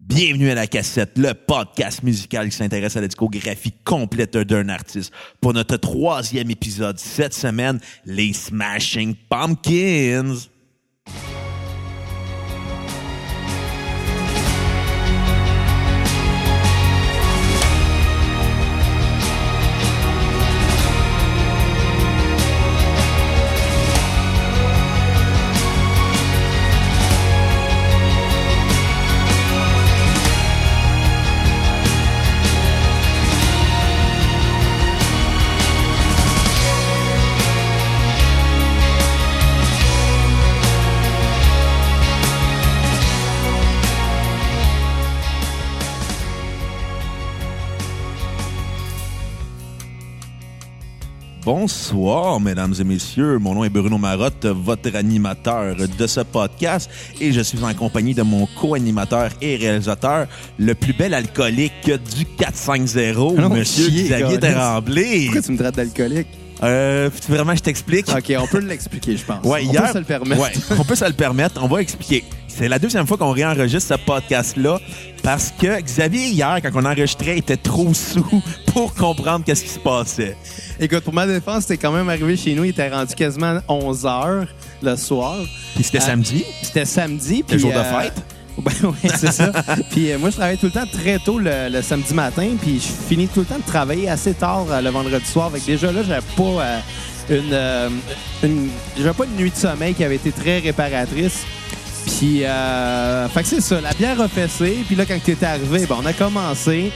Bienvenue à la cassette, le podcast musical qui s'intéresse à la discographie complète d'un artiste. Pour notre troisième épisode cette semaine, les Smashing Pumpkins. Bonsoir, mesdames et messieurs. Mon nom est Bruno Marotte, votre animateur de ce podcast, et je suis en compagnie de mon co-animateur et réalisateur, le plus bel alcoolique du 450, Non, Monsieur chier, Xavier. Tremblay. Pourquoi tu me traites d'alcoolique? Euh, vraiment, je t'explique? OK, on peut l'expliquer, je pense. Ouais, on hier, peut se le permettre. Ouais, on peut se le permettre. On va expliquer. C'est la deuxième fois qu'on réenregistre ce podcast-là parce que Xavier, hier, quand on enregistrait, était trop sous pour comprendre qu'est-ce qui se passait. Écoute, pour ma défense, c'était quand même arrivé chez nous. Il était rendu quasiment 11 h le soir. Puis c'était Ah. samedi, C'était samedi. le jour de euh, fête? Ben oui, c'est ça. puis euh, moi, je travaille tout le temps très tôt le, le samedi matin. Puis je finis tout le temps de travailler assez tard euh, le vendredi soir. Fait que déjà là, j'avais pas euh, une, euh, une j'avais pas une nuit de sommeil qui avait été très réparatrice. Puis, euh, fait que c'est ça, la bière a fessé. Puis là, quand tu étais arrivé, ben, on a commencé.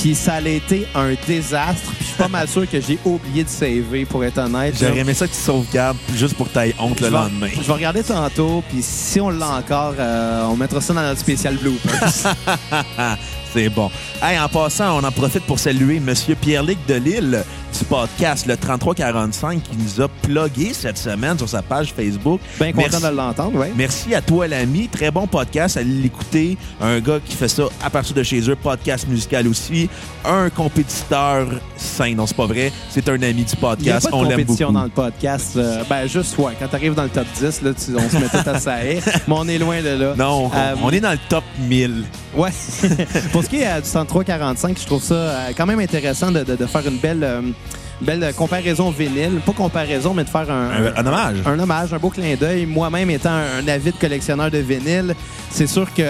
Puis ça a été un désastre. Puis je suis pas mal sûr que j'ai oublié de saver, pour être honnête. J'aurais aimé ça que tu sauvegardes juste pour que honte le lendemain. Je vais regarder tantôt, puis si on l'a encore, euh, on mettra ça dans notre spécial bloopers. C'est bon. Hey, en passant, on en profite pour saluer Monsieur Pierre-Luc Delille du podcast Le 3345 qui nous a plugué cette semaine sur sa page Facebook. Bien content Merci. de l'entendre, oui. Merci à toi, l'ami. Très bon podcast. Allez l'écouter. Un gars qui fait ça à partir de chez eux. Podcast musical aussi. Un compétiteur sain. Non, c'est pas vrai. C'est un ami du Il n'y a podcast. pas de On l'aime beaucoup. dans le podcast. euh, ben, juste, ouais. Quand tu arrives dans le top 10, là, tu- on se met tout à saillir. Mais on est loin de là. Non, on- Euh, on est dans le top 1000. Ouais. Pour ce qui est euh, du 103-45, je trouve ça euh, quand même intéressant de, de- de faire une belle, euh, belle comparaison vinyle. Pas comparaison, mais de faire un, Un, un hommage. un hommage, un beau clin d'œil. Moi-même étant un, un avide collectionneur de vinyle, c'est sûr que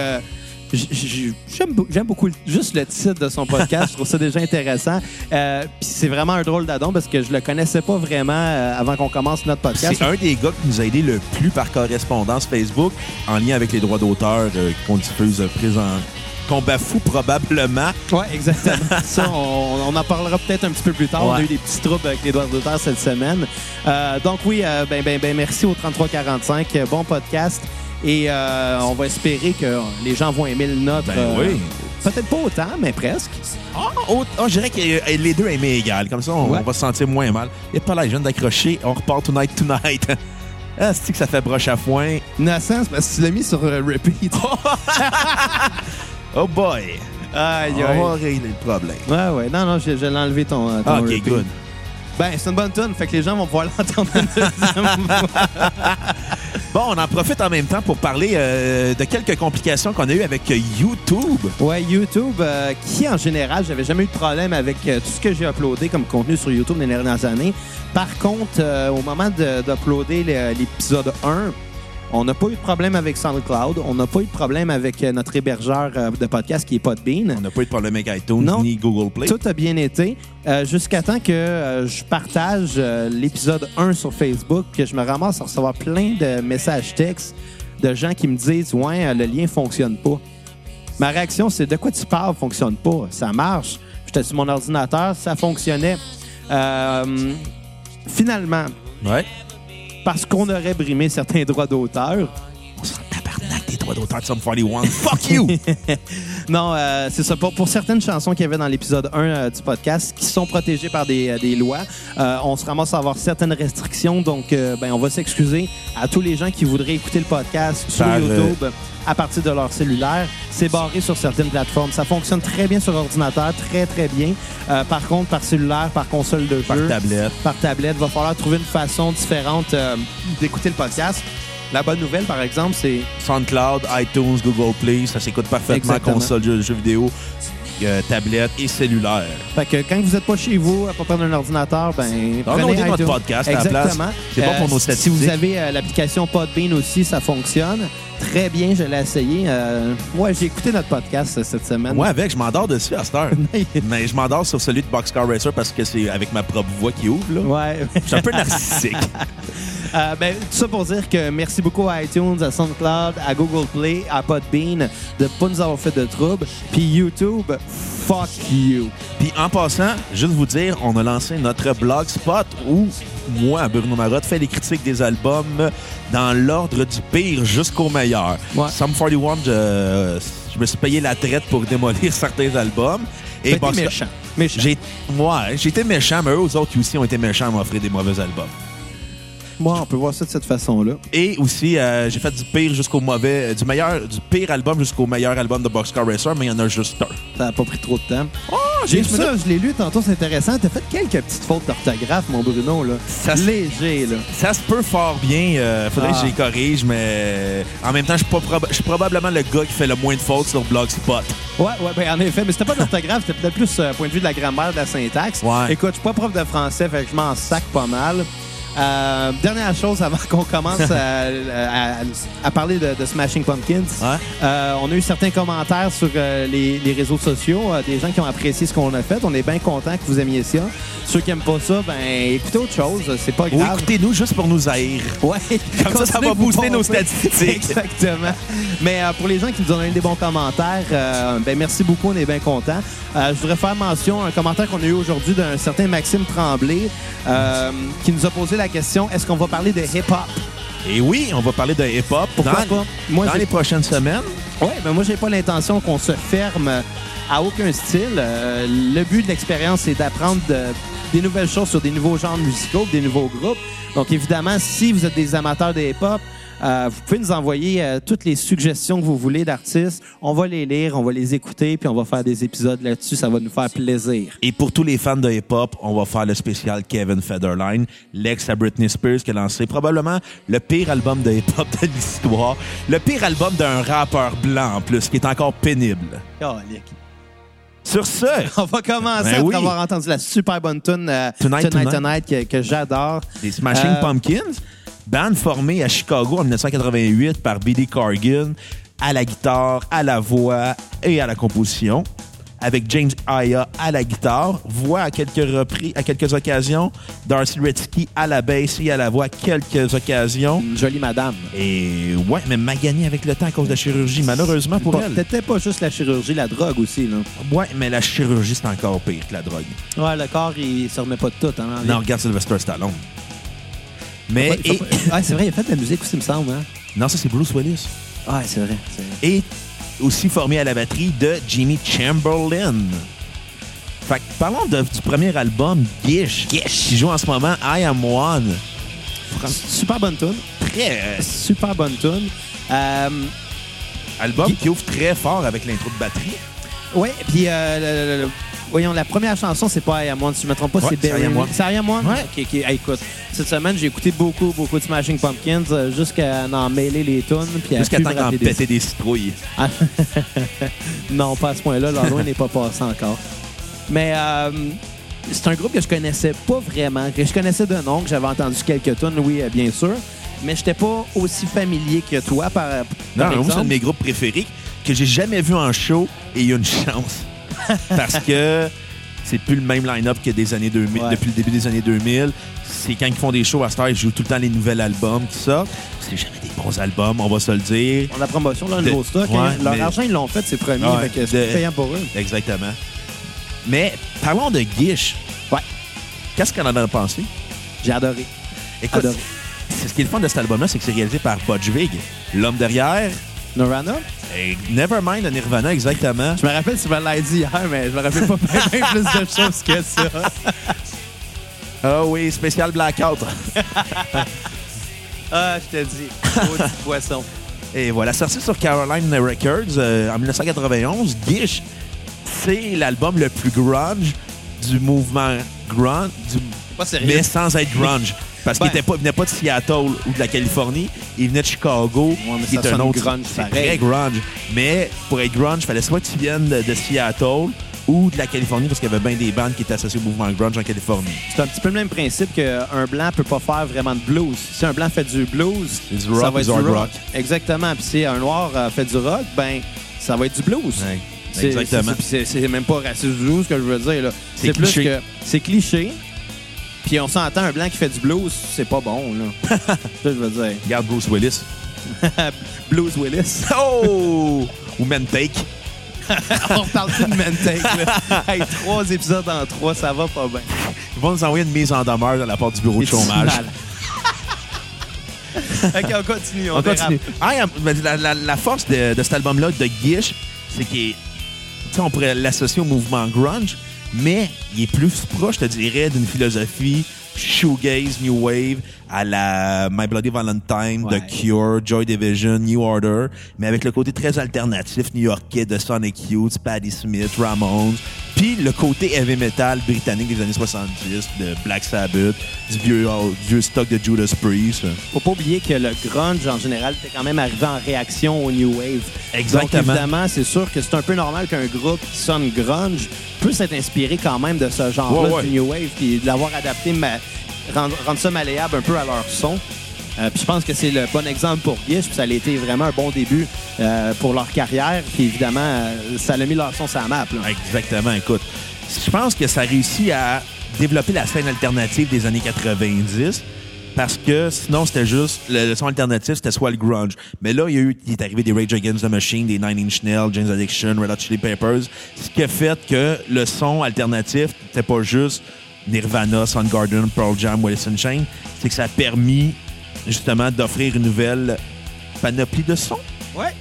j'aime beau- j'aime beaucoup juste le titre de son podcast. je trouve ça déjà intéressant. Euh, Puis c'est vraiment un drôle d'adon parce que je le connaissais pas vraiment avant qu'on commence notre podcast. C'est un des gars qui nous a aidé le plus par correspondance Facebook en lien avec les droits d'auteur qu'on diffuse présent. Qu'on bafoue probablement. Oui, exactement. Ça, on, on en parlera peut-être un petit peu plus tard. On a eu des petits troubles avec les droits d'auteur cette semaine. Euh, donc oui, euh, ben, ben, ben, merci au 3345. Euh, Bon podcast. Et euh, on va espérer que les gens vont aimer le nôtre. Ben oui. Peut-être pas autant, mais presque. Ah, oh, oh, je dirais que les deux aimaient égal. Comme ça, on, Ouais. on va se sentir moins mal. Et pas là, je viens d'accrocher. On repart tonight, tonight. Ah, c'est que ça fait broche à foin? Innocent, c'est parce que tu l'as mis sur repeat. Oh boy. Aïe, On aïe. va régler le problème. Ouais, ouais. Non, non, je, je l'ai enlevé ton, euh, ton Ah, ok, good. Ben, c'est une bonne tune, fait que les gens vont pouvoir l'entendre une deuxième fois. Bon, on en profite en même temps pour parler euh, de quelques complications qu'on a eues avec euh, YouTube. Ouais, YouTube, euh, qui en général, j'avais jamais eu de problème avec euh, tout ce que j'ai uploadé comme contenu sur YouTube dans les dernières années. Par contre, au moment de- d'uploader l'épisode 1, on n'a pas eu de problème avec SoundCloud. On n'a pas eu de problème avec euh, notre hébergeur euh, de podcast qui est Podbean. On n'a pas eu de problème avec iTunes Non. ni Google Play. Tout a bien été euh, jusqu'à temps que euh, je partage euh, l'épisode 1 sur Facebook, que je me ramasse à recevoir plein de messages textes de gens qui me disent Ouais, le lien fonctionne pas. Ma réaction, c'est De quoi tu parles fonctionne pas? Ça marche. J'étais sur mon ordinateur, ça fonctionnait. Finalement, Ouais. Parce qu'on aurait brimé certains droits d'auteur, On s'en tabarnak des droits d'auteur de Sum 41. Fuck you! Non, euh, c'est ça. Pour, pour certaines chansons qu'il y avait dans l'épisode 1 euh, du podcast qui sont protégées par des, euh, des lois, on se ramasse à avoir certaines restrictions. Donc, ben, on va s'excuser à tous les gens qui voudraient écouter le podcast sur Par, YouTube à partir de leur cellulaire. C'est barré sur certaines plateformes. Ça fonctionne très bien sur ordinateur, très, très bien. Euh, par contre, par cellulaire, par console de Par jeu, tablette. par tablette, va falloir trouver une façon différente euh, d'écouter le podcast. La bonne nouvelle, par exemple, c'est SoundCloud, iTunes, Google Play, ça s'écoute parfaitement Exactement. console, jeux, jeux vidéo, euh, tablette et cellulaire. Fait que quand vous n'êtes pas chez vous, à pas prendre un ordinateur, ben prenez Downloadez notre iTunes. podcast à la place. Exactement. C'est bon pour nos Si vous statistiques. avez euh, l'application Podbean aussi, ça fonctionne. Très bien, je l'ai essayé. Euh, ouais, j'ai écouté notre podcast euh, cette semaine. Moi, avec, je m'endors dessus à cette heure. Mais je m'endors sur celui de Boxcar Racer parce que c'est avec ma propre voix qui ouvre. Là. ouais. Je suis un peu narcissique. Euh, ben, tout ça pour dire que merci beaucoup à iTunes, à SoundCloud, à Google Play, à Podbean de pas nous avoir fait de trouble. Puis YouTube, fuck you. Puis en passant, juste vous dire, on a lancé notre blogspot où moi, Bruno Marotte, fait les critiques des albums dans l'ordre du pire jusqu'au meilleur. Ouais. Sum 41, je, je me suis payé la traite pour démolir certains albums. Et Boxcar- méchant. Méchant. J'ai ouais, été méchant, mais eux autres aussi ont été méchants à m'offrir des mauvais albums. Moi, on peut voir ça de cette façon-là. Et aussi, euh, j'ai fait du pire jusqu'au mauvais, euh, du meilleur, du pire album jusqu'au meilleur album de Boxcar Racer, mais il y en a juste un. Ça n'a pas pris trop de temps. Oh, J'ai ça, je l'ai lu tantôt, c'est intéressant. T'as fait quelques petites fautes d'orthographe, mon Bruno, là. Ça Léger, là. Ça se peut fort bien. euh, faudrait Ah. que je les corrige, mais en même temps, je suis, proba- probablement le gars qui fait le moins de fautes sur Blogspot. Ouais, ouais, ben en effet, mais c'était pas de l'orthographe, c'était peut-être plus euh, point de vue de la grammaire, de la syntaxe. Ouais. Écoute, je suis pas prof de français, fait que je m'en sac pas mal. Euh, dernière chose avant qu'on commence à, à- à parler de, de Smashing Pumpkins. Ouais. Euh, on a eu certains commentaires sur euh, les, les réseaux sociaux, euh, des gens qui ont apprécié ce qu'on a fait. On est bien content que vous aimiez ça. Ceux qui aiment pas ça, ben écoutez autre chose, c'est pas Ou grave. écoutez-nous juste pour nous haïr. Ouais. Comme ça, ça va booster nos statistiques. Exactement. Mais euh, pour les gens qui nous ont donné des bons commentaires, euh, ben merci beaucoup, on est bien contents. Euh, je voudrais faire mention à un commentaire qu'on a eu aujourd'hui d'un certain Maxime Tremblay euh, qui nous a posé la question est-ce qu'on va parler de hip-hop? Et oui, on va parler de hip-hop dans, Pourquoi pas? Moi, dans les prochaines semaines. Ouais, ben moi, j'ai pas l'intention qu'on se ferme à aucun style. Euh, le but de l'expérience, c'est d'apprendre de- des nouvelles choses sur des nouveaux genres musicaux, des nouveaux groupes. Donc, évidemment, si vous êtes des amateurs de hip-hop, euh, vous pouvez nous envoyer euh, toutes les suggestions que vous voulez d'artistes. On va les lire, on va les écouter, puis on va faire des épisodes là-dessus. Ça va nous faire plaisir. Et pour tous les fans de hip-hop, on va faire le spécial Kevin Federline, l'ex à Britney Spears, qui a lancé probablement le pire album de hip-hop de l'histoire. Le pire album d'un rappeur blanc, en plus, qui est encore pénible. Calique. Sur ce, On va commencer Ben après avoir entendu la super bonne tune euh, Tonight, Tonight, Tonight. Tonight, que, que j'adore. les Smashing Euh, Pumpkins, band formée à Chicago en 1988 par Billy Corgan, à la guitare, à la voix et à la composition, avec James Aya à la guitare, voix à quelques reprises, à quelques occasions, Darcy Retzky à la basse et à la voix à quelques occasions. Une jolie madame. Et ouais, mais magané avec le temps à cause de la chirurgie, malheureusement pour Pas- elle. Peut-être pas juste la chirurgie, la drogue aussi. Là. Ouais, mais la chirurgie, c'est encore pire que la drogue. Ouais, le corps, il se remet pas de tout. Hein, Non, regarde Sylvester Stallone. Mais, et- Ouais, c'est vrai, il a fait de la musique aussi, il me semble. Hein? non, ça c'est Bruce Willis. Ouais, c'est vrai. c'est vrai. Et aussi formé à la batterie de Jimmy Chamberlain. Fait que parlons de- du premier album, Gish, qui joue en ce moment I Am One. Super bonne tune. Très euh, Super bonne tune. Euh, album Qui- qui ouvre très fort avec l'intro de batterie. ouais, puis euh, voyons, la première chanson, c'est pas I Am One, si je me trompe pas, Ouais, c'est c'est Barry. C'est I Am One? Ouais. Ok, ok. Hey, écoute, cette semaine, j'ai écouté beaucoup, beaucoup de Smashing Pumpkins euh, jusqu'à en mêler les tunes. Jusqu'à temps des- péter des citrouilles. Ah. non, pas à ce point-là. L'Halloween n'est pas passé encore. Mais euh, c'est un groupe que je connaissais pas vraiment, que je connaissais de nom, que j'avais entendu quelques tonnes, oui, euh, bien sûr. Mais j'étais pas aussi familier que toi, par, Non, par moi, c'est un de mes groupes préférés que j'ai jamais vu en show et il y a une chance. Parce que c'est plus le même line-up que des années 2000, Ouais. depuis le début des années 2000. C'est quand ils font des shows à Star, ils jouent tout le temps les nouveaux albums, tout ça. C'est jamais des bons albums, on va se le dire. On a la promotion, là, un De- nouveau stock. Ouais, hein. Leur mais- argent, ils l'ont fait, c'est promis. Ouais, fait que c'est de- payant pour eux. Exactement. Mais parlons de Gish. Ouais. Qu'est-ce qu'on en a pensé? J'ai adoré. Écoute, Adoré. ce qui est le fun de cet album-là, c'est que c'est réalisé par Budge Vig, l'homme derrière. Norana? Et Nevermind de Nirvana, exactement. Je me rappelle, tu me l'as dit hier, mais je me rappelle pas bien, plus de choses que ça. Ah oui, spécial Blackout. Ah, je te dis. Maudit poisson. Et voilà, sorti sur Caroline Records euh, en 1991, Gish, c'est l'album le plus grunge du mouvement grunge, du- Pas sérieux. mais sans être grunge. Parce Ben- qu'il il venait pas de Seattle ou de la Californie, il venait de Chicago, mais qui ça est un autre grunge c'est très grunge. Mais pour être grunge, il fallait soit que tu viennes de, de Seattle ou de la Californie, parce qu'il y avait bien des bandes qui étaient associées au mouvement grunge en Californie. C'est un petit peu le même principe qu'un blanc peut pas faire vraiment de blues. Si un blanc fait du blues, ça va être du rock. rock. Exactement. Puis si un noir euh, fait du rock, ben ça va être du blues. C'est- Exactement. c'est- même pas raciste du tout ce que je veux dire. C'est plus que c'est cliché. Puis on s'entend un blanc qui fait du blues, c'est pas bon là. Ça je veux dire. Regarde Bruce Willis. Blues Willis. Oh! ou Men Take. on parle plus de Mentake. là. Hey, trois épisodes en trois, ça va pas bien. Ils vont nous envoyer une mise en demeure dans la porte du bureau de chômage. OK, on continue. On, continue. Ah, mais la, la- la force de, de cet album-là, de Gish, c'est qu'il est- tu sais, on pourrait l'associer au mouvement grunge, mais il est plus proche, je te dirais, d'une philosophie shoegaze, new wave, à la My Bloody Valentine, Ouais. The Cure, Joy Division, New Order, mais avec le côté très alternatif new-yorkais de Sonic Youth, Patti Smith, Ramones, puis le côté heavy metal britannique des années 70, de Black Sabbath, du vieux, du vieux stock de Judas Priest. Faut pas oublier que le grunge, en général, était quand même arrivé en réaction au New Wave. Exactement. Donc, évidemment, c'est sûr que c'est un peu normal qu'un groupe qui sonne grunge puisse être inspiré quand même de ce genre-là, Ouais, ouais. du New Wave, puis de l'avoir adapté, ma- rendre, rendre ça malléable un peu à leur son. Euh, puis je pense que c'est le bon exemple pour Gish, puis ça a été vraiment un bon début euh, pour leur carrière. Puis évidemment, euh, ça a mis leur son sur la map. Exactement, écoute. Je pense que ça réussit à développer la scène alternative des années 90 parce que sinon, c'était juste le, son alternatif, c'était soit le grunge. Mais là, il, y a eu, il est arrivé des Rage Against the Machine, des Nine Inch Nails, James Addiction, Red Hot Chili Peppers, ce qui a fait que le son alternatif n'était pas juste Nirvana, Soundgarden, Pearl Jam, Alice in Chains, c'est que ça a permis justement d'offrir une nouvelle panoplie de sons. Ouais.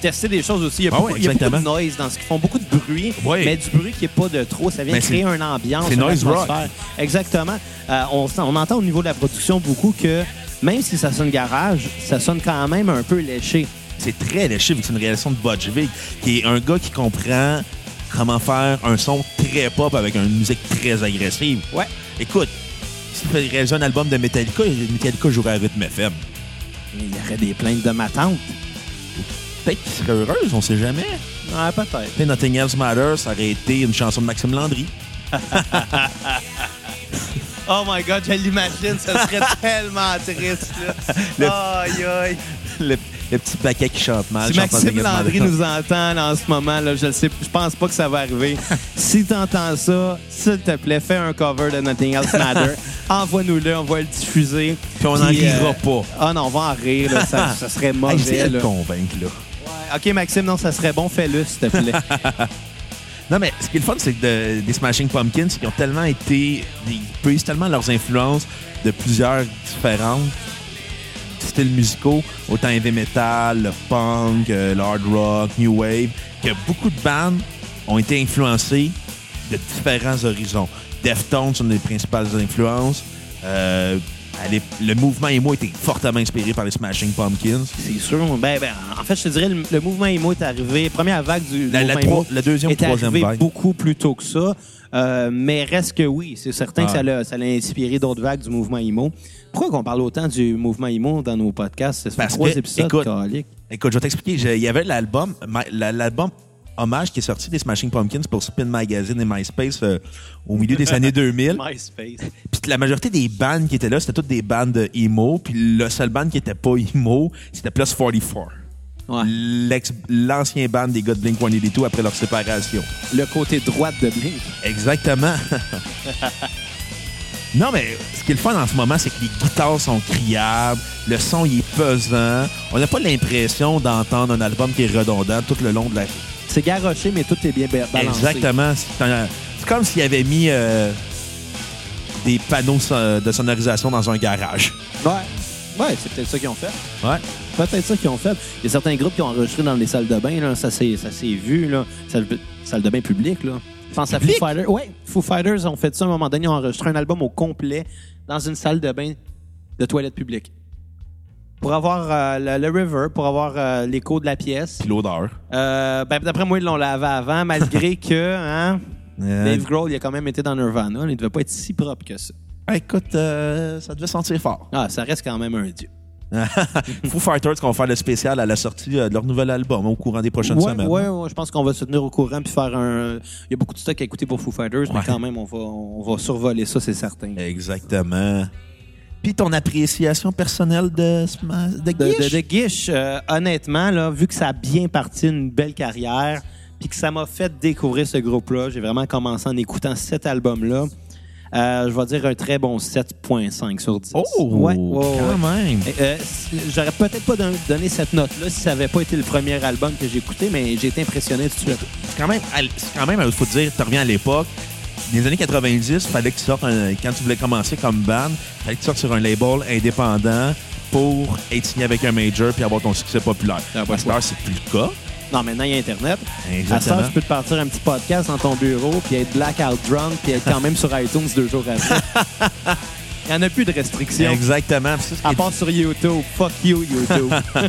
Tester des choses aussi. Il y a, Ah beaucoup, ouais, il y a beaucoup de noise dans ce qu'ils font, beaucoup de bruit, Ouais. mais du bruit qui n'est pas de trop. Ça vient Mais créer une ambiance. c'est noise rock. Exactement. Euh, on, entend au niveau de la production beaucoup que même si ça sonne garage, ça sonne quand même un peu léché. C'est très léché vu que c'est une réalisation de Butch Vig, qui est un gars qui comprend comment faire un son très pop avec une musique très agressive. Ouais. Écoute, si tu fais réaliser un album de Metallica, Metallica jouerait à rythme FM. Il y aurait des plaintes de ma tante. Peut-être qu'il serait heureuse, on sait jamais. Ouais, peut-être. Sais, Nothing Else Matters, ça aurait été une chanson de Maxime Landry. Oh my God, je l'imagine, ça serait tellement triste. Là. Aïe, aïe. Le, le petit paquet qui chante mal. Si Maxime Landry nous entend là, en ce moment, là, je ne je pense pas que ça va arriver. si tu entends ça, s'il te plaît, fais un cover de Nothing Else Matter. Envoie-nous-le, on va le diffuser. Puis on n'en rira euh, pas. Ah non, on va en rire, là, ça, ça serait Hey, mauvais. De là. le convaincre, là. Ouais, OK, Maxime, non, ça serait bon, fais-le, s'il te plaît. Non, mais ce qui est le fun, c'est que de- des Smashing Pumpkins, qu'ils ont tellement été. Ils puisent tellement leurs influences de plusieurs différentes styles musicaux, autant heavy metal, le punk, euh, le hard rock, new wave, que beaucoup de bandes ont été influencées de différents horizons. Deftones sont une des principales influences. Euh, est- le mouvement emo était fortement inspiré par les Smashing Pumpkins. C'est sûr. Ben, ben, en fait, je te dirais, le, le mouvement emo est arrivé, première vague du La, la emo la deuxième est troisième arrivé vague. beaucoup plus tôt que ça. Euh, mais reste que oui, c'est certain que l'a, ça l'a inspiré d'autres vagues du mouvement emo. Pourquoi qu'on parle autant du mouvement emo dans nos podcasts? C'est Parce trois que, épisodes, écoute, calique. Écoute, je vais t'expliquer. Il y avait l'album, l'album hommage qui est sorti des Smashing Pumpkins pour Spin Magazine et MySpace euh, au milieu des années 2000. MySpace. Puis la majorité des bands qui étaient là, c'était toutes des bandes de emo. Puis le seul band qui était pas emo, c'était Plus 44. Ouais. L'ancien band des gars de Blink-182 après leur séparation. Le côté droite de Blink. Exactement. non, mais ce qui est le fun en ce moment, c'est que les guitares sont criables, le son il est pesant. On n'a pas l'impression d'entendre un album qui est redondant tout le long de la. C'est garoché, mais tout est bien ba- balancé. Exactement. C'est comme s'il avait mis euh, des panneaux de sonorisation dans un garage. Ouais. Ouais, c'est peut-être ça qu'ils ont fait. Ouais. Peut-être ça qu'ils ont fait. Il y a certains groupes qui ont enregistré dans des salles de bain, là. Ça s'est ça s'est vu, là. Salle, salle de bain publique, là. Pense à Foo? Fighters. Ouais, Foo Fighters ont fait ça à un moment donné. Ils ont enregistré un album au complet dans une salle de bain de toilette publique. Pour avoir euh, le, le river, pour avoir euh, l'écho de la pièce. Puis l'odeur. Euh, ben, D'après moi, ils l'ont lavé avant, malgré que hein, Dave Grohl il a quand même été dans Nirvana. Il ne devait pas être si propre que ça. Ah, écoute, ça devait sentir fort. Ah, ça reste quand même un dieu. Foo Fighters qui vont faire le spécial à la sortie euh, de leur nouvel album au courant des prochaines Ouais, semaines. ouais, ouais, je pense qu'on va se tenir au courant puis faire un. Il y a beaucoup de stock à écouter pour Foo Fighters, mais quand même, on va, on va survoler ça, c'est certain. Exactement. Puis ton appréciation personnelle de, de De, Gish? de, de Gish, euh, honnêtement, là, vu que ça a bien parti une belle carrière, puis que ça m'a fait découvrir ce groupe-là, j'ai vraiment commencé en écoutant cet album-là. Euh, je vais dire un très bon 7.5 sur 10. Oh! Ouais, ouais, ouais, quand même. Euh, J'aurais peut-être pas don- donné cette note-là si ça n'avait pas été le premier album que j'ai écouté, mais j'ai été impressionné tout de suite. C'est quand même, quand même, il faut te dire, tu reviens à l'époque. Dans les années 90, fallait que tu sortes, un- quand tu voulais commencer comme band, fallait que tu sortes sur un label indépendant pour être signé avec un major puis avoir ton succès populaire. Ah, c'est plus le cas. Non, maintenant, il y a Internet. À ça, Exactement. tu peux te partir un petit podcast dans ton bureau, puis être blackout drunk, puis être quand même sur iTunes deux jours après. Il n'y en a plus de restrictions. Exactement. Ça, À part sur YouTube. Fuck you, YouTube.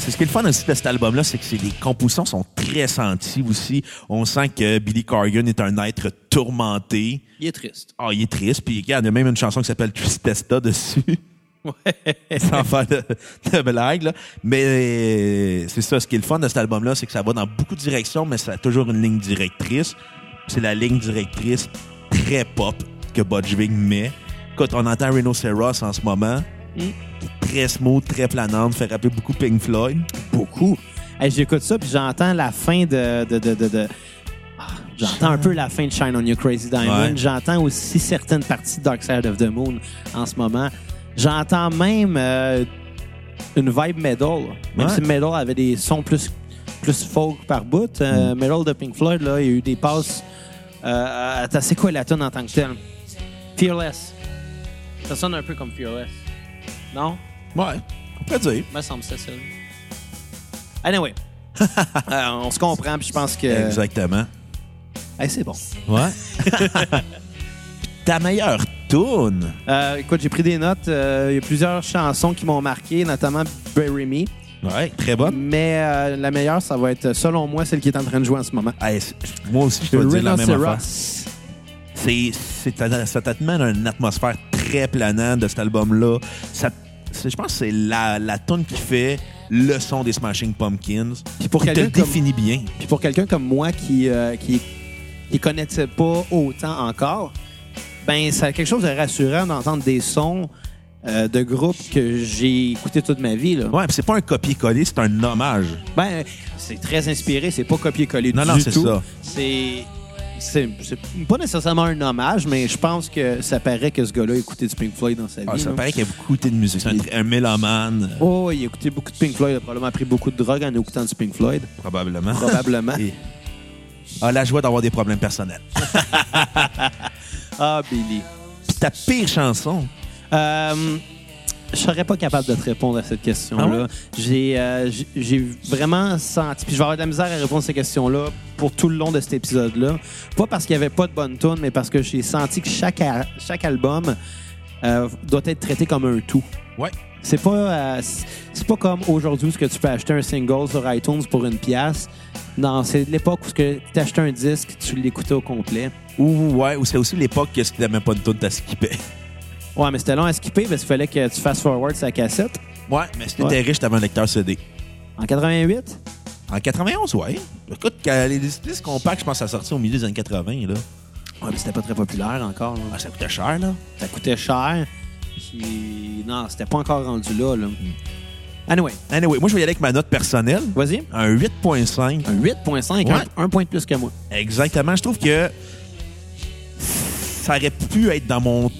C'est ce qui est le fun aussi de cet album-là, c'est que c'est- les compositions sont très senties aussi. On sent que Billy Corgan est un être tourmenté. il est triste. Ah, il est triste. Puis il y a même une chanson qui s'appelle Tristesta dessus. Ouais. Sans faire de, de blague. Là. Mais c'est ça, ce qui est le fun de cet album-là, c'est que ça va dans beaucoup de directions, mais ça a toujours une ligne directrice. C'est la ligne directrice très pop que Budge Vig met. Écoute, on entend Rhinoceros en ce moment. Mm. Très smooth, très planante, fait rappeler beaucoup Pink Floyd. Beaucoup. Hey, J'écoute ça, puis j'entends la fin de. de, de, de, de- Ah, J'entends un peu la fin de Shine on You Crazy Diamond. Ouais. J'entends aussi certaines parties de Dark Side of the Moon en ce moment. J'entends même euh, une vibe metal. Même Ouais. si metal avait des sons plus, plus folk par bout. euh, Metal de Pink Floyd, là, il y a eu des passes. Euh, c'est quoi la tune en tant que telle? Fearless. Ça sonne un peu comme Fearless. Non? Ouais, on peut dire. me semble ça. Anyway. Euh, on se comprend, puis je pense que. Exactement. Hey, c'est bon. Ouais. Ta meilleure Euh, écoute, j'ai pris des notes. Euh, Il y a plusieurs chansons qui m'ont marqué, notamment Bury Me. Ouais, très bonne. Mais euh, la meilleure, ça va être, selon moi, celle qui est en train de jouer en ce moment. Hey, moi aussi, je peux dire la même affaire. C'est, c'est, ça t'amène une atmosphère très planante de cet album-là. Ça, je pense que c'est la, la tune qui fait le son des Smashing Pumpkins. Puis pour qui te comme- définit bien. Puis pour quelqu'un comme moi qui, euh, qui, qui connaissait pas autant encore, ben c'est quelque chose de rassurant d'entendre des sons euh, de groupes que j'ai écouté toute ma vie. Là. Ouais, puis c'est pas un copier-coller, c'est un hommage. Ben, c'est très inspiré, c'est pas copier-coller Non, du non, c'est tout. ça. C'est c'est c'est pas nécessairement un hommage, mais je pense que ça paraît que ce gars-là a écouté du Pink Floyd dans sa vie. Ah, ça là. paraît qu'il a beaucoup écouté de musique. C'est un, un mélomane, Oh, il a écouté beaucoup de Pink Floyd, il a probablement pris beaucoup de drogue en écoutant du Pink Floyd. probablement. Probablement. Et a la joie d'avoir des problèmes personnels. ah, Billy. Puis ta pire chanson. Euh, je serais pas capable de te répondre à cette question-là. Ah ouais? J'ai euh, j'ai- vraiment senti. Puis je vais avoir de la misère à répondre à cette question-là pour tout le long de cet épisode-là. Pas parce qu'il n'y avait pas de bonne tune, mais parce que j'ai senti que chaque, a- chaque album euh, doit être traité comme un tout. Ouais. C'est pas, euh, c'est- pas comme aujourd'hui où que tu peux acheter un single sur iTunes pour une pièce. Non, c'est l'époque où tu achetais un disque, tu l'écoutais au complet. Ou, ouais, ou c'est aussi l'époque que si t'avais pas de tune, t'as skippé. Ouais, mais c'était long à skipper parce qu'il fallait que tu fasses forward sa cassette. Ouais, mais si t'étais Ouais. riche, t'avais un lecteur CD. En 88? En 91, ouais. Écoute, les disques compacts, je pense ça sortit au milieu des années 80, là. Ouais, mais c'était pas très populaire encore. là. Ah, ça coûtait cher, là. Ça coûtait cher. Puis, non, c'était pas encore rendu là. là. Anyway, Anyway, moi, je vais y aller avec ma note personnelle. vas-y. Un 8.5. Un 8.5, Ouais. un, un point de plus que moi. Exactement. Je trouve que ça aurait pu être dans mon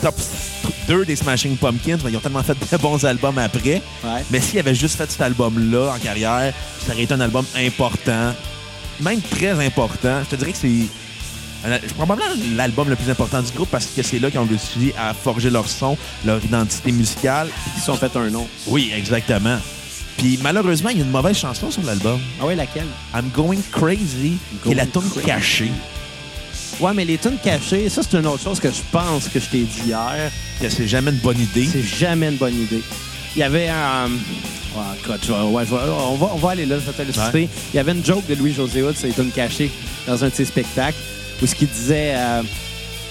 top 2 des Smashing Pumpkins, mais ils ont tellement fait de bons albums après. Ouais. Mais s'ils avaient juste fait cet album-là en carrière, ça aurait été un album important, même très important. Je te dirais que c'est c'est probablement l'album le plus important du groupe parce que c'est là qu'ils ont réussi à forger leur son, leur identité musicale. Ils se sont fait un nom. Oui, exactement. Puis malheureusement, il y a une mauvaise chanson sur l'album. Ah ouais, laquelle? I'm Going Crazy, qui est la tune cachée. Ouais, mais les tunes cachées, ça, c'est une autre chose que je pense que je t'ai dit hier. Que c'est jamais une bonne idée. C'est jamais une bonne idée. Il y avait un. Je vais- ouais, je vais- on, va, on va aller là, je vais te le citer. Ouais. Il y avait une joke de Louis-José Hood sur les tunes cachées dans un de ses spectacles où ce qu'il disait. euh,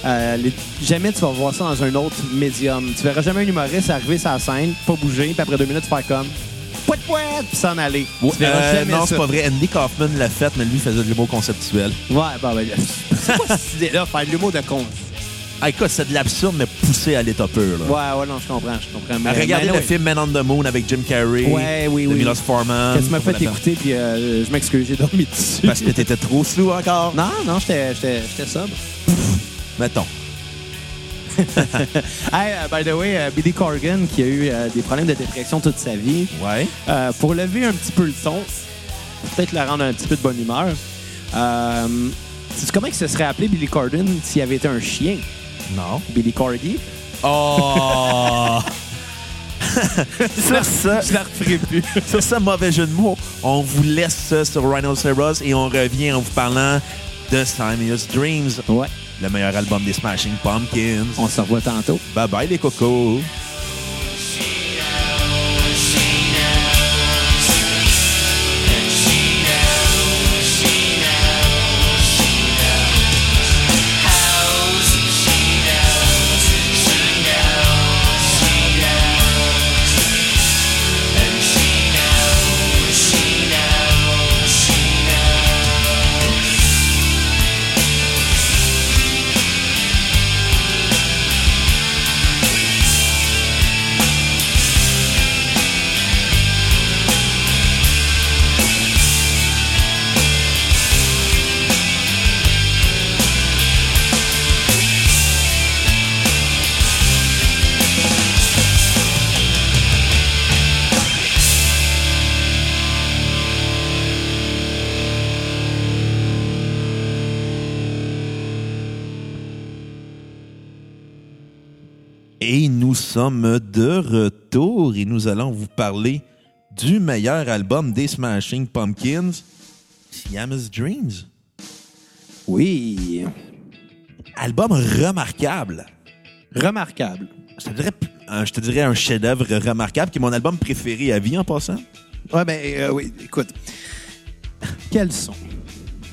Euh, les- jamais tu vas voir ça dans un autre médium. Tu verras jamais un humoriste arriver sur la scène, pas bouger, puis après deux minutes, faire comme pouet pouet, puis s'en aller. Ouais, euh, non, c'est pas vrai. Andy Kaufman l'a fait, mais lui faisait de l'humour conceptuel. Ouais, bah, ben, c'est quoi cette idée-là, faire de l'humour de con? Ah, écoute, c'est de l'absurde, mais poussé à l'état pur. Là. Ouais, ouais, non, je comprends, je comprends. Mais, Regardez mais le film Man on the Moon avec Jim Carrey. Ouais, oui, de oui. Milos Forman. Que tu m'as fait écouter, puis euh, je m'excuse, j'ai dormi dessus. Parce que t'étais trop sous encore. Non, non, j'étais j'étais- j'étais sobre. Mettons. Hey, euh, by the way, euh, Billy Corgan, qui a eu euh, des problèmes de dépression toute sa vie, Ouais. euh, pour lever un petit peu le ton, peut-être le rendre un petit peu de bonne humeur, euh, comment il se serait appelé Billy Corgan s'il avait été un chien? Non. Billy Corgi? Oh! sur ça, Je la referai plus. sur ce mauvais jeu de mots, on vous laisse ça sur Rhinoceros et on revient en vous parlant de Simon's Dreams, ouais, le meilleur album des Smashing Pumpkins. on se revoit tantôt. Bye bye les cocos. Et nous sommes de retour et nous allons vous parler du meilleur album des Smashing Pumpkins, Siamese Dreams. Oui, Album remarquable. remarquable. Je te dirais, un- je te dirais un chef-d'œuvre remarquable qui est mon album préféré à vie en passant. Ouais, ben euh, oui, écoute. Quel son?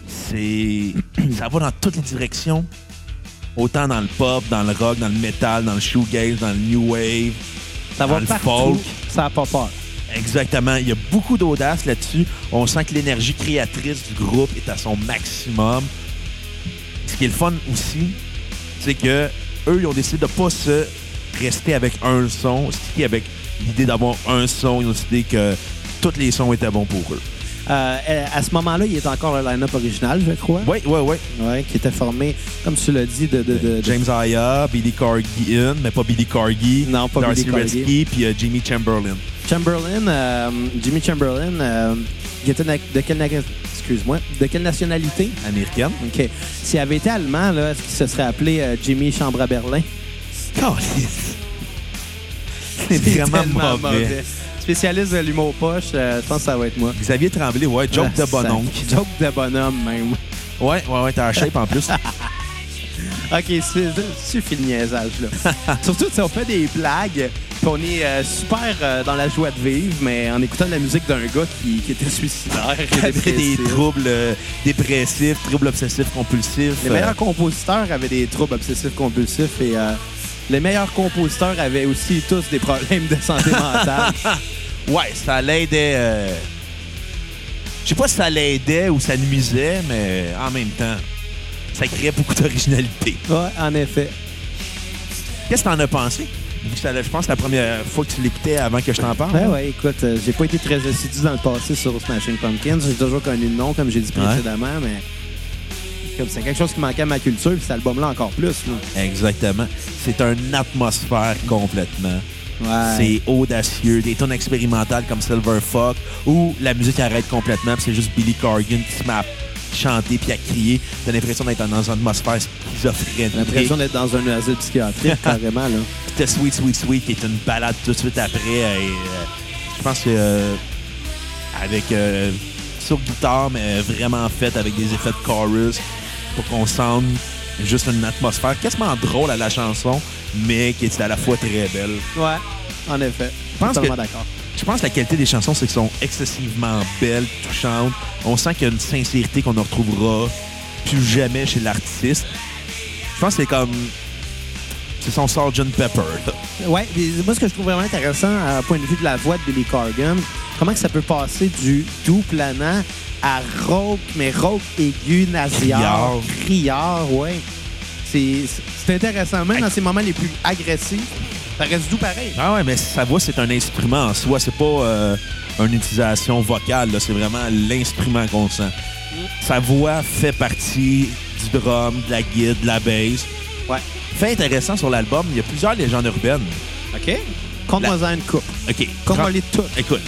C'est. ça va dans toutes les directions. Autant dans le pop, dans le rock, dans le metal, dans le shoegaze, dans le new wave. Ça Dans va le partout, folk. ça n'a pas peur. Exactement. Il y a beaucoup d'audace là-dessus. On sent que l'énergie créatrice du groupe est à son maximum. Ce qui est le fun aussi, c'est que eux, ils ont décidé de pas se rester avec un son, sticker avec l'idée d'avoir un son. Ils ont décidé que tous les sons étaient bons pour eux. Euh, à ce moment-là, il est encore le line-up original, je crois. Oui, oui, oui. Ouais, qui était formé, comme tu l'as dit, de. de, de- de- James Aya, Billy Corgan, mais pas Billy Corgi. Non, pas Darcy Billy. Redsky, puis euh, Jimmy Chamberlain. Chamberlain, euh, Jimmy Chamberlain, euh, qui était de quelle, na- excuse-moi, de quelle nationalité? Américaine. OK. S'il avait été allemand, là, est-ce qu'il se serait appelé euh, Jimmy Chambre à Berlin? C'est vraiment mauvais. Spécialiste de l'humour poche, euh, je pense que ça va être moi. Xavier Tremblay, ouais, joke Ah, de bon ça- oncle. Joke de bonhomme, même. Ouais, ouais, ouais, t'as la shape en plus. OK, c'est suffit le niaisage, là. Surtout si on fait des blagues, puis on est euh, super euh, dans la joie de vivre, mais en écoutant la musique d'un gars qui, qui était suicidaire, qui avait des troubles euh, dépressifs, troubles obsessifs compulsifs. Les meilleurs compositeurs avaient des troubles obsessifs compulsifs et euh, les meilleurs compositeurs avaient aussi tous des problèmes de santé mentale. ouais, ça l'aidait. euh, Je sais pas si ça l'aidait ou ça nuisait, mais en même temps, ça créait beaucoup d'originalité. ouais, en effet. Qu'est-ce que t'en as pensé? Je pense que c'est la première fois que tu l'écoutais avant que je t'en parle. Ouais, ouais, écoute, euh, j'ai pas été très assidu dans le passé sur Smashing Pumpkins. J'ai toujours connu le nom, comme j'ai dit Ouais. précédemment, mais c'est quelque chose qui manquait à ma culture, puis cet album-là encore plus. là. Exactement. C'est une atmosphère complètement. Ouais. C'est audacieux. Des tonnes expérimentales comme Silver Fox où la musique arrête complètement puis c'est juste Billy Corgan qui se met à chanter puis à crier. T'as l'impression d'être dans une atmosphère schizophrène. J'ai l'impression d'être dans un asile psychiatrique, carrément. Là. C'était Sweet Sweet Sweet qui est une balade tout de suite après. et, euh, je pense que euh, avec euh, sur guitare, mais vraiment faite avec des effets de chorus pour qu'on sente juste une atmosphère quasiment drôle à la chanson, mais qui est à la fois très belle. Ouais, en effet. Je pense Totalement que- d'accord. Je pense que la qualité des chansons, c'est qu'elles sont excessivement belles, touchantes. On sent qu'il y a une sincérité qu'on ne retrouvera plus jamais chez l'artiste. Je pense que c'est comme. C'est son Sgt. Pepper. mais moi, ce que je trouve vraiment intéressant, à point de vue de la voix de Billy Corgan, comment que ça peut passer du doux planant à rauque, mais rauque aigu, nasillard, criard, ouais. C'est c'est intéressant. Même dans ces moments les plus agressifs, ça reste doux pareil. Ah ouais, mais sa voix, c'est un instrument en soi. C'est pas euh, une utilisation vocale. C'est vraiment l'instrument qu'on sent. Sa voix fait partie du drum, de la guide, de la bass. Ouais. Fait intéressant sur l'album, il y a plusieurs légendes urbaines. OK? Compte-moi une coupe. OK. Compte-moi les toutes. Écoute,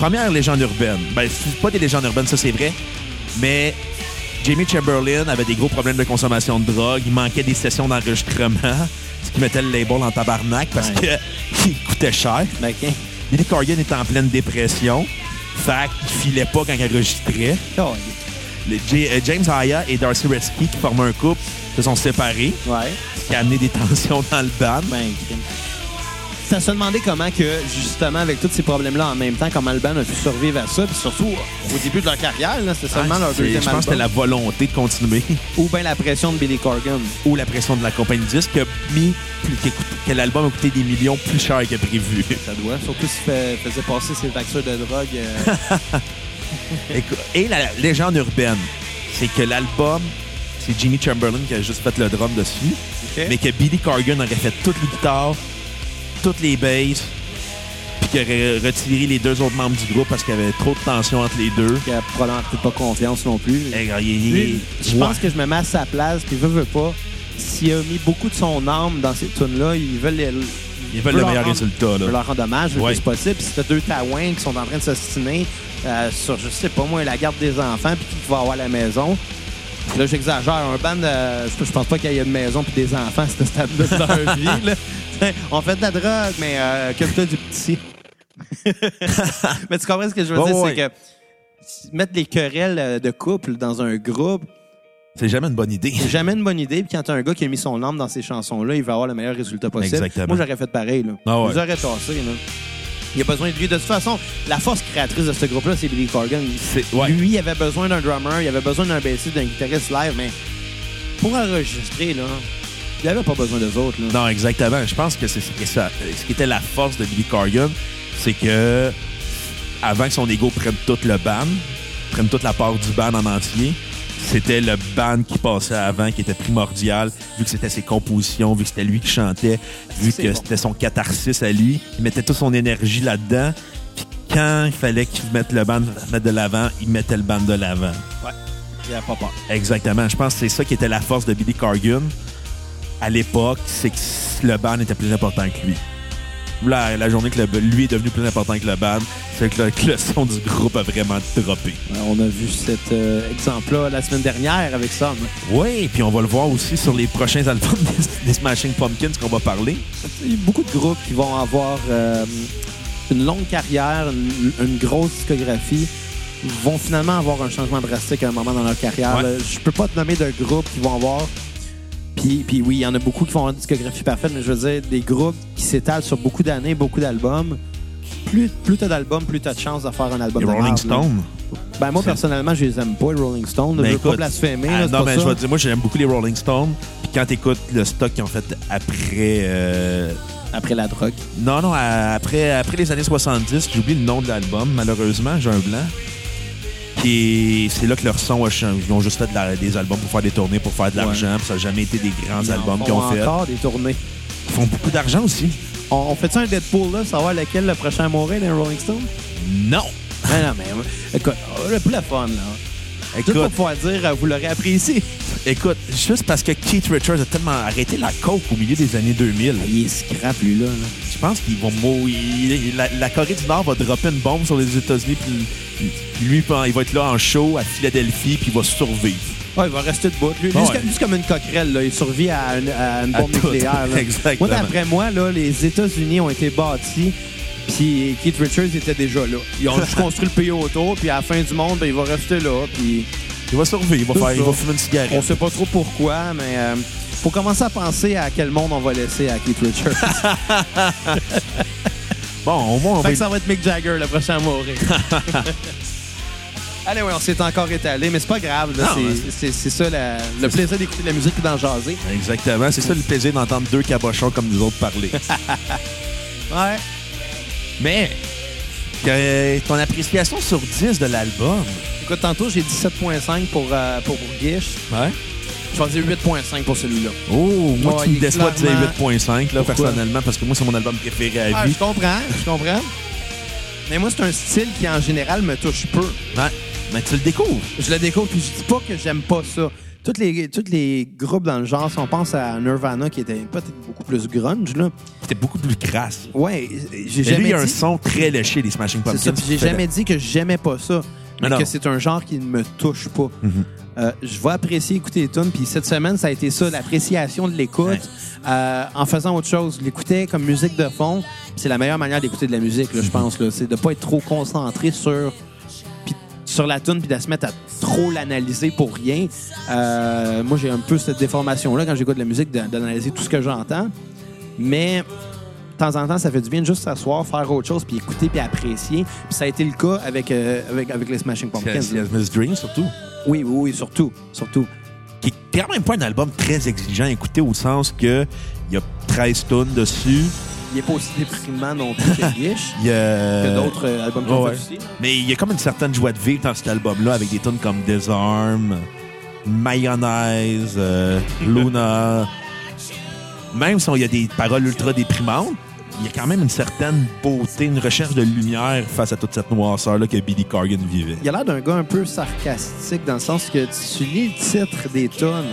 première légende urbaine. Ben, pas des légendes urbaines, ça c'est vrai. Mais Jamie Chamberlain avait des gros problèmes de consommation de drogue. Il manquait des sessions d'enregistrement. Ce qui mettait le label en tabarnak parce Ouais. que il coûtait cher. Ben, OK. Billy Corgan était en pleine dépression. Fait qu'il filait pas quand il enregistrait. Oh, Le J- euh, James Aya et Darcy Resky, qui forment un couple, se sont séparés, ouais. ce qui a amené des tensions dans le band. Ben, crime. Ça se comment que, justement, avec tous ces problèmes-là en même temps, comment le band a pu survivre à ça. Puis surtout, au début de leur carrière, c'était seulement Ah, leur c'est- deuxième Je pense que c'était la volonté de continuer Ou bien la pression de Billy Corgan. ou la pression de la compagnie de disques qui a mis que l'album a coûté des millions plus cher que prévu. Ça doit. Surtout s'il faisait passer ses factures de drogue. euh, Et la légende urbaine, c'est que l'album, c'est Jimmy Chamberlain qui a juste fait le drum dessus, mais que Billy Corgan aurait fait toutes les guitares, toutes les basses, puis qu'il aurait retiré les deux autres membres du groupe parce qu'il y avait trop de tension entre les deux. qui a probablement pas confiance non plus. Eh, il- il- Lui, je ouais. pense que je me mets à sa place, puis veut, veut pas. S'il a mis beaucoup de son âme dans ces tunes-là, ils veulent, les- Ils veulent le leur meilleur rendre- résultat. veulent Là. leur rendre hommage, le Ouais. plus possible. Puis si t'as deux taouins qui sont en train de s'ostiner euh, sur, je sais pas moi, la garde des enfants, puis qui va avoir la maison. Là, j'exagère. Un band, de- je, je pense pas qu'il y ait une maison puis des enfants à ce stade-là de leur vie. là. On fait de la drogue, mais euh, occupe-toi du petit. mais tu comprends ce que je veux dire? C'est que mettre les querelles euh, de couple dans un groupe, C'est jamais une bonne idée. c'est jamais une bonne idée. Puis quand t'as un gars qui a mis son âme dans ces chansons-là, il va avoir le meilleur résultat possible. Exactement. Moi, j'aurais fait pareil. Là. Ah ouais. Là. Il a besoin de lui. De toute façon, la force créatrice de ce groupe-là, c'est Billy Corgan. Ouais. Lui, il avait besoin d'un drummer, il avait besoin d'un bassiste, d'un guitariste live, mais pour enregistrer, là, il avait pas besoin des autres. Là. Non, exactement. Je pense que c'est ça. Ce qui était la force de Billy Corgan, c'est que avant que son ego prenne tout le band, prenne toute la part du band en entier, c'était le band qui passait avant qui était primordial, vu que c'était ses compositions, vu que c'était lui qui chantait, vu que bon. c'était son catharsis à lui. Il mettait toute son énergie là-dedans. Puis quand il fallait qu'il mette le band mettre de l'avant, il mettait le band de l'avant. Il avait pas peur. Exactement. Je pense que c'est ça qui était la force de Billy Corgan à l'époque, c'est que le band était plus important que lui. La, la journée que le- lui est devenu plus important que le band, c'est que le, que le son du groupe a vraiment droppé. On a vu cet euh, exemple-là la semaine dernière avec Sam. Oui, puis on va le voir aussi sur les prochains albums des, des Smashing Pumpkins qu'on va parler. Il y a beaucoup de groupes qui vont avoir euh, une longue carrière, une, une grosse discographie, vont finalement avoir un changement drastique à un moment dans leur carrière. Ouais. Je peux pas te nommer de groupes qui vont avoir. Puis, puis oui, il y en a beaucoup qui avoir une discographie parfaite, mais je veux dire, des groupes qui s'étalent sur beaucoup d'années, beaucoup d'albums. Plus, plus tu as d'albums, plus tu as de chances de faire un album Les de Rolling là. Stones. Ben, moi, personnellement, je les aime pas, les Rolling Stones. Ben, je veux pas écoute, blasphémer. Ah, là, c'est non, pas mais ça. je vais te dire, moi j'aime beaucoup les Rolling Stones. Puis quand t'écoutes le stock qu'ils ont fait après. euh, Après la drogue. Non, non, à- après, après les années 70, j'oublie le nom de l'album, malheureusement, j'ai un blanc. C'est là que leur son a changé. Ils ont juste fait de la- des albums pour faire des tournées, pour faire de l'argent. Ça n'a jamais été des grands Ils albums qu'ils ont fait. encore des tournées. Ils font beaucoup d'argent aussi. On, on fait ça un Deadpool, là, savoir lequel le prochain à mourir des Rolling Stones? Non! Ben non, mais écoute, euh, le plus la fun, là. Tout pour Écoute, pouvoir dire, euh, vous l'aurez apprécié. écoute, juste parce que Keith Richards a tellement arrêté la coke au milieu des années 2000, Il est scrap, lui, là. là. je pense qu'ils vont mourir. La, la Corée du Nord va dropper une bombe sur les États-Unis, puis lui, il va être là en show à Philadelphie, puis il va survivre. Ouais, il va rester debout. Lui, lui, Ouais. c'est comme- une coquerelle, là. Il survit à une, à une À bombe nucléaire. là. Exactement. Moi, d'après moi, là, les États-Unis ont été bâtis, puis Keith Richards était déjà là. Ils ont juste construit le pays autour, puis à la fin du monde, ben, il va rester là, puis... Il va survivre, il va, faire, il va fumer une cigarette. On sait pas trop pourquoi, mais euh, faut commencer à penser à quel monde on va laisser à Keith Richards. Bon, au moins, on va fait que ça va être Mick Jagger, le prochain à mourir. Allez, oui, on s'est encore étalé, mais c'est pas grave. Non, C'est- ça la- le plaisir d'écouter de la musique et d'en jaser. Exactement. C'est ça le plaisir d'entendre deux cabochons comme nous autres parler. Ouais. Mais, que- ton appréciation sur 10 de l'album? Écoute, tantôt, j'ai dit 7.5 pour, euh, pour Bourguiche. Ouais. Je vais dire 8.5 pour celui-là. Oh, moi, Ouais, tu me déçois de dire clairement- 8.5, là, Pourquoi? personnellement, parce que moi, c'est mon album préféré à Ah, vie. je comprends, je comprends. Mais moi, c'est un style qui, en général, me touche peu. Ouais. Mais tu le découvres. Je le découvre, puis je dis pas que j'aime pas ça. Tous les, tous les groupes dans le genre, si on pense à Nirvana, qui était peut-être beaucoup plus grunge, là. C'était beaucoup plus crasse. Ouais, j'ai jamais lui, il y a un son très léché, les Smashing C'est Pumpkins. j'ai jamais dit que j'aimais pas ça, mais que c'est un genre qui ne me touche pas. Mhm. Euh, je vais apprécier écouter les tunes, puis cette semaine, ça a été ça, l'appréciation de l'écoute, Ouais. euh, en faisant autre chose. Je l'écoutais comme musique de fond, c'est la meilleure manière d'écouter de la musique, là, je pense. là. C'est de pas être trop concentré sur, sur la tune, puis de se mettre à trop l'analyser pour rien. Euh, moi, j'ai un peu cette déformation-là quand j'écoute de la musique, d'analyser tout ce que j'entends. Mais de temps en temps, ça fait du bien de juste s'asseoir, faire autre chose, puis écouter, puis apprécier. Puis ça a été le cas avec, euh, avec, avec les Smashing Pumpkins. Miss Dream, surtout. Oui, oui, oui, surtout. Surtout. Qui est quand même pas un album très exigeant à écouter au sens que il y a 13 tonnes dessus. Il n'est pas aussi déprimant non plus que Gish, Il y a... que d'autres euh, albums qu'on ouais. aussi. Mais il y a comme une certaine joie de vivre dans cet album-là avec des tunes comme Disarm, Mayonnaise, euh, Luna. Même si il y a des paroles ultra déprimantes, il y a quand même une certaine beauté, une recherche de lumière face à toute cette noirceur-là que Billy Corgan vivait. Il a l'air d'un gars un peu sarcastique dans le sens que tu lis le titre des tonnes,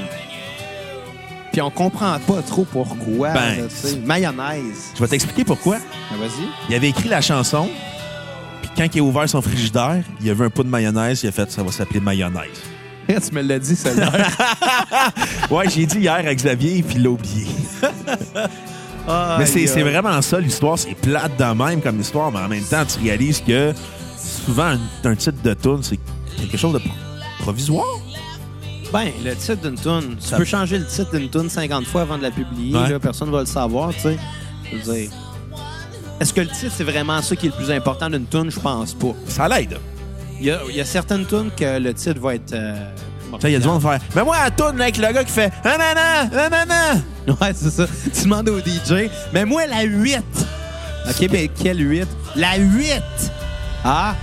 puis on comprend pas trop pourquoi. Ben, là, tu sais. Mayonnaise. Je vais t'expliquer pourquoi. Ben, vas-y. Il avait écrit la chanson, puis quand il a ouvert son frigidaire, il y avait un pot de mayonnaise, il a fait « ça va s'appeler mayonnaise tu me l'as dit, ça Ouais, j'ai dit hier à Xavier, puis il l'a oublié. Mais c'est c'est vraiment ça, l'histoire. C'est plate de même comme histoire, mais en même temps, tu réalises que souvent, un, un titre de tune, c'est quelque chose de pro- provisoire. Ben, le titre d'une tune, tu Ça- peux changer le titre d'une tune 50 fois avant de la publier. Ouais. là, personne ne va le savoir, tu sais. Je veux dire, Est-ce que le titre, c'est vraiment ça qui est le plus important d'une tune? Je pense pas. Ça l'aide. Il y a, il y a certaines tunes que le titre va être... euh, Tu sais, Il y a du monde qui fait Mais moi, la tune avec le gars qui fait Ah, nan, nan, nan, nan. Ouais, c'est ça. Tu demandes au DJ, mais moi, la 8. OK, mais quelle 8? La 8! Ah!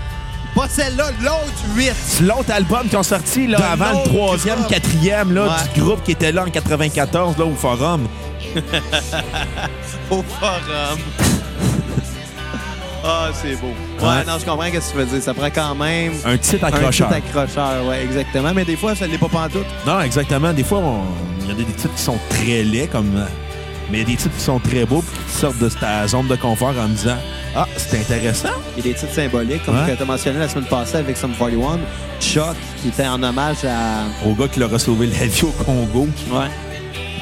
Pas celle-là, l'autre 8! C'est l'autre album qui ont sorti là, De avant le l'autre troisième, groupe. quatrième là, Ouais. du groupe qui était là en 94 là, au Forum. Au forum. Ah, c'est beau. Ouais, Ouais. non, je comprends ce que tu veux dire. Ça prend quand même Un titre un accrocheur. titre accrocheur. Ouais, exactement. Mais des fois, ça l'est pas pantoute. Non, exactement. Des fois, on- il y a des titres qui sont très laids, comme. Mais il y a des titres qui sont très beaux, puis qui sortent de ta zone de confort en me disant Ah, c'est intéressant. Il y a des titres symboliques, comme Ouais. tu as mentionné la semaine passée avec Sum 41. Chuck, qui était en hommage à... Au gars qui leur a sauvé la vie au Congo. Ouais.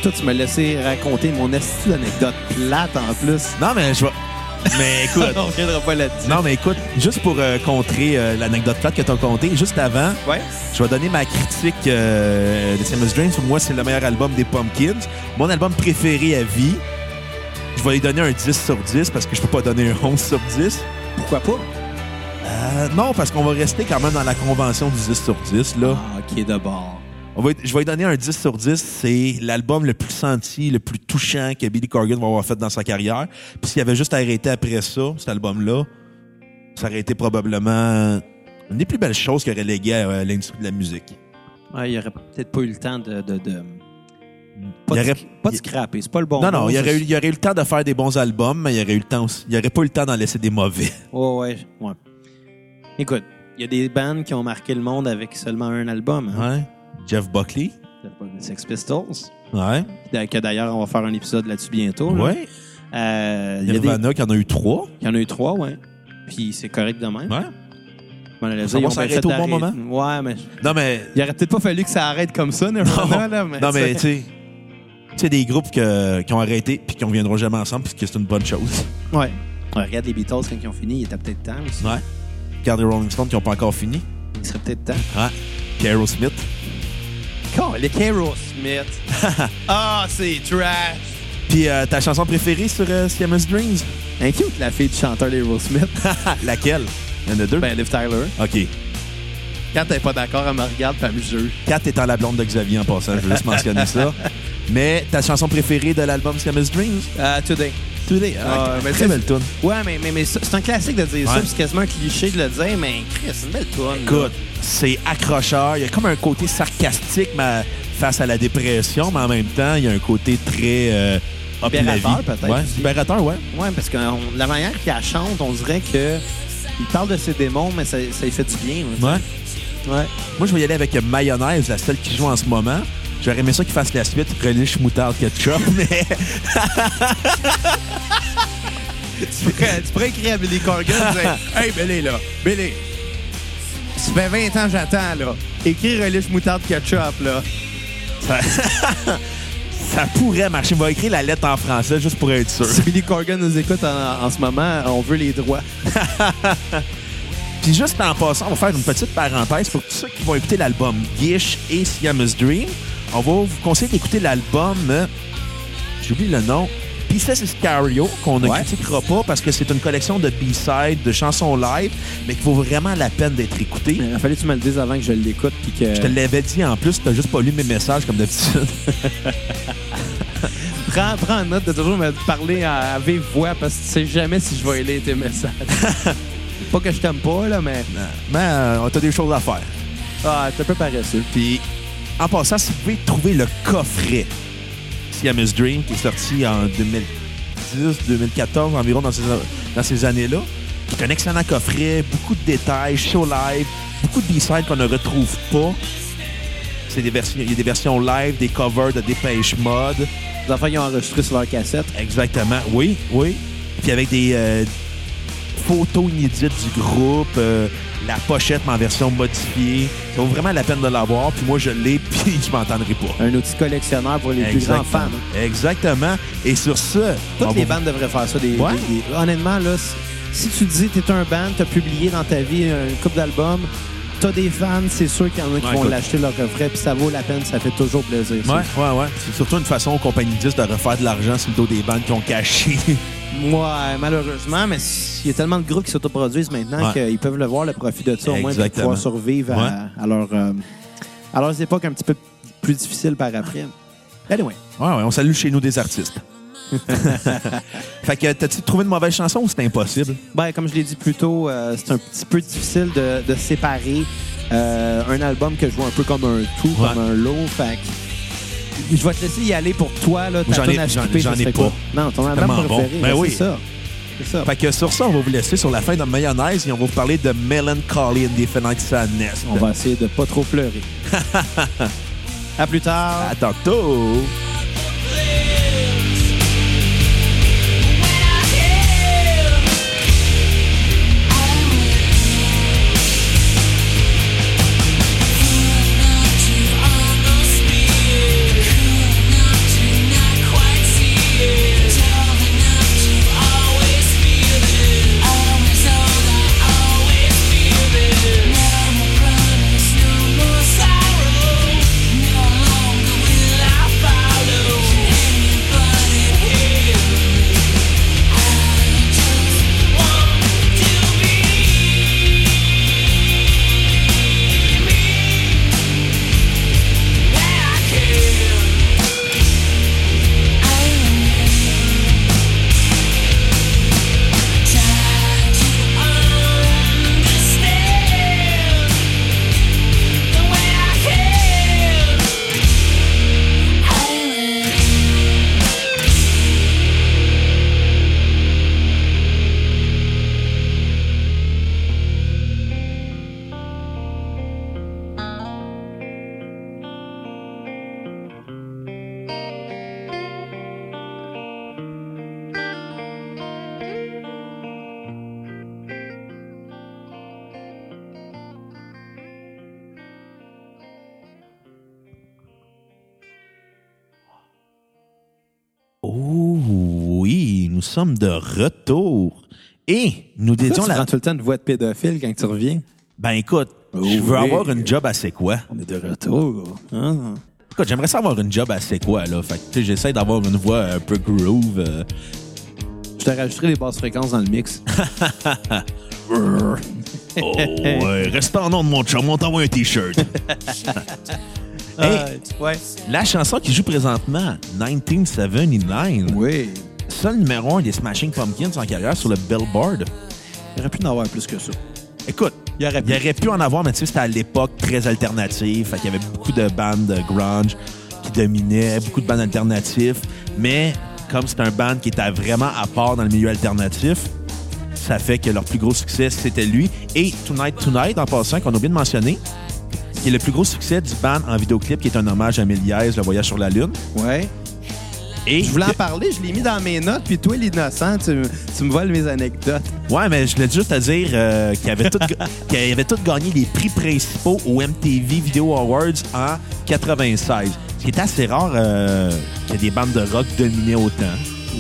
Toi, tu m'as laissé raconter mon esti d'anecdote plate en plus. Non, mais je vais. Mais écoute. On reviendra pas là-dessus. non, mais écoute, juste pour euh, contrer euh, l'anecdote plate que tu as contée, juste avant, Ouais. je vais donner ma critique euh, de Samus Dreams. Pour moi, c'est le meilleur album des Pumpkins. Mon album préféré à vie. Je vais lui donner un 10 sur 10 parce que je peux pas donner un 11 sur 10. Pourquoi pas? Non, parce qu'on va rester quand même dans la convention du 10 sur 10. Là. Ah, OK, d'abord. On va, je vais lui donner un 10 sur 10. C'est l'album le plus senti, le plus touchant que Billy Corgan va avoir fait dans sa carrière. Puis s'il avait juste arrêté après ça, cet album-là, ça aurait été probablement une des plus belles choses qu'il aurait légué à l'industrie de la musique. Ouais, il aurait peut-être pas eu le temps de... de, de... Pas, Il de, aurait- pas de scraper, c'est pas le bon non, non, il aurait, eu, il aurait eu le temps de faire des bons albums, mais il aurait eu le temps aussi- il aurait pas eu le temps d'en laisser des mauvais. Ouais, ouais, ouais. Écoute, il y a des bands qui ont marqué le monde avec seulement un album. Hein? Ouais. Jeff Buckley. Les Sex Pistols. Ouais. Que d'ailleurs, on va faire un épisode là-dessus bientôt. là. Ouais. Euh, il y a des- Nirvana qui en a eu trois. Il y en a eu trois, ouais. Puis c'est correct de même. Ouais. Bon, là, Ça va s'arrêter au bon d'arrêter. Ouais, mais Non, mais il aurait peut-être pas fallu que ça arrête comme ça, Nirvana, Non, là. Mais non, mais tu sais, tu sais, des groupes que- qui ont arrêté puis qui ne reviendront jamais ensemble puis que c'est une bonne chose. Ouais. Ouais, Regarde les Beatles quand ils ont fini, il était peut-être temps aussi. Ouais. Regarde les Rolling Stones qui n'ont pas encore fini. Il serait peut-être temps. Ouais. Puis Aerosmith. Quand les Smith. ah, c'est trash. Puis euh, ta chanson préférée sur euh, Siamese Dreams? Un cute, la fille du chanteur d'Aerosmith. Laquelle? Il y en a deux? ben, Liv Tyler. OK. Quand t'es pas d'accord, elle me regarde elle me juge. Kat étant la blonde de Xavier en passant, je veux juste mentionner ça. Mais ta chanson préférée de l'album Siamese Dreams? Euh, today. Today. Ah, mais très belle tune. Ouais, mais, mais, mais ça- c'est un classique de dire ça, Ouais. c'est quasiment un cliché de le dire, mais Chris, c'est une belle toune. Écoute, c'est accrocheur. Il y a comme un côté sarcastique mais face à la dépression, mais en même temps, il y a un côté très euh, Libérateur, peut-être, Ouais, libérateur, ouais. Ouais, parce que on- la manière qu'elle chante, on dirait que il parle de ses démons, mais ça, ça lui fait du bien. Ouais. Ouais. Moi, je vais y aller avec Mayonnaise, la seule qui joue en ce moment. J'aurais aimé ça qu'il fasse la suite relish moutarde ketchup, mais Tu pourrais, tu pourrais écrire à Billy Corgan et dire Hey, Billy, là, Billy, ça fait 20 ans que j'attends, là. Écris relish moutarde ketchup, là. ça, ça pourrait marcher. On va écrire la lettre en français juste pour être sûr. Si Billy Corgan nous écoute en, en ce moment, on veut les droits. Puis juste en passant, on va faire une petite parenthèse pour tous ceux qui vont écouter l'album Gish et Siamese Dream. On va vous conseiller d'écouter l'album, euh, j'oublie le nom, Pieces Iscario, qu'on ne Ouais. critiquera pas parce que c'est une collection de B-sides, de chansons live, mais qui vaut vraiment la peine d'être écoutée. Il fallait que tu me le dises avant que je l'écoute. Que... Je te l'avais dit en plus, t'as juste pas lu mes messages comme d'habitude. prends, prends en note de toujours me parler à, à vive voix parce que tu sais jamais si je vais lire tes messages. pas que je t'aime pas, là, mais. mais euh, t'as des choses à faire. Ah, t'es un peu paresseux. Puis, en passant, si vous pouvez trouver le coffret Siamese Dream, qui est sorti en 2010, 2014, environ dans ces, dans ces années-là, qui est un excellent coffret, beaucoup de détails, show live, beaucoup de B-sides qu'on ne retrouve pas. C'est des versions, il y a des versions live, des covers de Dépêche Mode. Les enfants, ils ont enregistré sur leur cassette. Exactement. Oui, oui. Puis avec des euh, photos inédites du groupe, euh, la pochette mais en version modifiée. Ça vaut vraiment la peine de l'avoir. Puis moi, je l'ai, puis je m'entendrai pas. Un outil collectionneur pour les plus grands fans. hein. Exactement. Et sur ce, Toutes les bandes devraient faire ça. Des, Ouais. des- des- Honnêtement, là, si, tu dis que t'es un band, t'as publié dans ta vie une couple d'albums, t'as des fans, c'est sûr qu'il y en a qui Ouais, vont l'acheter leur coffret, puis ça vaut la peine, ça fait toujours plaisir. ça. Ouais, ouais, ouais. C'est surtout une façon aux compagnies de refaire de l'argent sur le dos des bandes qui ont caché. Ouais, malheureusement, mais il y a tellement de groupes qui s'autoproduisent maintenant Ouais. qu'ils peuvent le voir le profit de ça, au moins pour pouvoir survivre à, à leur, euh, à leurs époques un petit peu plus difficiles par après. Anyway. ouais, ouais, on salue chez nous des artistes. fait que, t'as-tu trouvé une mauvaise chanson ou c'était impossible? Ben, comme je l'ai dit plus tôt, euh, c'est un petit peu difficile de, de séparer euh, un album que je vois un peu comme un tout, Ouais. comme un lot. Fait que je vais te laisser y aller pour toi. Là, ta J'en ai- j'en- ai pas. quoi? Non, ton album Tellement bon. préféré. Ben oui. C'est ça. C'est ça. Fait que sur ça, on va vous laisser sur la fin de Mayonnaise et on va vous parler de Melancholy and Infinite Sadness. On va essayer de pas trop pleurer. à plus tard. À tantôt! Nous sommes de retour. Et nous Pourquoi dédions tu la... prends tout le temps une voix de pédophile quand tu reviens. Ben écoute, je Oh veux oui. avoir une job assez quoi? On est de retour. Ah. Écoute, j'aimerais ça avoir une job assez quoi, là. Fait que, tu sais, j'essaie d'avoir une voix un peu groove. euh. Je te rajouterai les basses fréquences dans le mix. oh, ouais, reste en nom de mon chum, on t'envoie un T-shirt. Euh, ouais. La chanson qui joue présentement, 1979, Oui. Seul numéro un des Smashing Pumpkins en carrière sur le Billboard. Il aurait pu en avoir plus que ça. Écoute, Il aurait il aurait pu en avoir, mais tu sais, c'était à l'époque très alternative. Fait qu'il y avait beaucoup de bandes de grunge qui dominaient, beaucoup de bandes alternatives. Mais comme c'est un band qui était vraiment à part dans le milieu alternatif, ça fait que leur plus gros succès, c'était lui. Et Tonight Tonight, en passant, qu'on a oublié de mentionner, qui est le plus gros succès du band en vidéoclip, qui est un hommage à Méliès, Le Voyage sur la Lune. Ouais. Et Je voulais en parler, je l'ai mis dans mes notes, puis toi, l'innocent, tu, me- tu me voles mes anecdotes. Ouais, mais je voulais juste te dire euh, qu'il avait, tout, qu'il avait tout gagné les prix principaux au MTV Video Awards en 96. Ce qui est assez rare euh, qu'il y ait des bandes de rock dominées autant.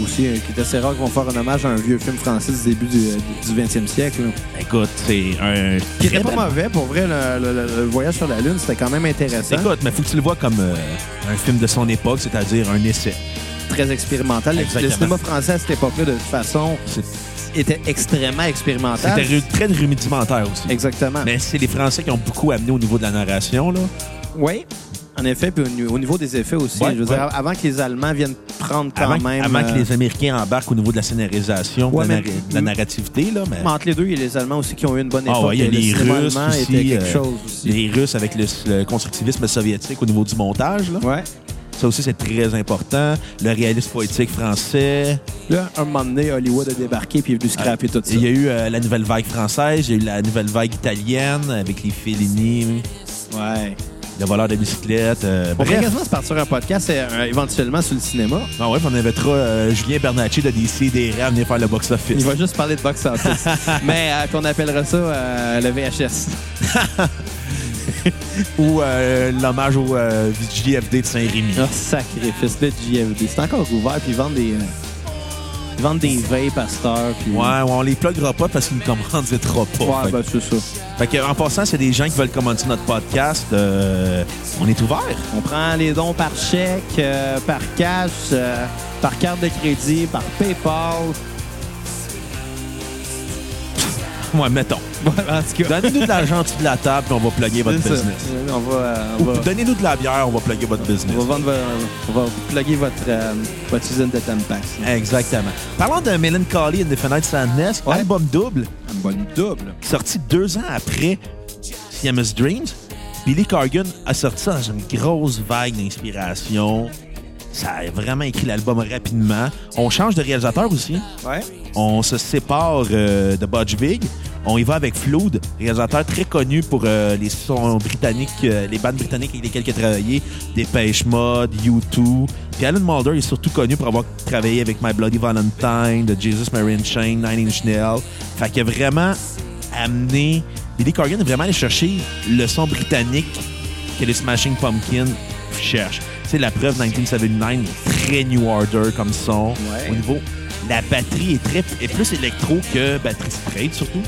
Aussi, euh, qui est assez rare qu'on faire un hommage à un vieux film français du début du, du 20e siècle. là. Écoute, c'est un. Qui très était pas mauvais, pour vrai, le, le- le- le voyage sur la Lune, c'était quand même intéressant. Écoute, mais faut que tu le vois comme euh, un film de son époque, c'est-à-dire un essai. Très expérimental. Le- cinéma français à cette époque-là, de toute façon, était extrêmement expérimental. C'était très rudimentaire aussi. Exactement. Mais c'est les Français qui ont beaucoup amené au niveau de la narration. Là. Oui, en effet, puis au, ni- au niveau des effets aussi. Ouais, je veux ouais. dire, avant que les Allemands viennent prendre quand Avant, même... avant que euh, les Américains embarquent au niveau de la scénarisation, de la, mais- narra- de la narrativité. Là, mais... mais entre les deux, il y a les Allemands aussi qui ont eu une bonne époque. Ah ouais, il y a Le les Russes aussi, quelque euh, chose aussi. Les Russes avec le, le constructivisme soviétique au niveau du montage. Là. Ça aussi, c'est très important. Le réalisme poétique français. Là, un moment donné, Hollywood a débarqué puis est venu scraper tout ça. Il y a eu euh, la nouvelle vague française, il y a eu la nouvelle vague italienne avec les Fellini, Ouais. le voleur de bicyclette. euh, On pourrait quasiment se partir un podcast euh, éventuellement sur le cinéma. Ah ouais, puis on invitera euh, Julien Bernacci de DC des à venir faire le box-office. Il va juste parler de box-office. Mais qu'on appellera ça le VHS. Ou euh, l'hommage au euh, JFD de Saint-Rémy. Ah, sacrifice, le JFD. C'est encore ouvert, puis ils vendent des... euh, ils vendent des vapes à cette heure, puis... Ouais, ouais, on les pluggera pas parce qu'ils ne commanditera pas. Ouais, Fait- ben c'est ça. Fait que, en passant, c'est des gens qui veulent commenter notre podcast. euh, on est ouvert. On prend les dons par chèque, euh, par cash, euh, par carte de crédit, par PayPal. Mettons. Donnez-nous de l'argent en dessous de la table puis on va plugger votre ça. business. On va, euh, on va, Donnez-nous de la bière, on va plugger votre business. on va vendre, on va plugger votre, euh, votre usine de Tampax. Exactement. Parlons de Melancholy and Infinite Sadness, Ouais. album double, Un bon double. sorti deux ans après Siamese Dreams. Billy Corgan a sorti ça dans une grosse vague d'inspiration. Ça a vraiment écrit l'album rapidement. On change de réalisateur aussi. Ouais. On se sépare euh, de Budge Big. On y va avec Flood, réalisateur très connu pour euh, les sons britanniques, euh, les bandes britanniques avec lesquelles il a travaillé, Dépêche Mode, U2. Puis Alan Mulder est surtout connu pour avoir travaillé avec My Bloody Valentine, The Jesus Marine Chain, Nine Inch Nails. Fait qu'il a vraiment amené... Billy Corgan est vraiment allé chercher le son britannique que les Smashing Pumpkins cherchent. C'est la preuve 1979, très New Order comme son. Ouais. Au niveau, la batterie est, très, est plus électro que batterie straight surtout.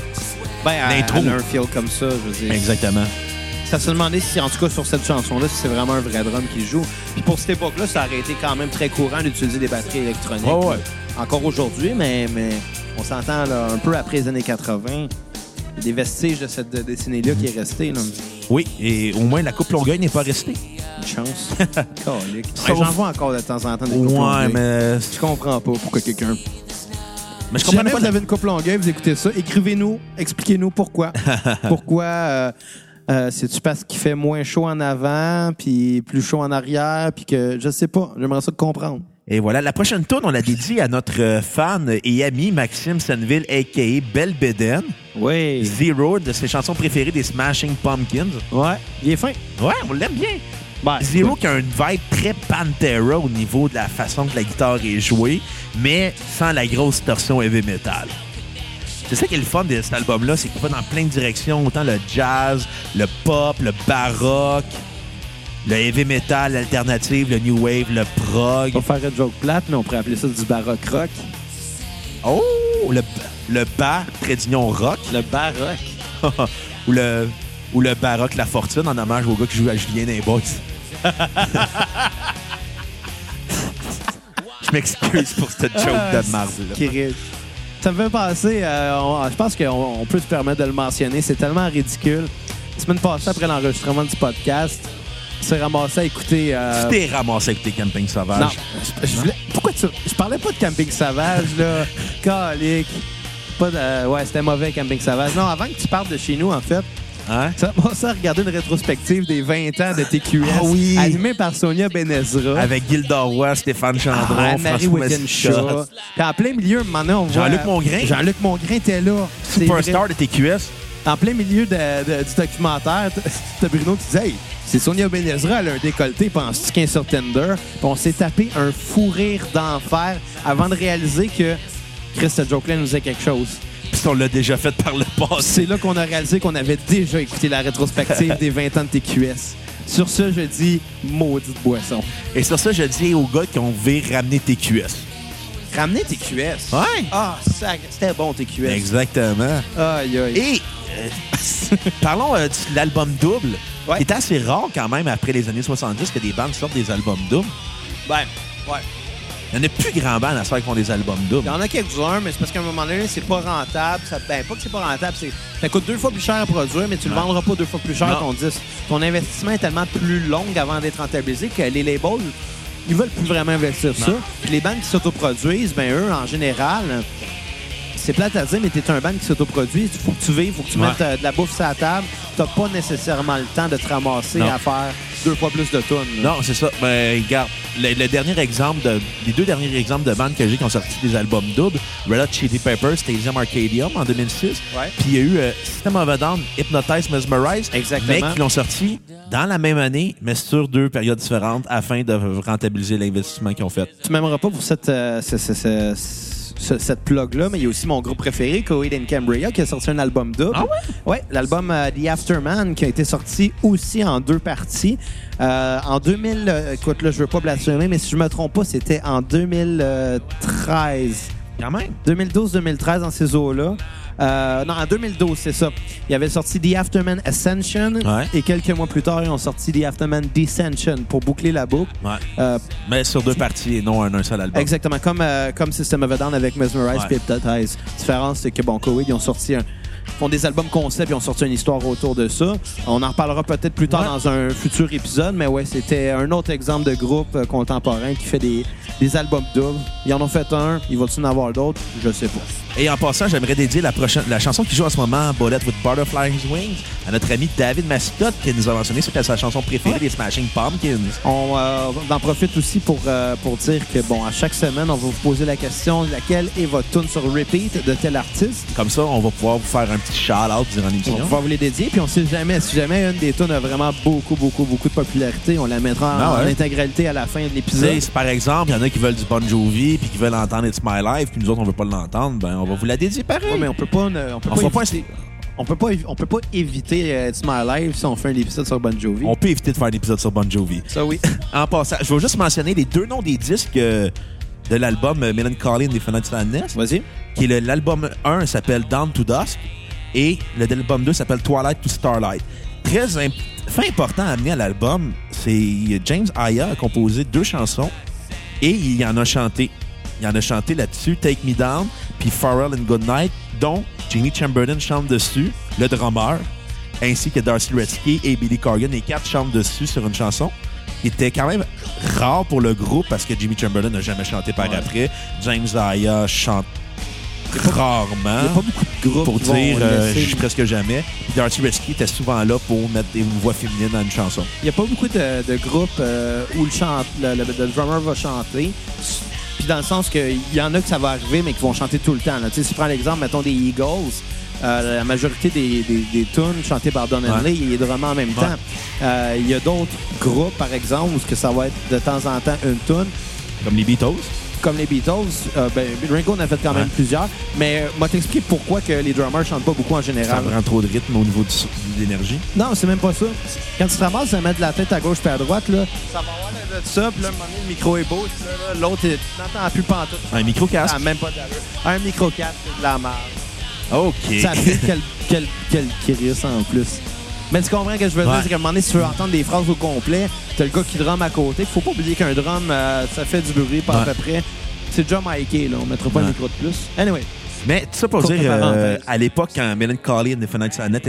Ben, à, L'intro. à un feel comme ça, je veux dire. Exactement. Ça se demandait si, en tout cas, sur cette chanson-là, si c'est vraiment un vrai drum qui joue. Puis pour cette époque-là, ça aurait été quand même très courant d'utiliser des batteries électroniques. Ouais, ouais. là. Encore aujourd'hui, mais, mais on s'entend là, un peu après les années 80. Il y a des vestiges de cette décennie-là qui est restée. Là. Oui, et au moins la coupe Longueuil n'est pas restée. Une chance. Sauf- J'en vois encore de temps en temps des couples Ouais, mais, Je comprends pas pourquoi quelqu'un. mais je Si comprends pas. vous la- avez une couple longueuil, vous écoutez ça, écrivez-nous, expliquez-nous pourquoi. pourquoi euh, euh, c'est-tu parce qu'il fait moins chaud en avant, puis plus chaud en arrière, puis que je sais pas, j'aimerais ça comprendre. Et voilà, la prochaine tourne, on la dédie à notre euh, fan et ami Maxime Senville, a.k.a. Belbeden. Oui. Zero, de ses chansons préférées des Smashing Pumpkins. Ouais, il est fin. Ouais, on l'aime bien. Ben, Zero qui a une vibe très Pantera au niveau de la façon que la guitare est jouée, mais sans la grosse torsion heavy metal. C'est ça qui est le fun de cet album-là, c'est qu'il va dans plein de directions, autant le jazz, le pop, le baroque, le heavy metal, l'alternative, le new wave, le prog. on va faire une joke plate, mais on pourrait appeler ça du baroque rock. Oh, le, le bas, d'union rock, Le baroque. ou le ou le baroque La Fortune en hommage au gars qui joue à Julien Boys. Je m'excuse pour cette joke de. Qui rit. Ça me fait penser, euh, on- je pense qu'on on peut se permettre de le mentionner, c'est tellement ridicule. La semaine passée, après l'enregistrement du podcast, s'est ramassé à écouter... euh, Tu t'es ramassé avec tes campings sauvages. non, je, je voulais- pourquoi tu... Je parlais pas de camping sauvage, là. Calique. Pas de... euh, ouais, c'était mauvais, camping sauvage. Non, avant que tu parles de chez nous, en fait, Hein? ça m'a ça regarder une rétrospective des 20 ans de TQS Ah oui. animée par Sonia Benezra. Avec Gilda Roy, Stéphane Chandron, Ah, Marie Wittenshaw. Puis en plein milieu, maintenant, on voit... Jean-Luc Mongrain. Jean-Luc Mongrain était là. Superstar de TQS. En plein milieu de- de- du documentaire, t'as Bruno qui disait Hey, c'est Sonia Benezra, elle a un décolleté, penses-tu est sur Tinder? Puis on s'est tapé un fou rire d'enfer avant de réaliser que Chris, cette joke-là nous disait quelque chose. Puis on l'a déjà fait par le passé. C'est là qu'on a réalisé qu'on avait déjà écouté la rétrospective des 20 ans de TQS. Sur ce, je dis maudite boisson. Et sur ça, je dis aux gars qu'on veut ramener TQS. Ramenez TQS. Ouais. Ah, c'était bon TQS. Exactement. Aïe, aïe. Et parlons euh, de l'album double. Ouais. C'est assez rare quand même après les années 70 que des bandes sortent des albums doubles. Ben, ouais. Il n'y en a plus grand band à ce faire qui font des albums Il y doubles. en a quelques-uns, mais c'est parce qu'à un moment donné, c'est pas rentable. Ça, ben, pas que c'est pas rentable, c'est ça coûte deux fois plus cher à produire, mais tu le Ouais. vendras pas deux fois plus cher Non. ton disque. Ton investissement est tellement plus long avant d'être rentabilisé que les labels, ils veulent plus vraiment investir ça. Puis les bandes qui s'autoproduisent, ben eux, en général, c'est plate à dire, mais t'es un band qui s'autoproduit. Il faut que tu vives, il faut que tu Ouais. mettes euh, de la bouffe sur la table. T'as pas nécessairement le temps de te ramasser Non. à faire deux fois plus de tonnes. Non, c'est ça. Ben, regarde, le, le dernier exemple, de, les deux derniers exemples de bandes que j'ai qui ont sorti des albums doubles, Red Hot Chili Peppers, Stadium Arcadium en 2006. Ouais. Puis il y a eu euh, System of a Down, Hypnotize, Mesmerize. Exactement. Mais qui l'ont sorti dans la même année, mais sur deux périodes différentes afin de rentabiliser l'investissement qu'ils ont fait. Tu m'aimeras pas pour cette, euh, ce- cette plug-là, mais il y a aussi mon groupe préféré, Coheed and Cambria, qui a sorti un album double. Ah ouais? Ouais, l'album euh, The Afterman, qui a été sorti aussi en deux parties. Euh, en 2000, euh, écoute, là, je veux pas blasphémer, mais si je me trompe pas, c'était en 2013. Quand même. 2012-2013 dans ces eaux-là. Euh, non, en 2012, c'est ça. Il avait sorti The Afterman Ascension Ouais. et quelques mois plus tard, ils ont sorti The Afterman Descension pour boucler la boucle. Ouais. Euh, Mais sur deux parties et non un, un seul album. Exactement, comme, euh, comme System of a Down avec Mesmerize et Hypnotize. La différence, c'est que, bon, Coheed, ils ont sorti un font des albums concept, ils ont sorti une histoire autour de ça. On en reparlera peut-être plus tard Ouais. dans un futur épisode, mais ouais, c'était un autre exemple de groupe euh, contemporain qui fait des, des albums doubles. Ils en ont fait un, ils vont-ils en avoir d'autres? Je sais pas. Et en passant, j'aimerais dédier la, prochaine, la chanson qui joue en ce moment, Bullet with Butterfly's Wings, à notre ami David Mascotte, qui nous a mentionné c'était sa chanson préférée des Smashing Pumpkins. On euh, en profite aussi pour, euh, pour dire que, bon, à chaque semaine, on va vous poser la question laquelle est votre tune sur repeat de tel artiste? Comme ça, on va pouvoir vous faire un petit shout-out durant On va l'émission. pouvoir vous les dédier. Puis on sait jamais, si jamais une des tunes a vraiment beaucoup, beaucoup, beaucoup de popularité, on la mettra en, ouais. en intégralité à la fin de l'épisode. par exemple, il y en a qui veulent du Bon Jovi puis qui veulent entendre It's My Life, puis nous autres, on veut pas l'entendre, ben on va vous la dédier pareil. Ouais, mais on peut pas, ne- on peut On pas, fera pas éviter, on peut pas, on peut pas éviter euh, It's My Life si on fait un épisode sur Bon Jovi. On peut éviter de faire un épisode sur Bon Jovi. Ça oui. En passant, je vais juste mentionner les deux noms des disques euh, de l'album euh, Melancholy and Infinite Sadness. Vas-y. qui est l'album 1 s'appelle Down to Dusk et l'album 2 s'appelle Twilight to Starlight. Très imp- fait important à amener à l'album, c'est James Aya a composé deux chansons et il y en a chanté. Il en a chanté là-dessus Take Me Down puis Pharrell and Goodnight dont Jimmy Chamberlain chante dessus, le drummer, ainsi que Darcy Redsky et Billy Corgan. Les quatre chantent dessus sur une chanson qui était quand même rare pour le groupe parce que Jimmy Chamberlain n'a jamais chanté par Ouais. après. James Aya chante rarement. Il n'y a pas beaucoup de groupes Pour dire, euh, presque jamais. Puis Darcy Redsky était souvent là pour mettre une voix féminine dans une chanson. Il n'y a pas beaucoup de, de groupes euh, où le, chante, le, le- le drummer va chanter. Puis dans le sens qu'il y en a que ça va arriver, mais qui vont chanter tout le temps. là. Si tu prends l'exemple, mettons, des Eagles, euh, la majorité des, des, des tunes chantées par Don Henley, il est drummer en même Ouais. temps. Euh, Il y a d'autres groupes, par exemple, où que ça va être de temps en temps une tune. Comme les Beatles. Comme les Beatles, euh, ben, Ringo en a fait quand même Ouais. plusieurs. Mais euh, moi, t'expliquer pourquoi que les drummers chantent pas beaucoup en Ça général. prend trop de rythme au niveau du- de l'énergie. Non, c'est même pas ça. Quand tu te ramasses à mettre la tête à gauche puis à droite, là, ça va avoir l'air de ça, puis là, à un moment donné, le micro est beau, l'autre, tu n'entends plus pantoute. Un micro-casque. Ça a même pas d'allure. Un micro 4, c'est de la merde. OK. Ça fait quel, quel, quel en plus. Mais tu comprends ce que je veux Ouais. dire? C'est qu'à un moment donné, si tu veux entendre des phrases au complet, t'as le gars qui drum à côté. Faut pas oublier qu'un drum, euh, ça fait du bruit, pas à Ouais. peu près. C'est déjà miké, là. On mettra pas Ouais. le micro de plus. Anyway. Mais tout ça pour dire, euh, à l'époque, quand Melancholy and Infinite Sadness,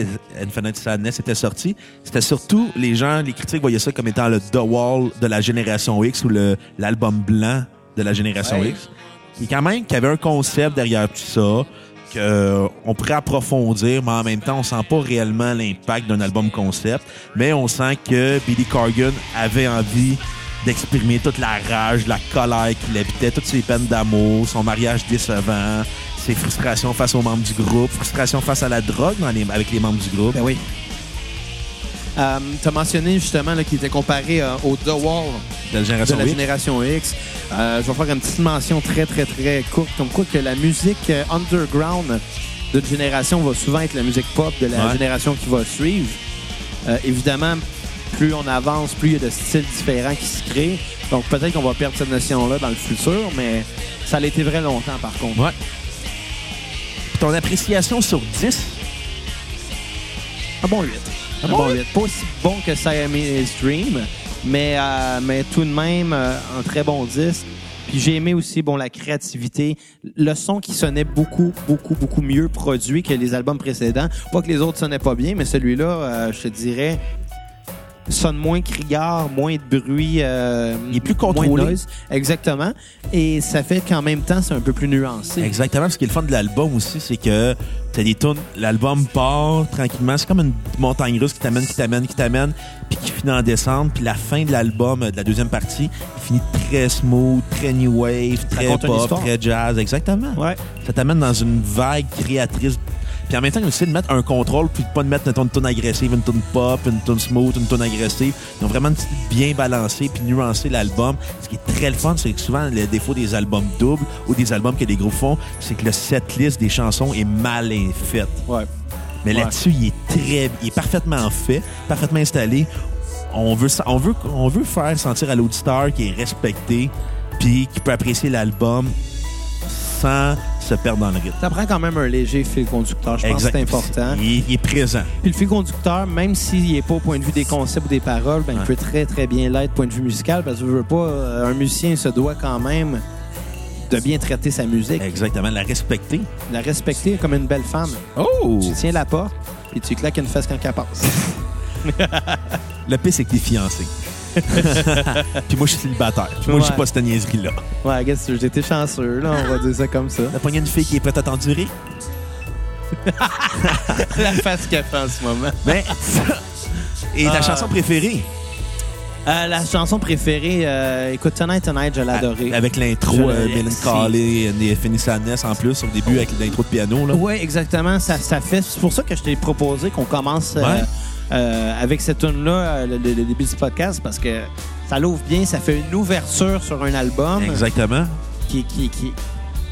Infinite Sadness était sorti, c'était surtout les gens, les critiques voyaient ça comme étant le The Wall de la génération X ou l'album blanc de la génération. X. Qui quand même, qui avait un concept derrière tout ça, euh, on pourrait approfondir, mais en même temps, on sent pas réellement l'impact d'un album concept. Mais on sent que Billy Corgan avait envie d'exprimer toute la rage, la colère qu'il habitait, toutes ses peines d'amour, son mariage décevant, ses frustrations face aux membres du groupe, frustrations face à la drogue avec les membres du groupe. Ben oui. Euh, tu as mentionné justement qu'il était comparé euh, au The Wall de la de génération la X. génération X. Euh, je vais faire une petite mention très, très, très courte, comme quoi que la musique underground d'une génération va souvent être la musique pop de la Ouais. génération qui va suivre. Évidemment, plus on avance, plus il y a de styles différents qui se créent. Donc peut-être qu'on va perdre cette notion-là dans le futur, mais ça a été vrai longtemps par contre. Ouais. Ton appréciation sur 10, Un bon 8. 8. Pas aussi bon que Siamese Dream, mais, euh, mais tout de même euh, un très bon disque. Puis j'ai aimé aussi bon la créativité, le son qui sonnait beaucoup beaucoup beaucoup mieux produit que les albums précédents. Pas que les autres sonnaient pas bien, mais celui-là, euh, je te dirais sonne moins criard, moins de bruit, euh, Il est plus moins de contrôlé. noise. Exactement. Et ça fait qu'en même temps, c'est un peu plus nuancé. Exactement. Ce qui est le fun de l'album aussi, c'est que t'as des tunes, l'album part tranquillement. C'est comme une montagne russe qui t'amène, qui t'amène, qui t'amène, puis qui finit en descente. Puis la fin de l'album, euh, de la deuxième partie, il finit très smooth, très new wave, très pop, très jazz. Exactement. Ouais. Ça t'amène dans une vague créatrice. Puis en même temps, ils ont essayé de mettre un contrôle, puis de pas de mettre une tune agressive, une tune pop, une tune smooth, une tune agressive. Ils ont vraiment bien balancé puis nuancé l'album. Ce qui est très le fun, c'est que souvent, le défaut des albums doubles ou des albums que les groupes font, c'est que le setlist des chansons est mal fait. Ouais. Mais Ouais. là-dessus, il est très, il est parfaitement fait, parfaitement installé. On veut, on veut, on veut faire sentir à l'auditeur qu'il est respecté, puis qu'il peut apprécier l'album sans se perdre dans le rythme. Ça prend quand même un léger fil conducteur. Je pense que c'est important. Il, est- il est présent. Puis le fil conducteur, même s'il n'est pas au point de vue des concepts ou des paroles, ben, il peut très, très bien l'être point de vue musical parce que je veux pas, euh, un musicien se doit quand même de bien traiter sa musique, Exactement, la respecter. la respecter comme une belle femme. Oh! Tu tiens la porte et tu claques une fesse quand elle passe. Le pire, c'est que t'es fiancé. Puis moi, je suis célibataire. Puis moi, j'ai Ouais. pas cette niaiserie-là. Ouais, guess, j'étais chanceux, là, on va dire ça comme ça. T'as pogné une fille qui est prête à t'endurer? la face qu'elle fait en ce moment. Mais... Et ta Ah. chanson préférée? Euh, la chanson préférée, euh, écoute, Tonight Tonight, je l'ai adorée. Avec l'intro Je euh, Melancholy et Infinite Sadness en plus, au début, avec l'intro de piano. Là. Oui, exactement. Ça, ça fait. C'est pour ça que je t'ai proposé qu'on commence euh, Ouais. Euh, avec cette tune-là, le, début du podcast, parce que ça l'ouvre bien. Ça fait une ouverture sur un album Exactement. qui, qui, qui-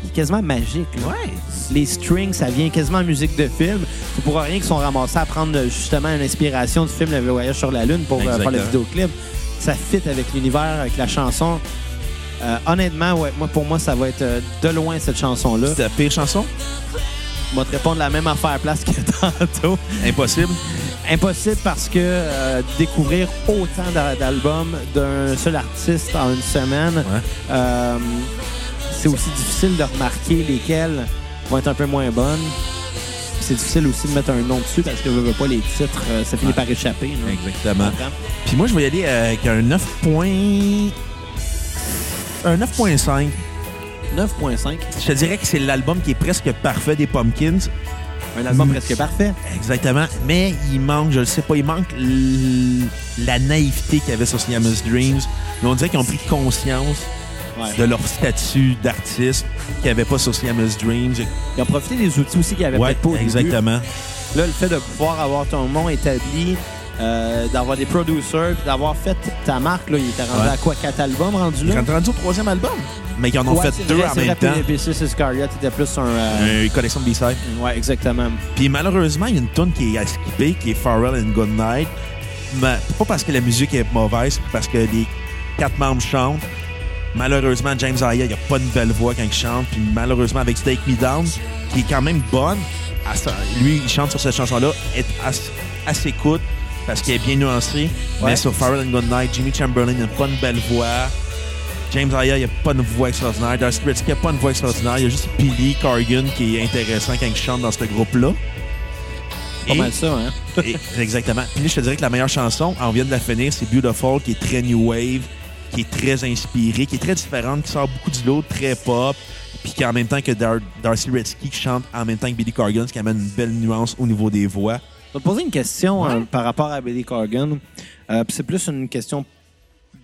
qui est quasiment magique. là. Ouais. Les strings, ça vient quasiment en musique de film. C'est pour rien qu'ils sont ramassés à prendre justement une inspiration du film Le Voyage sur la Lune pour euh, faire le vidéoclip. Ça fit avec l'univers, avec la chanson. Euh, honnêtement, ouais, moi, pour moi, ça va être euh, de loin cette chanson-là. C'est ta pire chanson? Je vais te répondre la même affaire place que tantôt. Impossible. Impossible parce que euh, découvrir autant d'a- d'albums d'un seul artiste en une semaine, Ouais. euh, c'est aussi difficile de remarquer lesquels vont être un peu moins bonnes. C'est difficile aussi de mettre un nom dessus parce que je veux pas les titres, euh, ça finit Ouais. par échapper. là. Exactement. Puis moi, je vais y aller avec un 9 points... Un 9.5. 9.5. Je te dirais que c'est l'album qui est presque parfait des Pumpkins. Un album presque parfait. Exactement. Mais il manque, je le sais pas, il manque la naïveté qu'il y avait sur Siamese Dreams. Mais on dirait qu'ils ont pris conscience Ouais. de leur statut d'artiste qu'il n'y avait pas sur Siamese Dreams. Ils ont profité des outils aussi qu'il n'y avait Ouais, pas au début. exactement. Là, le fait de pouvoir avoir ton nom établi, euh, d'avoir des producers, puis d'avoir fait ta marque, là, il était rendu Ouais. à quoi? Quatre albums rendus Ils là? sont rendus au troisième album. Mais ils en ont Ouais, fait c'est deux vrai, en c'est même temps. Pisces Iscariot était plus un... euh, Une collection de B-sides. Ouais, exactement. Puis malheureusement, il y a une tune qui est à skipper, qui est Farrell and Good Night. Mais pas parce que la musique est mauvaise, parce que les quatre membres chantent. Malheureusement, James Aya, il a pas une belle voix quand il chante. Puis malheureusement, avec Stake Me Down, qui est quand même bonne, lui, il chante sur cette chanson-là, est à s'écoute, parce qu'elle est bien nuancée. Ouais. Mais sur Farrell and Good Night, Jimmy Chamberlain n'a pas une belle voix. James Aya, il a pas une voix extraordinaire. Darcy Retsky a pas une voix extraordinaire. Il y a juste Billy Corgan qui est intéressant quand il chante dans ce groupe-là. Pas mal ça, hein? et- exactement. Puis je te dirais que la meilleure chanson, on vient de la finir, c'est Beautiful, qui est très new wave, qui est très inspirée, qui est très différente, qui sort beaucoup du lot, très pop, puis qui en même temps que Dar- Darcy Retsky qui chante en même temps que Billy Corgan, ce qui amène une belle nuance au niveau des voix. Je vais te poser une question Ouais. euh, par rapport à Billy Corgan. Euh, c'est plus une question,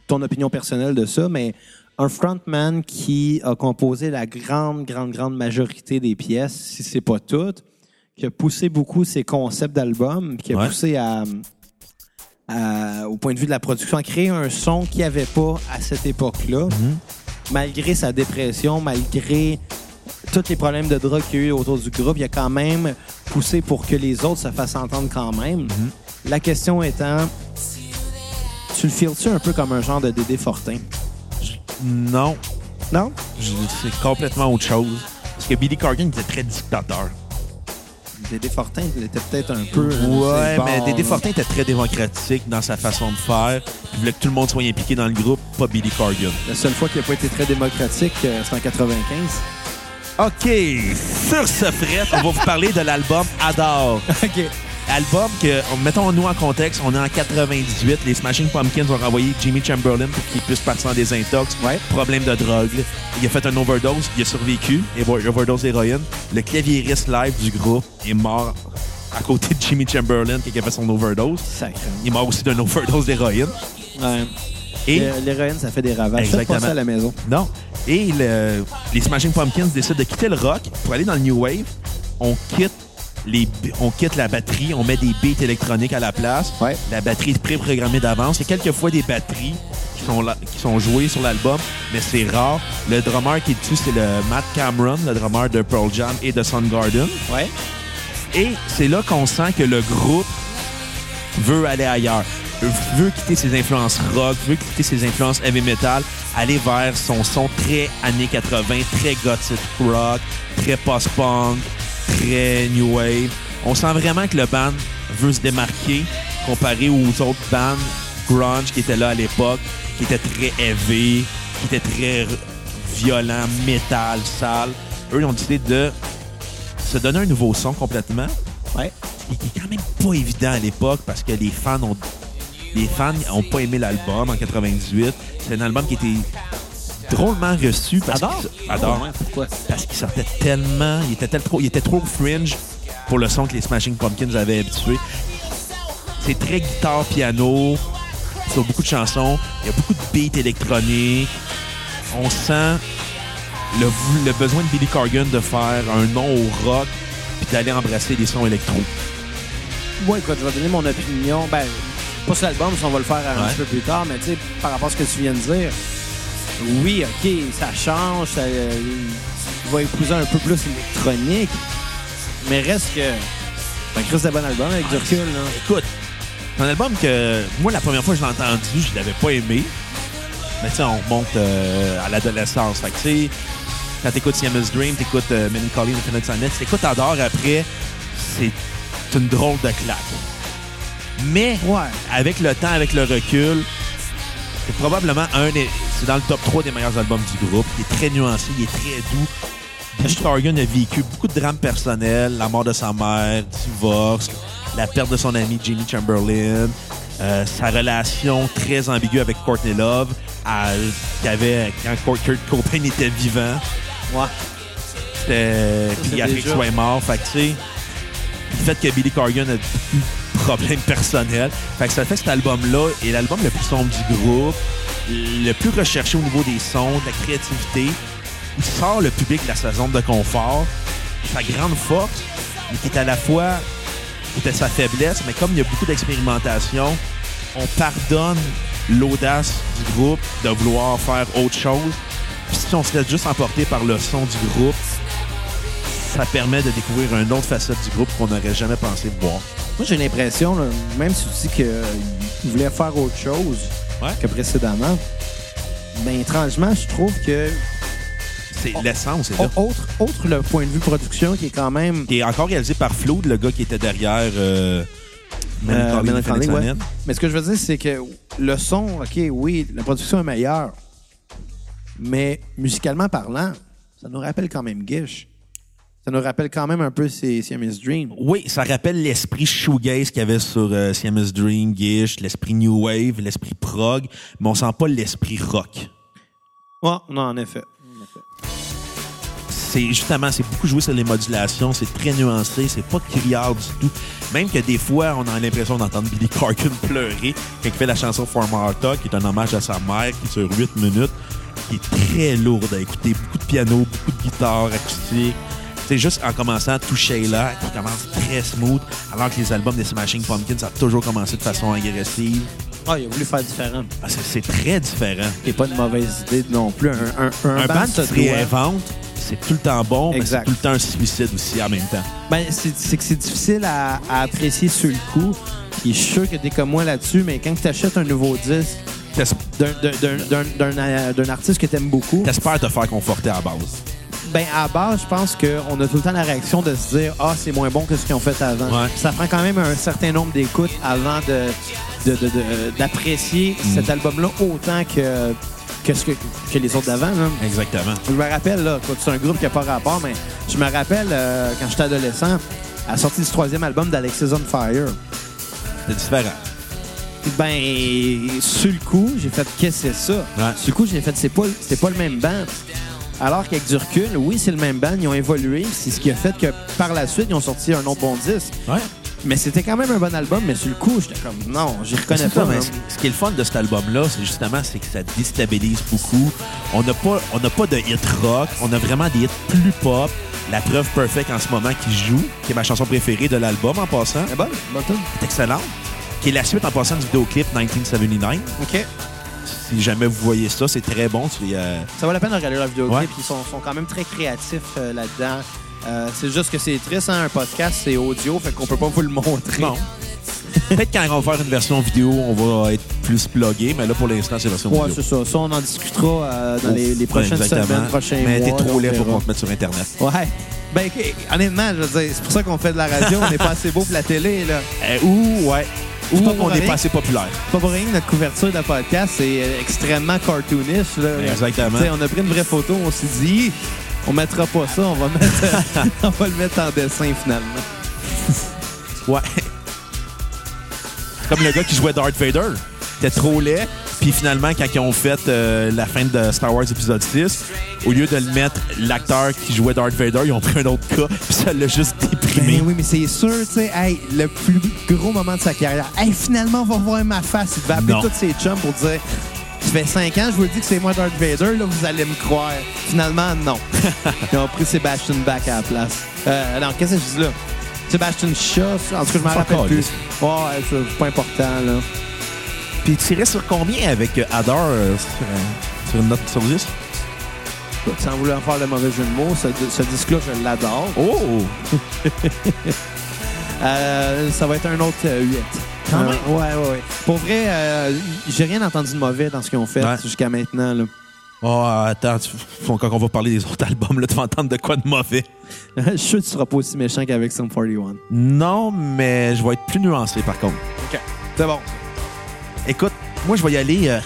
ton opinion personnelle de ça, mais un frontman qui a composé la grande, grande, grande majorité des pièces, si c'est pas toutes, qui a poussé beaucoup ses concepts d'albums, qui a Ouais. poussé à, à- au point de vue de la production, à créer un son qu'il n'y avait pas à cette époque-là, malgré sa dépression, malgré tous les problèmes de drogue qu'il y a eu autour du groupe, il a quand même poussé pour que les autres se fassent entendre quand même. La question étant, tu le files-tu un peu comme un genre de Dédé Fortin? Non, Non? c'est complètement autre chose. Parce que Billy Corgan était très dictateur. Dédé Fortin, il était peut-être un peu... Ouais, bon, mais Dédé. Fortin était très démocratique dans sa façon de faire. Il voulait que tout le monde soit impliqué dans le groupe, pas Billy Corgan. La seule fois qu'il n'a pas été très démocratique, euh, c'est en 95. OK, sur ce fret, on va vous parler de l'album Adore. OK. Album que, mettons-nous en contexte, on est en 98. Les Smashing Pumpkins ont renvoyé Jimmy Chamberlain pour qu'il puisse partir en désintox. Ouais. Problème de drogue. Il a fait un overdose, il a survécu. Et overdose d'héroïne. Le claviériste live du groupe est mort à côté de Jimmy Chamberlain qui a fait son overdose. Il est mort aussi d'une overdose d'héroïne. Ouais. Et L'hé- L'héroïne, ça fait des ravages. Pas Exactement. ça à la maison. Non. Et le- les Smashing Pumpkins décident de quitter le rock pour aller dans le New Wave. On quitte, les, on quitte la batterie, on met des beats électroniques à la place. Ouais. La batterie est pré-programmée d'avance. Il y a quelquefois des batteries qui sont, qui sont jouées sur l'album, mais c'est rare. Le drummer qui est dessus, c'est le Matt Cameron, le drummer de Pearl Jam et de Soundgarden. Ouais. Et c'est là qu'on sent que le groupe veut aller ailleurs. Veut quitter ses influences rock, veut quitter ses influences heavy metal, aller vers son son très années 80, très gothic rock, très post-punk, très new wave. On sent vraiment que le band veut se démarquer comparé aux autres bands grunge qui étaient là à l'époque, qui étaient très heavy, qui étaient très violents, métal, sale. Eux, ils ont décidé de se donner un nouveau son complètement Ouais. qui qui est quand même pas évident à l'époque parce que les fans ont les fans ont pas aimé l'album en 98. C'est un album qui était drôlement reçu parce Adore? qu'il adore pourquoi? parce qu'il sortait tellement, il était tel- trop, il était trop fringe pour le son que les Smashing Pumpkins avaient habitué. C'est très guitare piano sur beaucoup de chansons. Il y a beaucoup de beats électroniques. On sent le besoin de Billy Corgan de faire un nom au rock puis d'aller embrasser les sons électro. Moi, écoute, je vais donner mon opinion. Ben, pas sur l'album, ça, on va le faire un Ouais. petit peu plus tard, mais tu sais, par rapport à ce que tu viens de dire, oui, OK, ça change, ça euh, va épouser un peu plus l'électronique, mais reste que. Ben, Chris, c'est un bon album avec du recul, là. Écoute, c'est un album que moi, la première fois que je l'ai entendu, je l'avais pas aimé. Mais tu sais, on remonte euh, à l'adolescence. Fait que tu sais, quand t'écoutes Siamese Dream, t'écoutes euh, Melancholy Infinite Sadness, t'écoutes Adore après, c'est une drôle de claque. Mais Ouais. avec le temps, avec le recul, c'est probablement un des. C'est dans le top 3 des meilleurs albums du groupe. Il est très nuancé, il est très doux. Billy Corgan a vécu beaucoup de drames personnels, la mort de sa mère, divorce, la perte de son ami Jimmy Chamberlain, euh, sa relation très ambiguë avec Courtney Love, à- avait quand Kurt Cobain était vivant. Ouais. C'était. Puis après qu'il soit mort, fait que tu sais. Le fait que Billy Corgan a problèmes personnels. Fait que ça fait que cet album-là est l'album le plus sombre du groupe, le plus recherché au niveau des sons, de la créativité. Il sort le public de sa zone de confort. Sa grande force, mais qui est à la fois qui était sa faiblesse, mais comme il y a beaucoup d'expérimentation, on pardonne l'audace du groupe de vouloir faire autre chose. Puis si on se laisse juste emporter par le son du groupe, ça permet de découvrir une autre facette du groupe qu'on n'aurait jamais pensé voir. Moi, j'ai l'impression, là, même si tu dis qu'il voulait faire autre chose Ouais. que précédemment, ben étrangement, je trouve que C'est Oh. l'essence, c'est là. au- autre, autre le point de vue production qui est quand même Qui est encore réalisé par Flood, le gars qui était derrière euh, ouais. Sadness. Mais ce que je veux dire, c'est que le son, OK, oui, la production est meilleure. Mais musicalement parlant, ça nous rappelle quand même Gish. Ça nous rappelle quand même un peu ces Siamese Dream. Oui, ça rappelle l'esprit shoegaze qu'il y avait sur euh, Siamese Dream, Gish, l'esprit New Wave, l'esprit prog, mais on sent pas l'esprit rock. Ouais, non, en effet. c'est justement, c'est beaucoup joué sur les modulations, c'est très nuancé, c'est pas criard du tout. Même que des fois, on a l'impression d'entendre Billy Corgan pleurer quand il fait la chanson For Martha, qui est un hommage à sa mère, qui dure 8 minutes, qui est très lourde à écouter. Beaucoup de piano, beaucoup de guitare acoustique. C'est juste en commençant à toucher là, qui commence très smooth, alors que les albums des Smashing Pumpkins, ça a toujours commencé de façon agressive. Ah, il a voulu faire différent. Ah, c'est, très différent. C'est pas une mauvaise idée non plus. Un, un, un, Un band qui se réinvente, c'est tout le temps bon, mais c'est Exact. tout le temps un suicide aussi en même temps. Ben, c'est que c'est difficile à, à apprécier sur le coup. Puis je suis sûr que t'es comme moi là-dessus, mais quand tu achètes un nouveau disque d'un- artiste que t'aimes beaucoup, T'espères te faire conforter à la base. Ben à base, je pense qu'on a tout le temps la réaction de se dire Ah, c'est moins bon que ce qu'ils ont fait avant. Ouais. Ça prend quand même un certain nombre d'écoutes avant de, de- de- de- d'apprécier Mm. cet album-là autant que, que, ce que, que les autres d'avant. Exactement. Je me rappelle, là, c'est un groupe qui n'a pas rapport, mais je me rappelle euh, quand j'étais adolescent, à la sortie du troisième album d'Alexis on Fire. C'est différent. Ben, sur le coup, j'ai fait qu'est-ce que c'est ça? Ouais. Sur le coup, j'ai fait c'est pas, c'est pas le même band. Alors qu'avec du recul, oui, c'est le même band, ils ont évolué. C'est ce qui a fait que par la suite, ils ont sorti un autre bon disque. Ouais. Mais c'était quand même un bon album, mais sur le coup, j'étais comme non, j'y reconnais pas. mais ce qui est le fun de cet album-là, c'est justement c'est que ça déstabilise beaucoup. On n'a pas, on n'a pas de hit rock, on a vraiment des hits plus pop. La preuve perfect en ce moment qui joue, qui est ma chanson préférée de l'album en passant, C'est bon, bonne tune. est excellente. Qui est la suite en passant du vidéoclip 1979. OK. Si jamais vous voyez ça, c'est très bon. Euh, Ça vaut la peine de regarder la vidéo Ouais. Ils sont, sont quand même très créatifs euh, là-dedans. Euh, c'est juste que c'est triste, hein, un podcast, c'est audio, fait qu'on peut pas vous le montrer. Non. Peut-être quand on va faire une version vidéo, on va être plus plugué, mais là pour l'instant, c'est version Ouais, vidéo. c'est ça. Ça, on en discutera euh, dans les, les prochaines Exactement. semaines, prochains Mais mois. t'es trop laid pour qu'on te mette sur Internet. Ouais. Ben, ok, honnêtement, je veux dire, c'est pour ça qu'on fait de la radio. on n'est pas assez beau pour la télé, là. Euh, ou, ouais. Ou C'est pas on pour n'est rien. pas assez populaire. Pas pour rien que notre couverture de podcast, c'est euh, extrêmement cartoonish, là. Exactement. On a pris une vraie photo, on s'est dit, on mettra pas ça, on va, mettre, on va le mettre en dessin, finalement. Ouais. Comme le gars qui jouait Darth Vader. C'était trop laid. Puis finalement, quand ils ont fait euh, la fin de Star Wars épisode 6, au lieu de le mettre l'acteur qui jouait Darth Vader, ils ont pris un autre gars. Puis ça l'a juste déprimé. Ben oui, mais c'est sûr, tu sais, hey, le plus gros moment de sa carrière. Hey, finalement, on va voir ma face. Il devait appeler Non. tous ses chums pour dire Ça fait 5 ans, je vous dis que c'est moi Darth Vader, là, vous allez me croire. Finalement, non. Ils ont pris Sebastian Bach à la place. Euh, non, qu'est-ce que je dis là? Sebastian Shaw, en tout cas, je m'en rappelle plus. c'est c'est pas important, là. Puis tirais sur combien avec euh, Adore euh, sur, euh, sur une note sur 10? Écoute, Sans vouloir faire le mauvais jeu de mots, ce, ce disque-là, je l'adore. Oh! Euh, ça va être un autre euh, 8. Quand même? ouais, ouais, ouais. Pour vrai, j'ai rien entendu de mauvais dans ce qu'ils ont fait Ouais. jusqu'à maintenant. Là. Oh, attends, quand on va parler des autres albums, là, tu vas entendre de quoi de mauvais. je suis sûr que tu seras pas aussi méchant qu'avec Sum 41. Non, mais je vais être plus nuancé par contre. OK. C'est bon. Écoute, moi, je vais y aller. euh,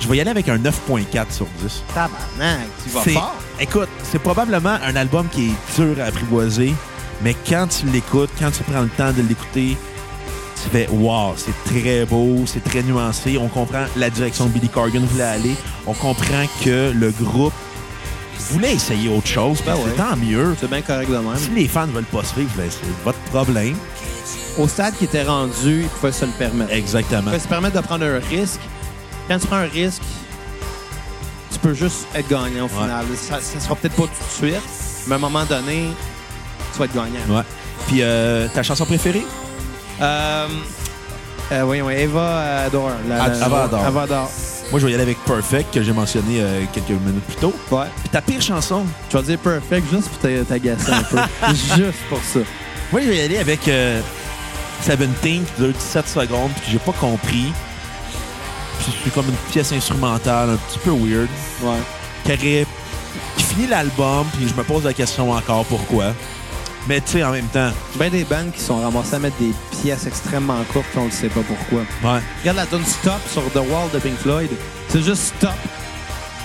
je vais y aller avec un 9.4 sur 10. Tabarnak, tu vas C'est- fort. Écoute, c'est probablement un album qui est dur à apprivoiser, mais quand tu l'écoutes, quand tu prends le temps de l'écouter, tu fais Wow, c'est très beau, c'est très nuancé. On comprend la direction que Billy Corgan voulait aller. On comprend que le groupe voulait essayer autre chose. puis Ben c'est tant mieux. C'est bien correct de Si même. les fans ne veulent pas suivre, ben, c'est votre problème. Au stade qui était rendu, il pouvait se le permettre. Il Exactement. pouvait se permettre de prendre un risque. Quand tu prends un risque, tu peux juste être gagnant au final. Ça, ça sera peut-être pas tout de suite, mais à un moment donné, tu vas être gagnant. Ouais. Puis euh, ta chanson préférée? Euh, euh, voyons, Eva euh, Adore. La- Ad- la- Ava Adore. Ava Adore. Moi, je vais y aller avec Perfect, que j'ai mentionné euh, quelques minutes plus tôt. Ouais. Puis ta pire chanson? Je vais dire perfect juste pour t'a- t'agacer un peu. juste pour ça. Moi, je vais y aller avec Seventeen, qui dure 17 secondes, puis que j'ai pas compris. C'est comme une pièce instrumentale un petit peu weird. Ouais. Qui, aurait- qui finit l'album, puis je me pose la question encore pourquoi? Mais tu sais, en même temps, Ben des bandes qui sont ramassées à mettre des pièces extrêmement courtes, puis on ne sait pas pourquoi. ouais. Regarde la tune Stop sur The Wall de Pink Floyd. C'est juste Stop.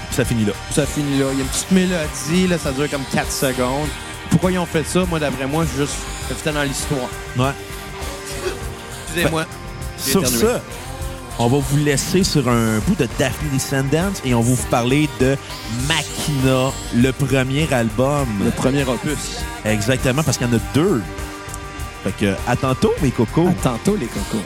Puis ça finit là. Ça finit là. Il y a une petite mélodie, là, ça dure comme 4 secondes. Pourquoi ils ont fait ça? Moi, d'après moi, je suis juste c'était dans l'histoire. Ouais. Excusez-moi. J'ai Sur éternué. ça, on va vous laisser sur un bout de Daphne Descendants et on va vous parler de Machina, le premier album. Le premier opus. Exactement, parce qu'il y en a deux. Fait que, à tantôt, mes cocos. À tantôt, les cocos.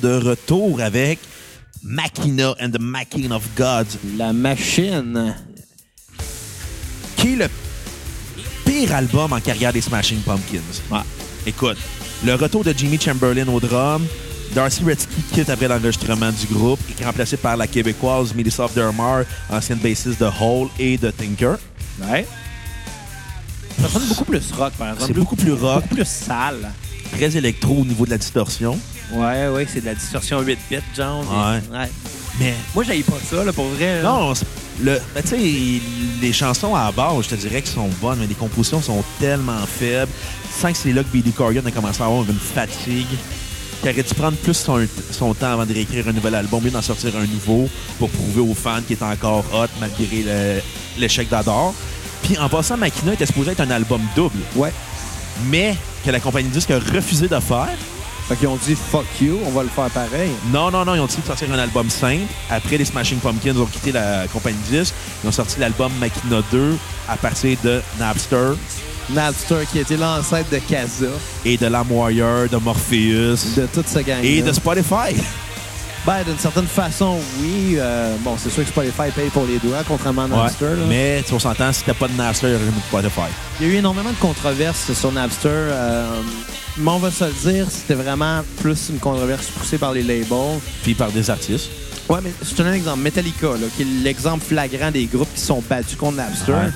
De retour avec Machina and the Machine of Gods, La machine. qui est le pire album en carrière des Smashing Pumpkins? Ouais. Écoute, le retour de Jimmy Chamberlain au drum, Darcy Retzky quitte après l'enregistrement du groupe et est remplacé par la québécoise Melissa Dermar, ancienne bassiste de Hole et de Tinker. Ouais. Ça sonne beaucoup plus rock, par exemple. C'est beaucoup plus rock, Beaucoup plus sale. très électro au niveau de la distorsion. Ouais, ouais, c'est de la distorsion 8 bits, genre. Ouais. Ouais. Mais Moi, j'aille pas ça, là, pour vrai. là. non, le, ben, tu sais, les chansons à la base, je te dirais qu'elles sont bonnes, mais les compositions sont tellement faibles. Je sens que c'est là que Billy Corgan a commencé à avoir une fatigue. Qu'il aurait dû prendre plus son, son temps avant de réécrire un nouvel album, mieux d'en sortir un nouveau pour prouver aux fans qu'il est encore hot malgré l'échec d'Adore? Puis en passant, Machina était supposé être un album double, Ouais. mais que la compagnie de disques a refusé de faire. Fait qu'ils ont dit fuck you, on va le faire pareil. Non, non, non, ils ont décidé de sortir un album simple. Après, les Smashing Pumpkins ont quitté la compagnie de disques. Ils ont sorti l'album Machina 2 à partir de Napster Napster qui était l'ancêtre de Casa, et de LimeWire, de Morpheus de toute ce gang et de Spotify. Ben, d'une certaine façon, oui. Euh, bon, c'est sûr que Spotify paye pour les doigts, contrairement à Napster. là. Mais tu s'entend, si t'as pas de Napster, il y aurait jamais de Spotify. Il y a eu énormément de controverses sur Napster. euh, mais on va se le dire, c'était vraiment plus une controverse poussée par les labels. Puis par des artistes. Ouais, mais donne un exemple. Metallica, là, qui est l'exemple flagrant des groupes qui sont battus contre Napster. Ouais.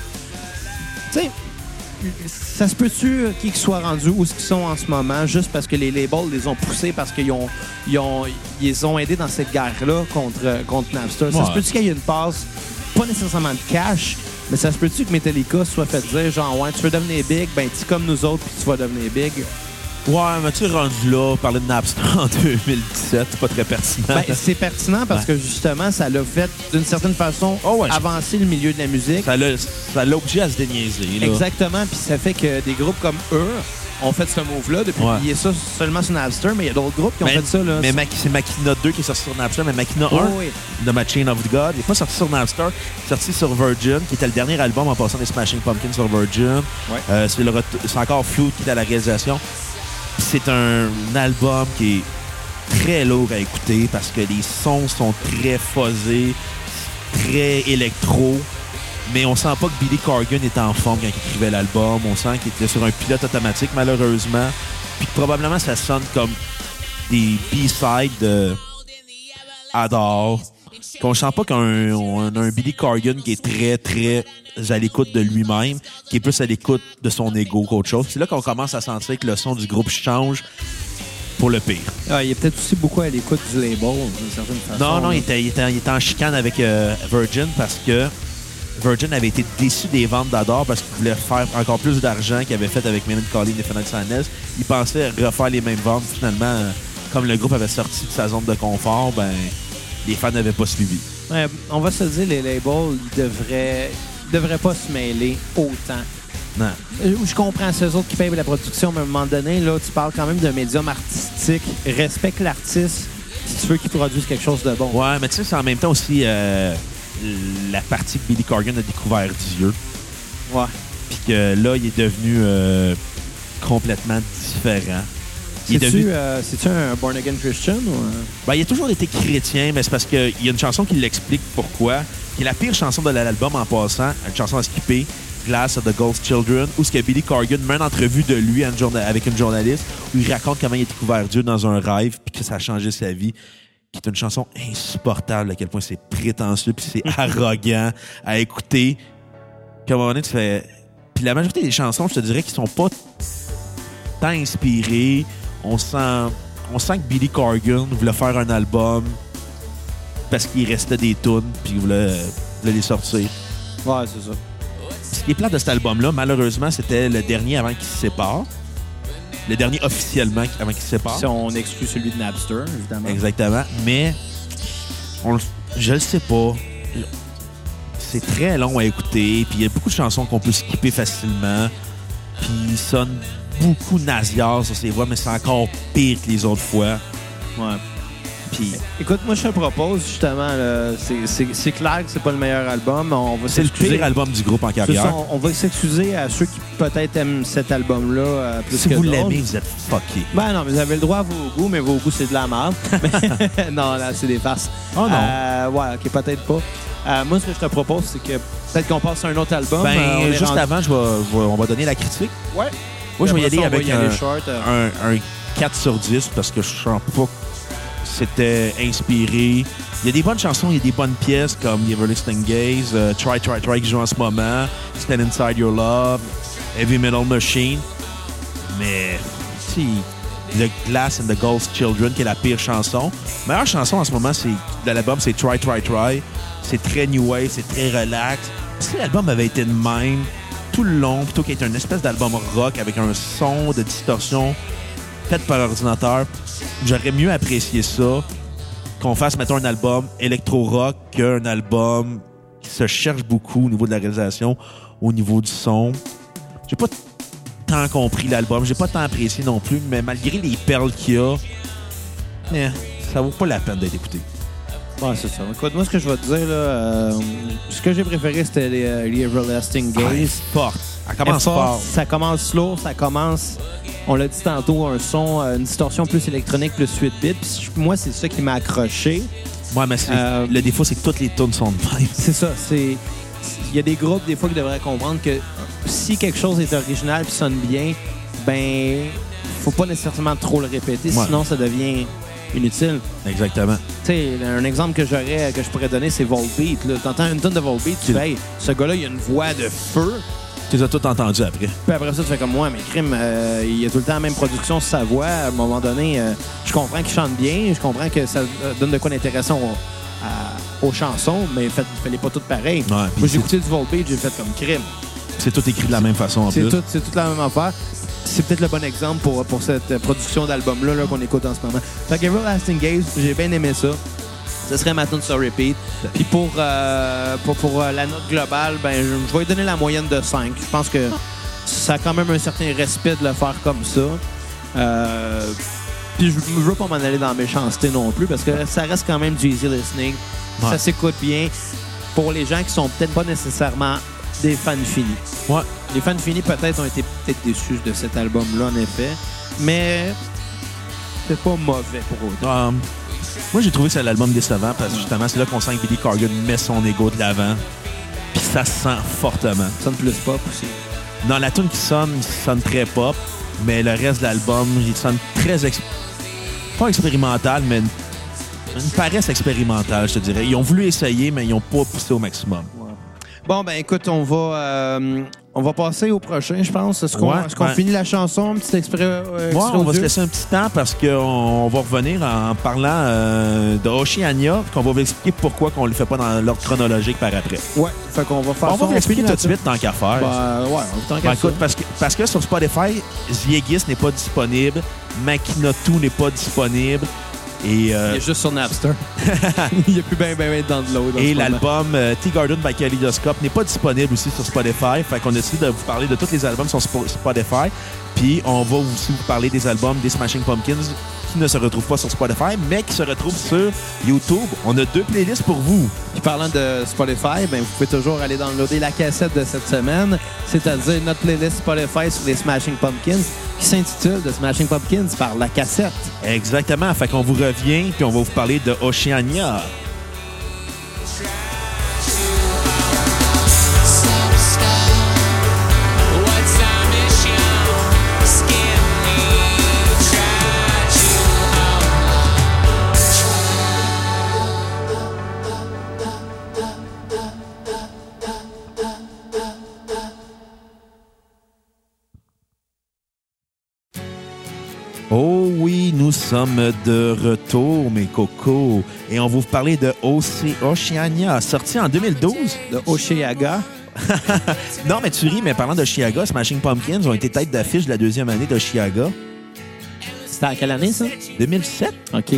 Tu sais, ça se peut-tu qu'ils soient rendus où ils sont en ce moment juste parce que les labels les ont poussés parce qu'ils ont, ils ont, ils ont aidés dans cette guerre-là contre, contre Napster? Ça se peut-tu qu'il y ait une passe, pas nécessairement de cash, mais ça se peut-tu que Metallica soit fait dire genre, ouais, tu veux devenir big, ben, tu comme nous autres, puis tu vas devenir big. Ouais, mais tu es rendu là, parler de Napster en 2017, c'est pas très pertinent. Ben, c'est pertinent parce que justement, ça l'a fait d'une certaine façon Oh ouais, je- avancer le milieu de la musique. ça l'a ça l'a obligé à se déniaiser. Là. Exactement, puis ça fait que des groupes comme eux ont fait ce move-là de publier ça seulement sur Napster, mais il y a d'autres groupes qui ont Mais, fait ça. Là. mais c'est Machina 2 qui est sorti sur Napster, mais Machina 1 Oh, oui. de Machine of God, il n'est pas sorti sur Napster, il est sorti sur Virgin, qui était le dernier album en passant des Smashing Pumpkins sur Virgin. Ouais. Euh, c'est encore Flute qui est à la réalisation. C'est un, album qui est très lourd à écouter parce que les sons sont très fuzzés, très électro. Mais on sent pas que Billy Corgan était en forme quand il écrivait l'album. On sent qu'il était sur un pilote automatique, malheureusement. Puis probablement, ça sonne comme des B-sides de Adore. Qu'on sent pas qu'on on a un Billy Corgan qui est très, très à l'écoute de lui-même, qui est plus à l'écoute de son ego qu'autre chose. C'est là qu'on commence à sentir que le son du groupe change pour le pire. Ah, il est peut-être aussi beaucoup à l'écoute du label, d'une certaine façon. Non, non, il était, il était- il était en chicane avec euh, Virgin parce que Virgin avait été déçu des ventes d'Adore parce qu'il voulait faire encore plus d'argent qu'il avait fait avec Melancholy et Infinite Sadness. Il pensait refaire les mêmes ventes. Finalement, euh, comme le groupe avait sorti de sa zone de confort, ben les fans n'avaient pas suivi. Ouais, on va se dire, les labels, ils devraient, ils devraient pas se mêler autant. Non. Euh, Je comprends, c'est eux autres qui payent la production, mais à un moment donné, là, tu parles quand même d'un médium artistique. Respecte l'artiste si tu veux qu'il produise quelque chose de bon. Ouais, mais tu sais, c'est en même temps aussi euh, la partie que Billy Corgan a découvert Dieu. Ouais. Puis que là, il est devenu euh, complètement différent. C'est-tu devenu euh, c'est-tu un born again Christian ou un- Ben, il a toujours été chrétien, mais c'est parce qu'il y a une chanson qui l'explique pourquoi. Qui est la pire chanson de l'album en passant, une chanson à skipper, Glass of the Ghost Children, où ce que Billy Corgan met une entrevue de lui une avec une journaliste, où il raconte comment il a découvert Dieu dans un rêve, puis que ça a changé sa vie. Qui est une chanson insupportable, à quel point c'est prétentieux, puis c'est arrogant à écouter. Puis à un moment donné, tu fais... Puis la majorité des chansons, je te dirais, qui sont pas tant inspirées. On sent, on sent que Billy Corgan voulait faire un album parce qu'il restait des tunes puis il voulait, voulait les sortir. Ouais, c'est ça. Ce qui est de cet album-là, malheureusement, c'était le dernier avant qu'il se sépare. Le dernier officiellement avant qu'il se sépare. Si on exclut celui de Napster, évidemment. Exactement. Mais on, je le sais pas. C'est très long à écouter. Puis il y a beaucoup de chansons qu'on peut skipper facilement. Puis il sonne beaucoup nasillard sur ses voix, mais c'est encore pire que les autres fois. Ouais. Puis Écoute, moi, je te propose, justement, c'est- clair que c'est pas le meilleur album. On va c'est le pire album du groupe en carrière. on, va s'excuser à ceux qui peut-être aiment cet album-là euh, plus Si que vous l'aimez, vous êtes fucké. Ben non, mais vous avez le droit à vos goûts, mais vos goûts, c'est de la merde. Non, là, c'est des farces. Oh non. Euh, ouais, OK, peut-être pas. Euh, moi, ce que je te propose, c'est que peut-être qu'on passe à un autre album. Ben, Euh, juste rendu- avant, je vais, je vais- on va donner la critique. Ouais. Moi, je vais y aller avec un, euh. un, un 4 sur 10 parce que je sens pas que c'était inspiré. Il y a des bonnes chansons, il y a des bonnes pièces comme The Everlasting Gaze, euh, Try, Try, Try qui joue en ce moment, Stand Inside Your Love, Heavy Metal Machine. Mais, sais, The Glass and the Ghost Children, qui est la pire chanson. La meilleure chanson en ce moment c'est de l'album, c'est Try, Try, Try. C'est très new wave, c'est très relax. Si l'album avait été de même tout le long, plutôt qu'être une espèce d'album rock avec un son de distorsion fait par ordinateur, j'aurais mieux apprécié ça qu'on fasse, mettons, un album électro-rock qu'un album qui se cherche beaucoup au niveau de la réalisation, au niveau du son. J'ai pas tant compris l'album, j'ai pas tant apprécié non plus, mais malgré les perles qu'il y a, eh, ça vaut pas la peine d'être écouté. Ouais, c'est ça. Écoute, moi, ce que je vais te dire, là, euh, ce que j'ai préféré, c'était les, euh, les Everlasting Gaze. Elle commence fort. Ça commence slow, ça commence, on l'a dit tantôt, un son, euh, une distorsion plus électronique, plus 8 bits. Puis moi, c'est ça qui m'a accroché. Ouais, mais Euh, le défaut, c'est que toutes les tunes sont de même. C'est ça, c'est... Il y a des groupes, des fois, qui devraient comprendre que si quelque chose est original et sonne bien, ben, faut pas nécessairement trop le répéter, Ouais. sinon ça devient inutile. Exactement. Tu sais, un exemple que j'aurais, que je pourrais donner, c'est Volbeat. T'entends une tonne de Volbeat, tu fais, ce gars-là, il a une voix de feu. Tu les as tout entendus après. Puis après ça, tu fais comme moi, mais crime, euh, il y a tout le temps la même production sur sa voix. À un moment donné, euh, je comprends qu'il chante bien, je comprends que ça euh, donne de quoi d'intéressant aux chansons, mais faites, faites-les pas toutes pareilles. puis Moi, j'ai écouté du Volbeat, j'ai fait comme crime. C'est tout écrit de la même façon en C'est plus. tout, c'est toute la même affaire. C'est peut-être le bon exemple pour, pour cette production d'album-là là, qu'on écoute en ce moment. Fait que Everlasting Gaze, j'ai bien aimé ça. Ce serait ma tune sur repeat. Puis pour, euh, pour, pour, euh, la note globale, ben, je, je vais lui donner la moyenne de 5. Je pense que ça a quand même un certain respect de le faire comme ça. Euh, puis je, je veux pas m'en aller dans la méchanceté non plus parce que ça reste quand même du easy listening. Ouais. Ça s'écoute bien pour les gens qui sont peut-être pas nécessairement des fans finis. Ouais. Les fans finis peut-être ont été peut-être déçus de cet album-là, en effet. Mais c'est pas mauvais pour eux. Euh, moi, j'ai trouvé que c'est l'album décevant parce que justement, c'est là qu'on sent que Billy Corgan met son ego de l'avant. Puis ça se sent fortement. Ça sonne plus pop aussi. Dans la tune qui sonne, il sonne très pop, mais le reste de l'album, il sonne très... ex- Pas expérimental, mais une, une paresse expérimentale, je te dirais. Ils ont voulu essayer, mais ils n'ont pas poussé au maximum. Bon, ben écoute, on va, euh, on va passer au prochain, je pense. Est-ce qu'on Ouais, qu'on ouais. finit la chanson, un petit exprès, euh, Ouais, on va se laisser un petit temps parce qu'on on va revenir en parlant euh, de Oceania, qu'on va vous expliquer pourquoi on ne le fait pas dans l'ordre chronologique par après. Ouais, fait qu'on va faire on ça. va vous expliquer tout de suite tant qu'à faire. Ben, ouais, on Ben, tant qu'à écoute, parce que, parce que sur Spotify, Ziegis n'est pas disponible, Makinatu n'est pas disponible, et, euh, Il est juste sur Napster. Il n'y a plus ben ben ben de download. en et l'album euh, Tea Garden by Kaleidoscope n'est pas disponible aussi sur Spotify. Fait qu'on a décidé de vous parler de tous les albums sur Spo- Spotify. Puis on va aussi vous parler des albums des Smashing Pumpkins qui ne se retrouvent pas sur Spotify, mais qui se retrouvent sur YouTube. On a deux playlists pour vous. Puis parlant de Spotify, ben, vous pouvez toujours aller downloader la cassette de cette semaine, c'est-à-dire notre playlist Spotify sur les Smashing Pumpkins, qui s'intitule The Smashing Pumpkins par la cassette. Exactement. Fait qu'on vous revient, puis on va vous parler de Oceania. Sommes de retour, mes cocos. Et on va vous parler de OC Oceania, sorti en 2012. De Osheaga. Non, mais tu ris, mais parlant de Chiaga, Smashing Pumpkins ont été tête d'affiche de la deuxième année de Chiaga. C'était à quelle année, ça? 2007? OK.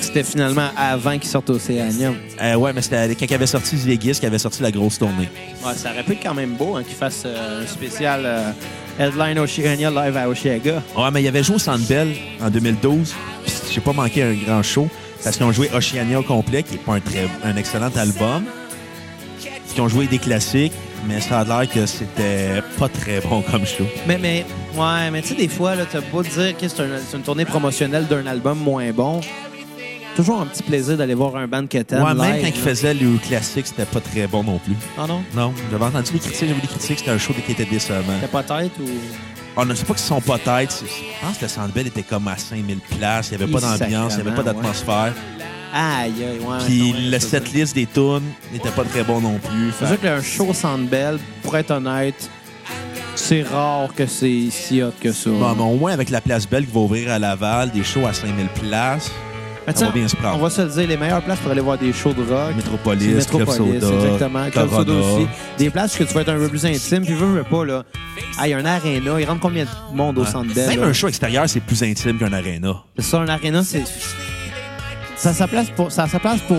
C'était finalement avant qu'ils sortent Océania. Euh, ouais, mais c'était quand il avait sorti Vegas qui avait sorti la grosse tournée. Ouais, ça aurait pu être quand même beau hein, qu'ils fassent euh, un spécial euh, Headline Oceania live à Osheaga. Ouais, mais il avait joué au Sandbell en 2012. Puis j'ai pas manqué un grand show parce qu'ils ont joué Oceania au complet, qui est pas un, très, un excellent album. Puis Ils ont joué des classiques, mais ça a l'air que c'était pas très bon comme show. Mais, mais, ouais, mais tu sais, des fois, là, t'as beau dire que c'est un- c'est une tournée promotionnelle d'un album moins bon. Toujours un petit plaisir d'aller voir un band que t'aimes Ouais, même live, quand ils faisaient le classique, c'était pas très bon non plus. Ah non? Non, j'avais entendu les critiques, j'avais des critiques, c'était un show qui était décevant. T'as pas tête ou... On ne sait pas qu'ils sont pas c'est- Je pense que le Sandbell était comme à 5000 places. Il n'y avait pas d'ambiance, il n'y avait pas d'atmosphère. Aïe, aïe, ouais. Puis ouais, le setlist des tunes n'était pas très bon non plus. C'est sûr qu'un show Sandbell, pour être honnête, c'est rare que c'est si hot que ça. Bon, mais au moins, avec la place Belle qui va ouvrir à Laval, des shows à 5000 places, Mais ça va tu sais, bien se prendre. On va se le dire, les meilleures places pour aller voir des shows de rock. Métropolis, Métropolis, Soda, exactement. Club Soda aussi. Des places que tu vas être un peu plus intime, puis veux, veux pas, là. Ah, il y a un aréna, il rentre combien de monde au Ouais. centre Bell? Même un show extérieur, c'est plus intime qu'un aréna. C'est ça, un aréna, c'est. Ça a sa place pour, ça a sa place pour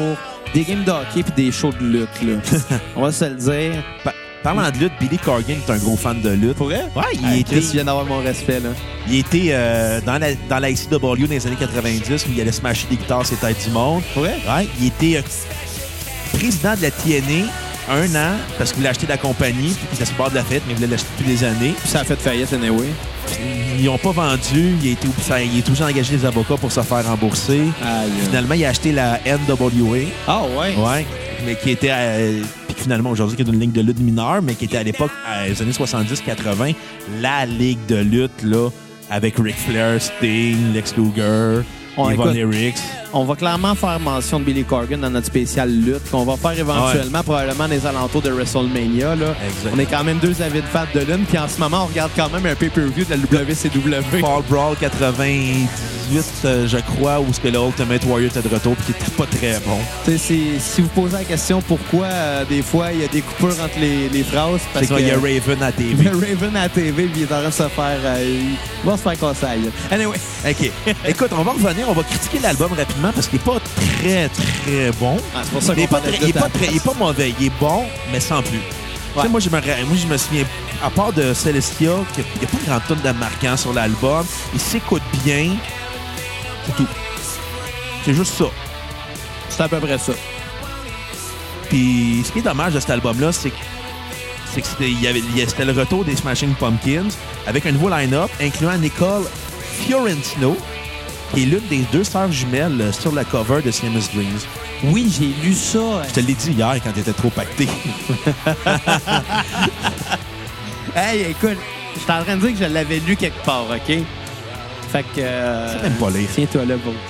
des games de hockey puis des shows de lutte, là. On va se le dire. Pa- Parlant de lutte, Billy Corgan est un gros fan de lutte. Pour vrai? Ouais, il Ah, était, Chris, tu viens d'avoir mon respect, là. il était euh, dans, la, dans la ICW dans les années 90 où il allait smasher des guitares sur les têtes du monde. Pour vrai? Ouais, il était euh, président de la TNA un an parce qu'il voulait acheter la compagnie puis sur le bord de la fête, mais il voulait l'acheter depuis des années. Puis ça a fait faillite, anyway. Ils n'ont pas vendu. Il a été, ça- il est toujours engagé des avocats pour se faire rembourser. Finalement, il a acheté la NWA. Ah, ouais? Ouais. Mais qui était, euh, finalement, aujourd'hui, qui est une ligne de lutte mineure, mais qui était à l'époque, à les années 70-80, la ligue de lutte, là, avec Ric Flair, Sting, Lex Luger, On écoute- Eriks. On va clairement faire mention de Billy Corgan dans notre spécial lutte, qu'on va faire éventuellement, probablement des alentours de WrestleMania. Là. On est quand même deux avides fans de l'une, puis en ce moment, on regarde quand même un pay-per-view de la WCW. Fall Brawl 98, euh, je crois, où ce que le Ultimate Warrior était de retour, puis qui était pas très bon. Tu sais, si, vous posez la question pourquoi, euh, des fois, il y a des coupures entre les, les phrases, parce qu'il y a Raven à TV. Raven à TV, puis il est en train de se faire... euh, il va se faire gueule. Anyway, OK. Écoute, on va revenir, on va critiquer l'album rapidement parce qu'il est pas très, très bon. ah, c'est pour ça Il est, qu'on pas très- il, est pas très- il est pas mauvais. Il est bon, mais sans plus. Tu sais, moi, je me, moi, je me souviens, à part de Celestia, qu'il n'y a pas grand tonne de marquant sur l'album. Il s'écoute bien. C'est tout. C'est juste ça. C'est à peu près ça. Puis, ce qui est dommage de cet album-là, c'est que c'est que c'était le retour des Smashing Pumpkins avec un nouveau line-up incluant Nicole Fiorentino, qui est l'une des deux sœurs jumelles euh, sur la cover de Siamese Dreams. Oui, j'ai lu ça. Je te l'ai dit hier quand t'étais trop pacté. Hey, écoute, j'étais en train de dire que je l'avais lu quelque part, OK? Fait que... euh, C'est même pas lire. Tiens-toi là pour dire.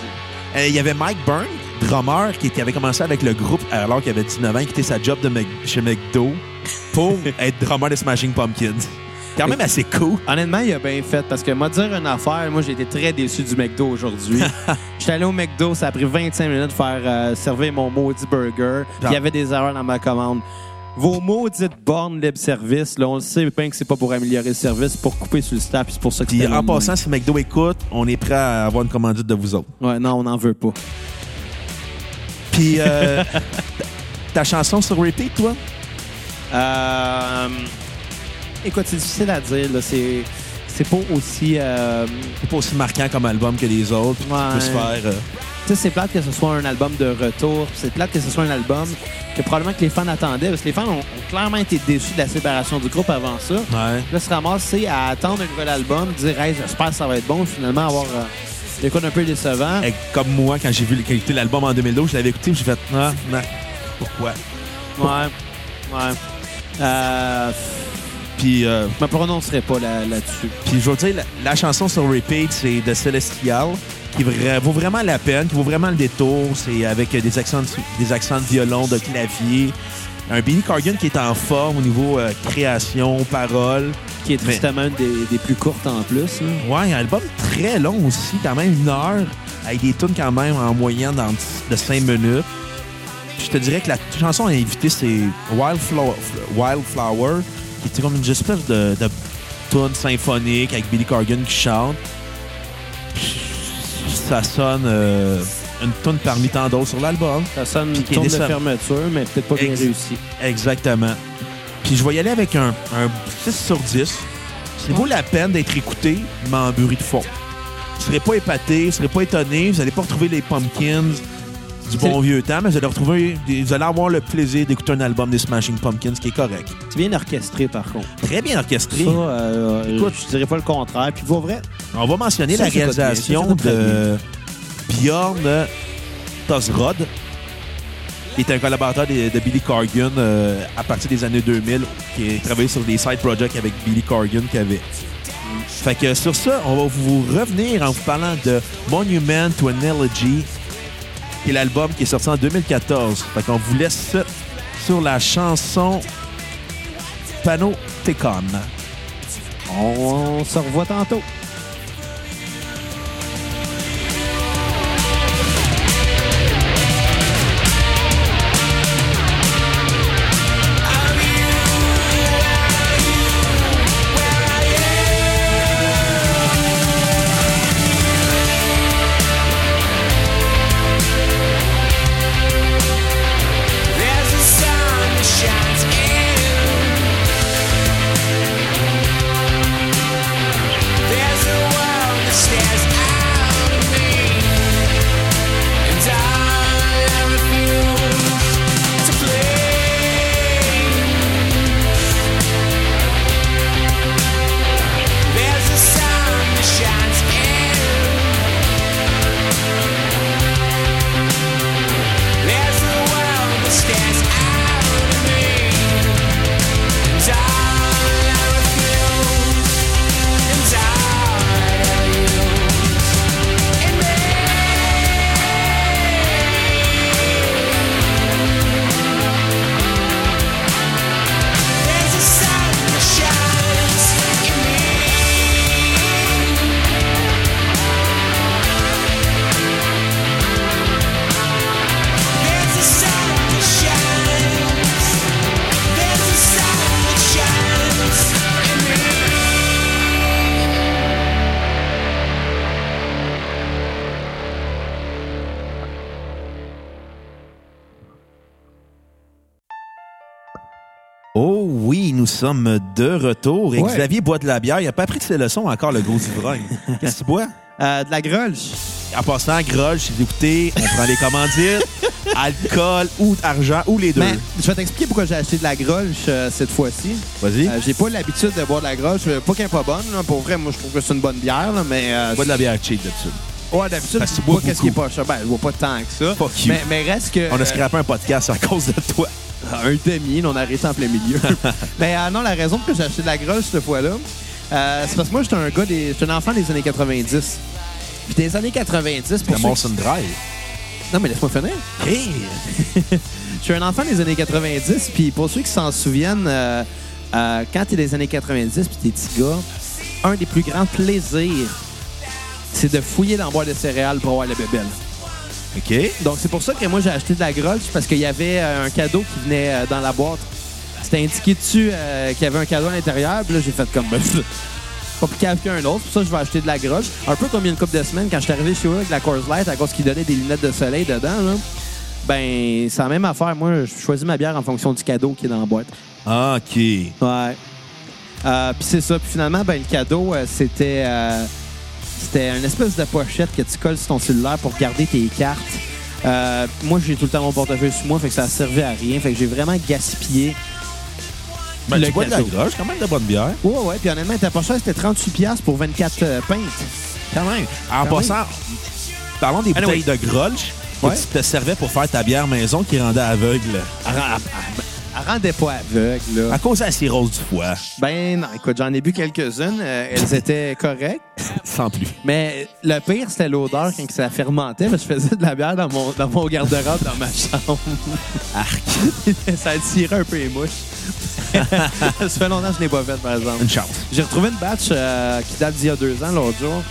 Euh, Il y avait Mike Byrne, drummer, qui, qui avait commencé avec le groupe alors qu'il avait 19 ans, qui était sa job de chez McDo pour être drummer de Smashing Pumpkins. Quand même assez cool. Honnêtement, il a bien fait parce que moi dire une affaire, moi j'ai été très déçu du McDo aujourd'hui. J'étais allé au McDo, ça a pris 25 minutes de faire euh, servir mon maudit burger. Puis il y avait des erreurs dans ma commande. Vos maudites bornes libre service, là, on le sait bien que c'est pas pour améliorer le service, pour couper sur le staff, puis c'est pour ça que Puis en passant, si McDo écoute, on est prêt à avoir une commandite de vous autres. Ouais, non, on n'en veut pas. Puis euh, ta chanson sur repeat, toi? Euh, écoute, c'est difficile à dire. C'est, c'est pas aussi. euh, C'est pas aussi marquant comme album que les autres. puis Ouais. Tu peux faire... euh, tu sais, c'est plate que ce soit un album de retour. C'est plate que ce soit un album que probablement que les fans attendaient. Parce que les fans ont, ont clairement été déçus de la séparation du groupe avant ça. ouais. Là, se ramasser à attendre un nouvel album, dire, hey, j'espère que ça va être bon, finalement avoir euh, des codes un peu décevants. Et comme moi, quand j'ai vu écouté l'album en 2012, je l'avais écouté, j'ai fait ah, non, pourquoi? Ouais. Ouais. Euh, Puis, euh, je me prononcerai pas là- là-dessus. puis je veux dire, la, la chanson sur repeat, c'est de Celestial, qui vra- vaut vraiment la peine, qui vaut vraiment le détour. C'est avec euh, des accents, de, des accents de violon, de clavier. Un Billy Corgan qui est en forme au niveau euh, création, parole. Qui est Mais- justement une des, des plus courtes en plus. là. Ouais, un album très long aussi, quand même une heure, avec des tunes quand même en moyenne dans- de 5 minutes. Je te dirais que la chanson à inviter, c'est Wildflower, était comme une espèce de, de tune symphonique avec Billy Corgan qui chante. Puis Ça sonne euh, une tune parmi tant d'autres sur l'album. Ça sonne une tourne de fermeture, mais peut-être pas bien Ex- réussi. Exactement. Puis je vais y aller avec un, un 6 sur 10. Ça vaut la peine d'être écouté, mais en bruit de fond. Vous ne serez pas épaté, vous ne serez pas étonné, vous n'allez pas retrouver les pumpkins du bon vieux temps, mais vous allez retrouver, vous allez avoir le plaisir d'écouter un album des Smashing Pumpkins qui est correct. C'est bien orchestré, par contre. Très bien orchestré. Ça, euh, Écoute. je dirais pas le contraire. Puis pour vrai, On va mentionner Ça, la bien, réalisation ça, de Bjorn Tosrod, qui est un collaborateur de, de Billy Corgan euh, à partir des années 2000, qui a travaillé sur des side projects avec Billy Corgan avait. Fait que sur ça, on va vous revenir en vous parlant de Monument to an Elegy, qui est l'album qui est sorti en 2014. Fait qu'on vous laisse sur la chanson Panopticon. on se revoit tantôt. Sommes de retour. Et Ouais. Xavier boit de la bière. Il n'a pas appris de ses leçons encore, le gros ivrogne. Qu'est-ce que tu bois? Euh, de la grolche. En passant, Grolsch, si vous écoutez, on prend les commandites, alcool ou argent ou les deux. Mais je vais t'expliquer pourquoi j'ai acheté de la grolche euh, cette fois-ci. Vas-y. Euh, j'ai pas l'habitude de boire de la grolche. Euh, Pas qu'elle est pas bonne. là. Pour vrai, moi, je trouve que c'est une bonne bière. là, mais euh, bois de la bière cheap d'habitude. Ouais, d'habitude, Parce je tu bois qu'est-ce qui est pas cher. Ben, je bois pas tant que ça. Fuck you. Mais, mais reste que. On a scrappé un podcast à cause de toi. un demi, on a arrêté en plein milieu. mais euh, non, la raison pour que j'ai acheté de la grolche cette fois-là, euh, c'est parce que moi, j'étais un gars des. J'étais un enfant des années 90. Puis des années 90, pour La qui- Molson Drive. Non, mais laisse-moi finir. Je suis un enfant des années 90, puis pour ceux qui s'en souviennent, euh, euh, quand t'es des années 90 puis t'es petit gars, un des plus grands plaisirs, c'est de fouiller dans la boîte de céréales pour avoir la bébelle. OK. Donc c'est pour ça que moi j'ai acheté de la grolche parce qu'il y avait euh, un cadeau qui venait euh, dans la boîte. C'était indiqué dessus euh, qu'il y avait un cadeau à l'intérieur, puis là j'ai fait comme ben, pas plus cave qu'un autre. Pour ça, je vais acheter de la grolche. Un peu comme il y a une couple de semaines, quand je suis arrivé chez eux avec la Coors Light, à cause qu'ils donnaient des lunettes de soleil dedans, là, ben, c'est la même affaire. Moi, je choisis ma bière en fonction du cadeau qui est dans la boîte. Ah, OK. Ouais. Euh, puis c'est ça. Puis finalement, ben, le cadeau, euh, c'était euh, c'était une espèce de pochette que tu colles sur ton cellulaire pour garder tes cartes. Euh, moi, j'ai tout le temps mon portefeuille sur moi, fait que ça servait à rien. Fait que j'ai vraiment gaspillé. Ben, Le tu bois de la groche, quand même de bonne bière. Ouais, ouais. Puis honnêtement, c'était pas cher. C'était 38$ piastres pour 24 euh, pintes. Quand même. En Quand passant, parlons des Anyway. bouteilles de Grolsch que Ouais. tu te servais pour faire ta bière maison qui rendait aveugle. Elle rendait pas aveugle, là. À cause de la cirrhose du foie. Ben non, écoute, j'en ai bu quelques-unes. Euh, elles étaient correctes. Sans plus. Mais le pire, c'était l'odeur quand ça fermentait. parce que je faisais de la bière dans mon, dans mon garde-robe dans ma chambre. Arc. ça attirait un peu les mouches. ça fait longtemps que je l'ai pas fait, par exemple. Une chance. J'ai retrouvé une batch euh, qui date d'il y a deux ans, l'autre jour.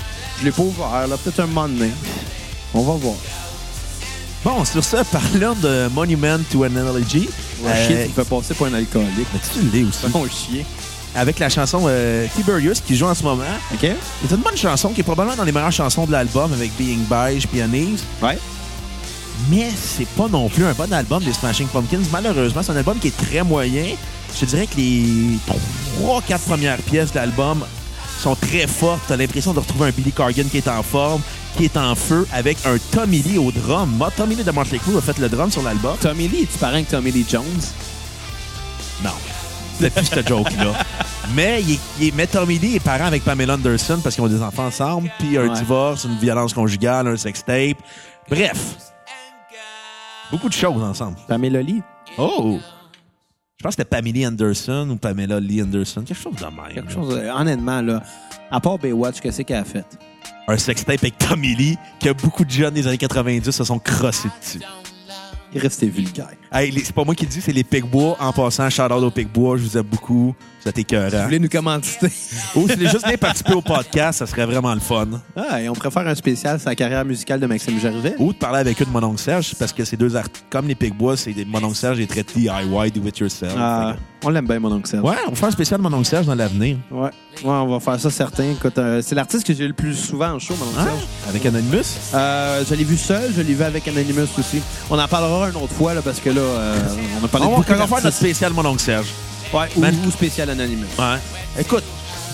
Je l'ai pas ouvert, là, peut-être un moment donné. On va voir. Bon, sur ça, parlant de Monument to an Analogy, Le euh, chien, tu fais passer pour un alcoolique. mais tu l'es aussi. Mon chien. Avec la chanson euh, Tiberius qui joue en ce moment. OK? C'est une bonne chanson qui est probablement dans les meilleures chansons de l'album avec Being Beige puis Anise. Ouais. Mais c'est pas non plus un bon album des Smashing Pumpkins. Malheureusement, c'est un album qui est très moyen. Je te dirais que les trois, quatre premières pièces de l'album sont très fortes. T'as l'impression de retrouver un Billy Corgan qui est en forme, qui est en feu, avec un Tommy Lee au drum. Moi, Tommy Lee de Motley Crue a fait le drum sur l'album. Tommy Lee, tu parents que Tommy Lee Jones? Non. Depuis cette joke-là. Mais, il est, il est- mais Tommy Lee est parent avec Pamela Anderson parce qu'ils ont des enfants ensemble, puis un Ouais. divorce, une violence conjugale, un sextape. Bref. Beaucoup de choses ensemble. Pamela Lee? Oh! Je pense que c'était Pamela Anderson ou Pamela Lee Anderson. Quelque chose de même. Quelque chose, euh, honnêtement, là. À part Baywatch, qu'est-ce qu'elle a fait? Un sextape avec Tommy Lee que beaucoup de jeunes des années 90 se sont crossés dessus. Il restait vulgaire. Hey, les- c'est pas moi qui le dis, c'est les Picbois. En passant, shout out aux Picbois, je vous aime beaucoup. Vous êtes Vous écœurants. voulez nous commanditer? Ou si vous voulez juste venir participer au podcast, ça serait vraiment le fun. Ah, et on préfère un spécial sur la carrière musicale de Maxime Gervais. Ou de parler avec eux de mon oncle Serge, parce que ces deux art comme les Picbois, c'est des... mon oncle Serge est très DIY, do it yourself. Ah, on l'aime bien, mon oncle Serge. Ouais, on va faire un spécial de mon oncle Serge dans l'avenir. Ouais. Ouais, on va faire ça certain. Écoute, euh, c'est l'artiste que j'ai le plus souvent en show, mon oncle Hein? Serge. Avec Anonymous? Euh, je l'ai vu seul, je l'ai vu avec Anonymous aussi. On en parlera une autre fois, là, parce que là, euh, on a parlé On de beaucoup on va faire notre d'artistes. spécial mon oncle Serge. Ouais, ou, Man- ou spécial. Ouais. Écoute,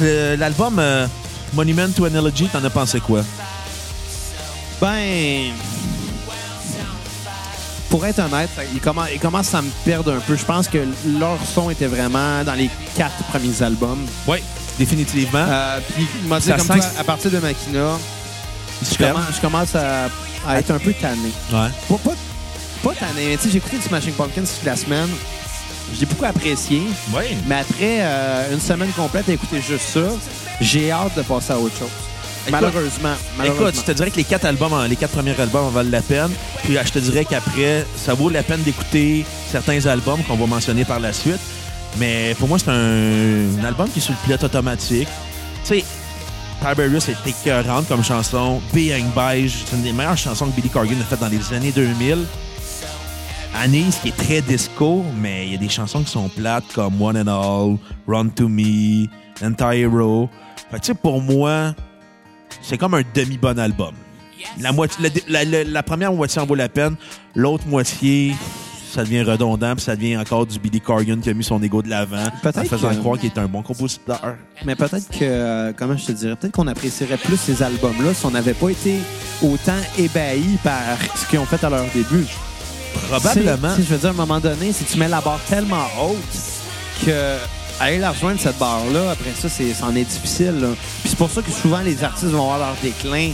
euh, l'album euh, Monument to Analogy, t'en as pensé quoi? Ben. Pour être honnête, il commence, il commence à me perdre un peu. Je pense que leur son était vraiment dans les quatre premiers albums. Oui, définitivement. Euh, puis, il m'a dit, Ça comme sent toi, à partir de Makina, je Superbe. commence, je commence à, à être un peu tanné. Ouais. Pas, pas, pas tanné, mais tu sais, j'ai écouté du Smashing Pumpkins toute la semaine. J'ai beaucoup apprécié. Oui. Mais après euh, une semaine complète à écouter juste ça, j'ai hâte de passer à autre chose. Écoute, malheureusement. malheureusement. Écoute, je te dirais que les quatre albums, les quatre premiers albums en valent la peine. Puis euh, je te dirais qu'après, ça vaut la peine d'écouter certains albums qu'on va mentionner par la suite. Mais pour moi, c'est un, un album qui est sur le pilote automatique. Tu sais, Tiberius est écœurante comme chanson. Being Beige, c'est une des meilleures chansons que Billy Corgan a faites dans les années 2000. Anis, qui est très disco, mais il y a des chansons qui sont plates comme One and All, Run to Me, Entire Row. Fait tu sais, pour moi, c'est comme un demi-bon album. La, moitié, la, la- la- la première moitié en vaut la peine, l'autre moitié, ça devient redondant, puis ça devient encore du Billy Corgan qui a mis son ego de l'avant, en faisant que- croire qu'il est un bon compositeur. Mais peut-être que, euh, comment je te dirais, peut-être qu'on apprécierait plus ces albums-là si on n'avait pas été autant ébahis par ce qu'ils ont fait à leur début. Probablement. Tu sais, Je veux dire, à un moment donné, si tu mets la barre tellement haute que aller la rejoindre, cette barre-là, après ça, c'en est difficile. là. Puis c'est pour ça que souvent, les artistes vont avoir leur déclin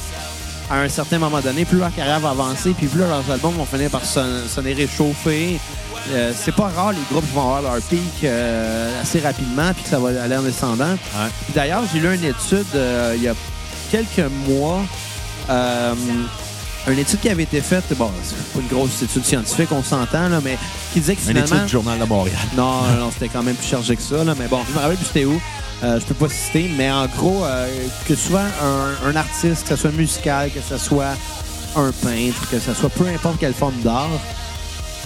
à un certain moment donné. Plus leur carrière va avancer, puis plus leurs albums vont finir par son- sonner réchauffés. Euh, c'est pas rare, les groupes vont avoir leur pic euh, assez rapidement, puis que ça va aller en descendant. Ouais. D'ailleurs, j'ai lu une étude euh, il y a quelques mois, une étude qui avait été faite, bon, c'est pas une grosse étude scientifique, on s'entend, là, mais qui disait que Une finalement... étude du Journal de Montréal. Non, non, c'était quand même plus chargé que ça, là, mais bon, je me rappelle plus c'était où. Euh, je peux pas citer, mais en gros, euh, que souvent un, un artiste, que ce soit musical, que ce soit un peintre, que ce soit peu importe quelle forme d'art,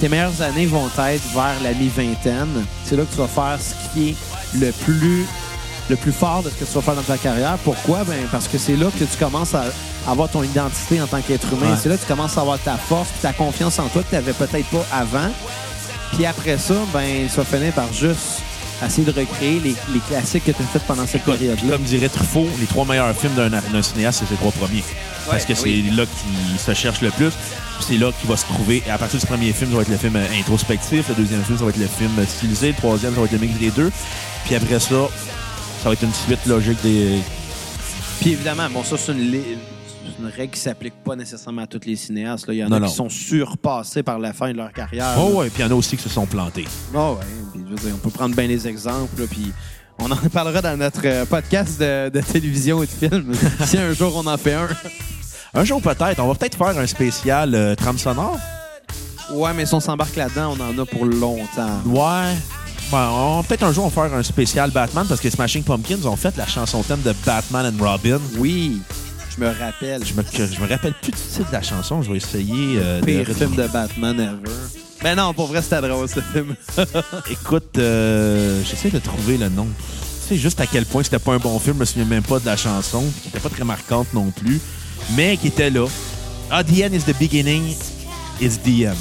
tes meilleures années vont être vers la mi-vingtaine. C'est là que tu vas faire ce qui est le plus le plus fort de ce que tu vas faire dans ta carrière. Pourquoi? Ben, parce que c'est là que tu commences à avoir ton identité en tant qu'être humain. Ouais. C'est là que tu commences à avoir ta force ta confiance en toi que tu n'avais peut-être pas avant. Puis après ça, ben, ça va finir par juste essayer de recréer les, les classiques que tu as fait pendant cette période-là. Comme dirait Truffaut, les trois meilleurs films d'un cinéaste, c'est ses trois premiers. Parce que c'est oui. là qu'il se cherche le plus. Puis C'est là qu'il va se trouver. Et à partir du premier film, ça va être le film euh, introspectif. Le deuxième film, ça va être le film euh, stylisé. Le troisième, ça va être le mix des deux. Puis après ça, ça va être une suite logique des. Puis évidemment, bon, ça, c'est une, règle qui s'applique pas nécessairement à tous les cinéastes. là. Il y en Non, a non. qui sont surpassés par la fin de leur carrière. Oh ouais, puis il y en a aussi qui se sont plantés. Ah ouais, puis je veux dire, on peut prendre bien des exemples, là, puis on en parlera dans notre euh, podcast de, de télévision et de film, si un jour on en fait un. Un jour peut-être, on va peut-être faire un spécial euh, trame sonore. Ouais, mais si on s'embarque là-dedans, on en a pour longtemps. Ouais. Ben, on- peut-être un jour on va faire un spécial Batman parce que Smashing Pumpkins ont fait la chanson thème de Batman and Robin. Oui, je me rappelle. Je me, je me rappelle plus du titre de la chanson. Je vais essayer euh, de Pire retrouver. film de Batman ever. Mais non, pour vrai, c'était drôle, ce film. Écoute, euh, j'essaie de trouver le nom. Tu sais juste à quel point c'était pas un bon film. Je me souviens même pas de la chanson, qui était pas très marquante non plus, mais qui était là. Ah, the end is the beginning, is the end.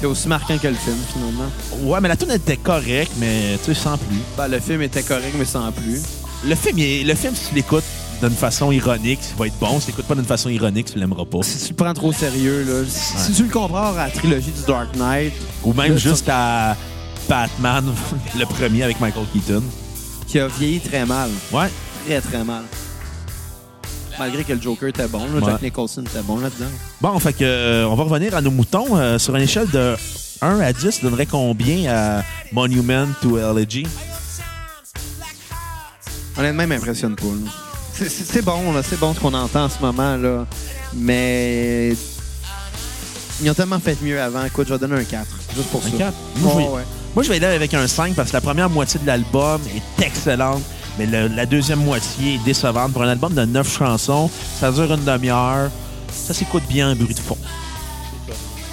C'est aussi marquant que le film, finalement. Ouais, mais la tune était correcte, mais tu sais, sans plus. Ben, le film était correct, mais sans plus. Le film, il est- le film, si tu l'écoutes d'une façon ironique, il va être bon. Si tu l'écoutes pas d'une façon ironique, tu l'aimeras pas. Si tu le prends trop sérieux, là, si, si tu le compares à la trilogie du Dark Knight, Ou même juste à Batman, le premier avec Michael Keaton. qui a vieilli très mal. Ouais. Très, très mal. Malgré que le Joker était bon, là, Jack. Nicholson était bon là-dedans. Bon, fait que, euh, on va revenir à nos moutons. Euh, sur une échelle de 1 à 10, tu donnerais combien à Monument to Elegy? Honnêtement, il m'impressionne pas. là. C'est- C'est c'est bon, là, c'est bon ce qu'on entend en ce moment, là. Mais ils ont tellement fait mieux avant. Écoute, je vais donner un 4. Juste pour Un ça. quatre? Moi, je vais- ouais. Moi, je vais aller avec un 5 parce que la première moitié de l'album est excellente, mais le- la deuxième moitié est décevante. Pour un album de 9 chansons, ça dure une demi-heure. Ça s'écoute bien en bruit de fond.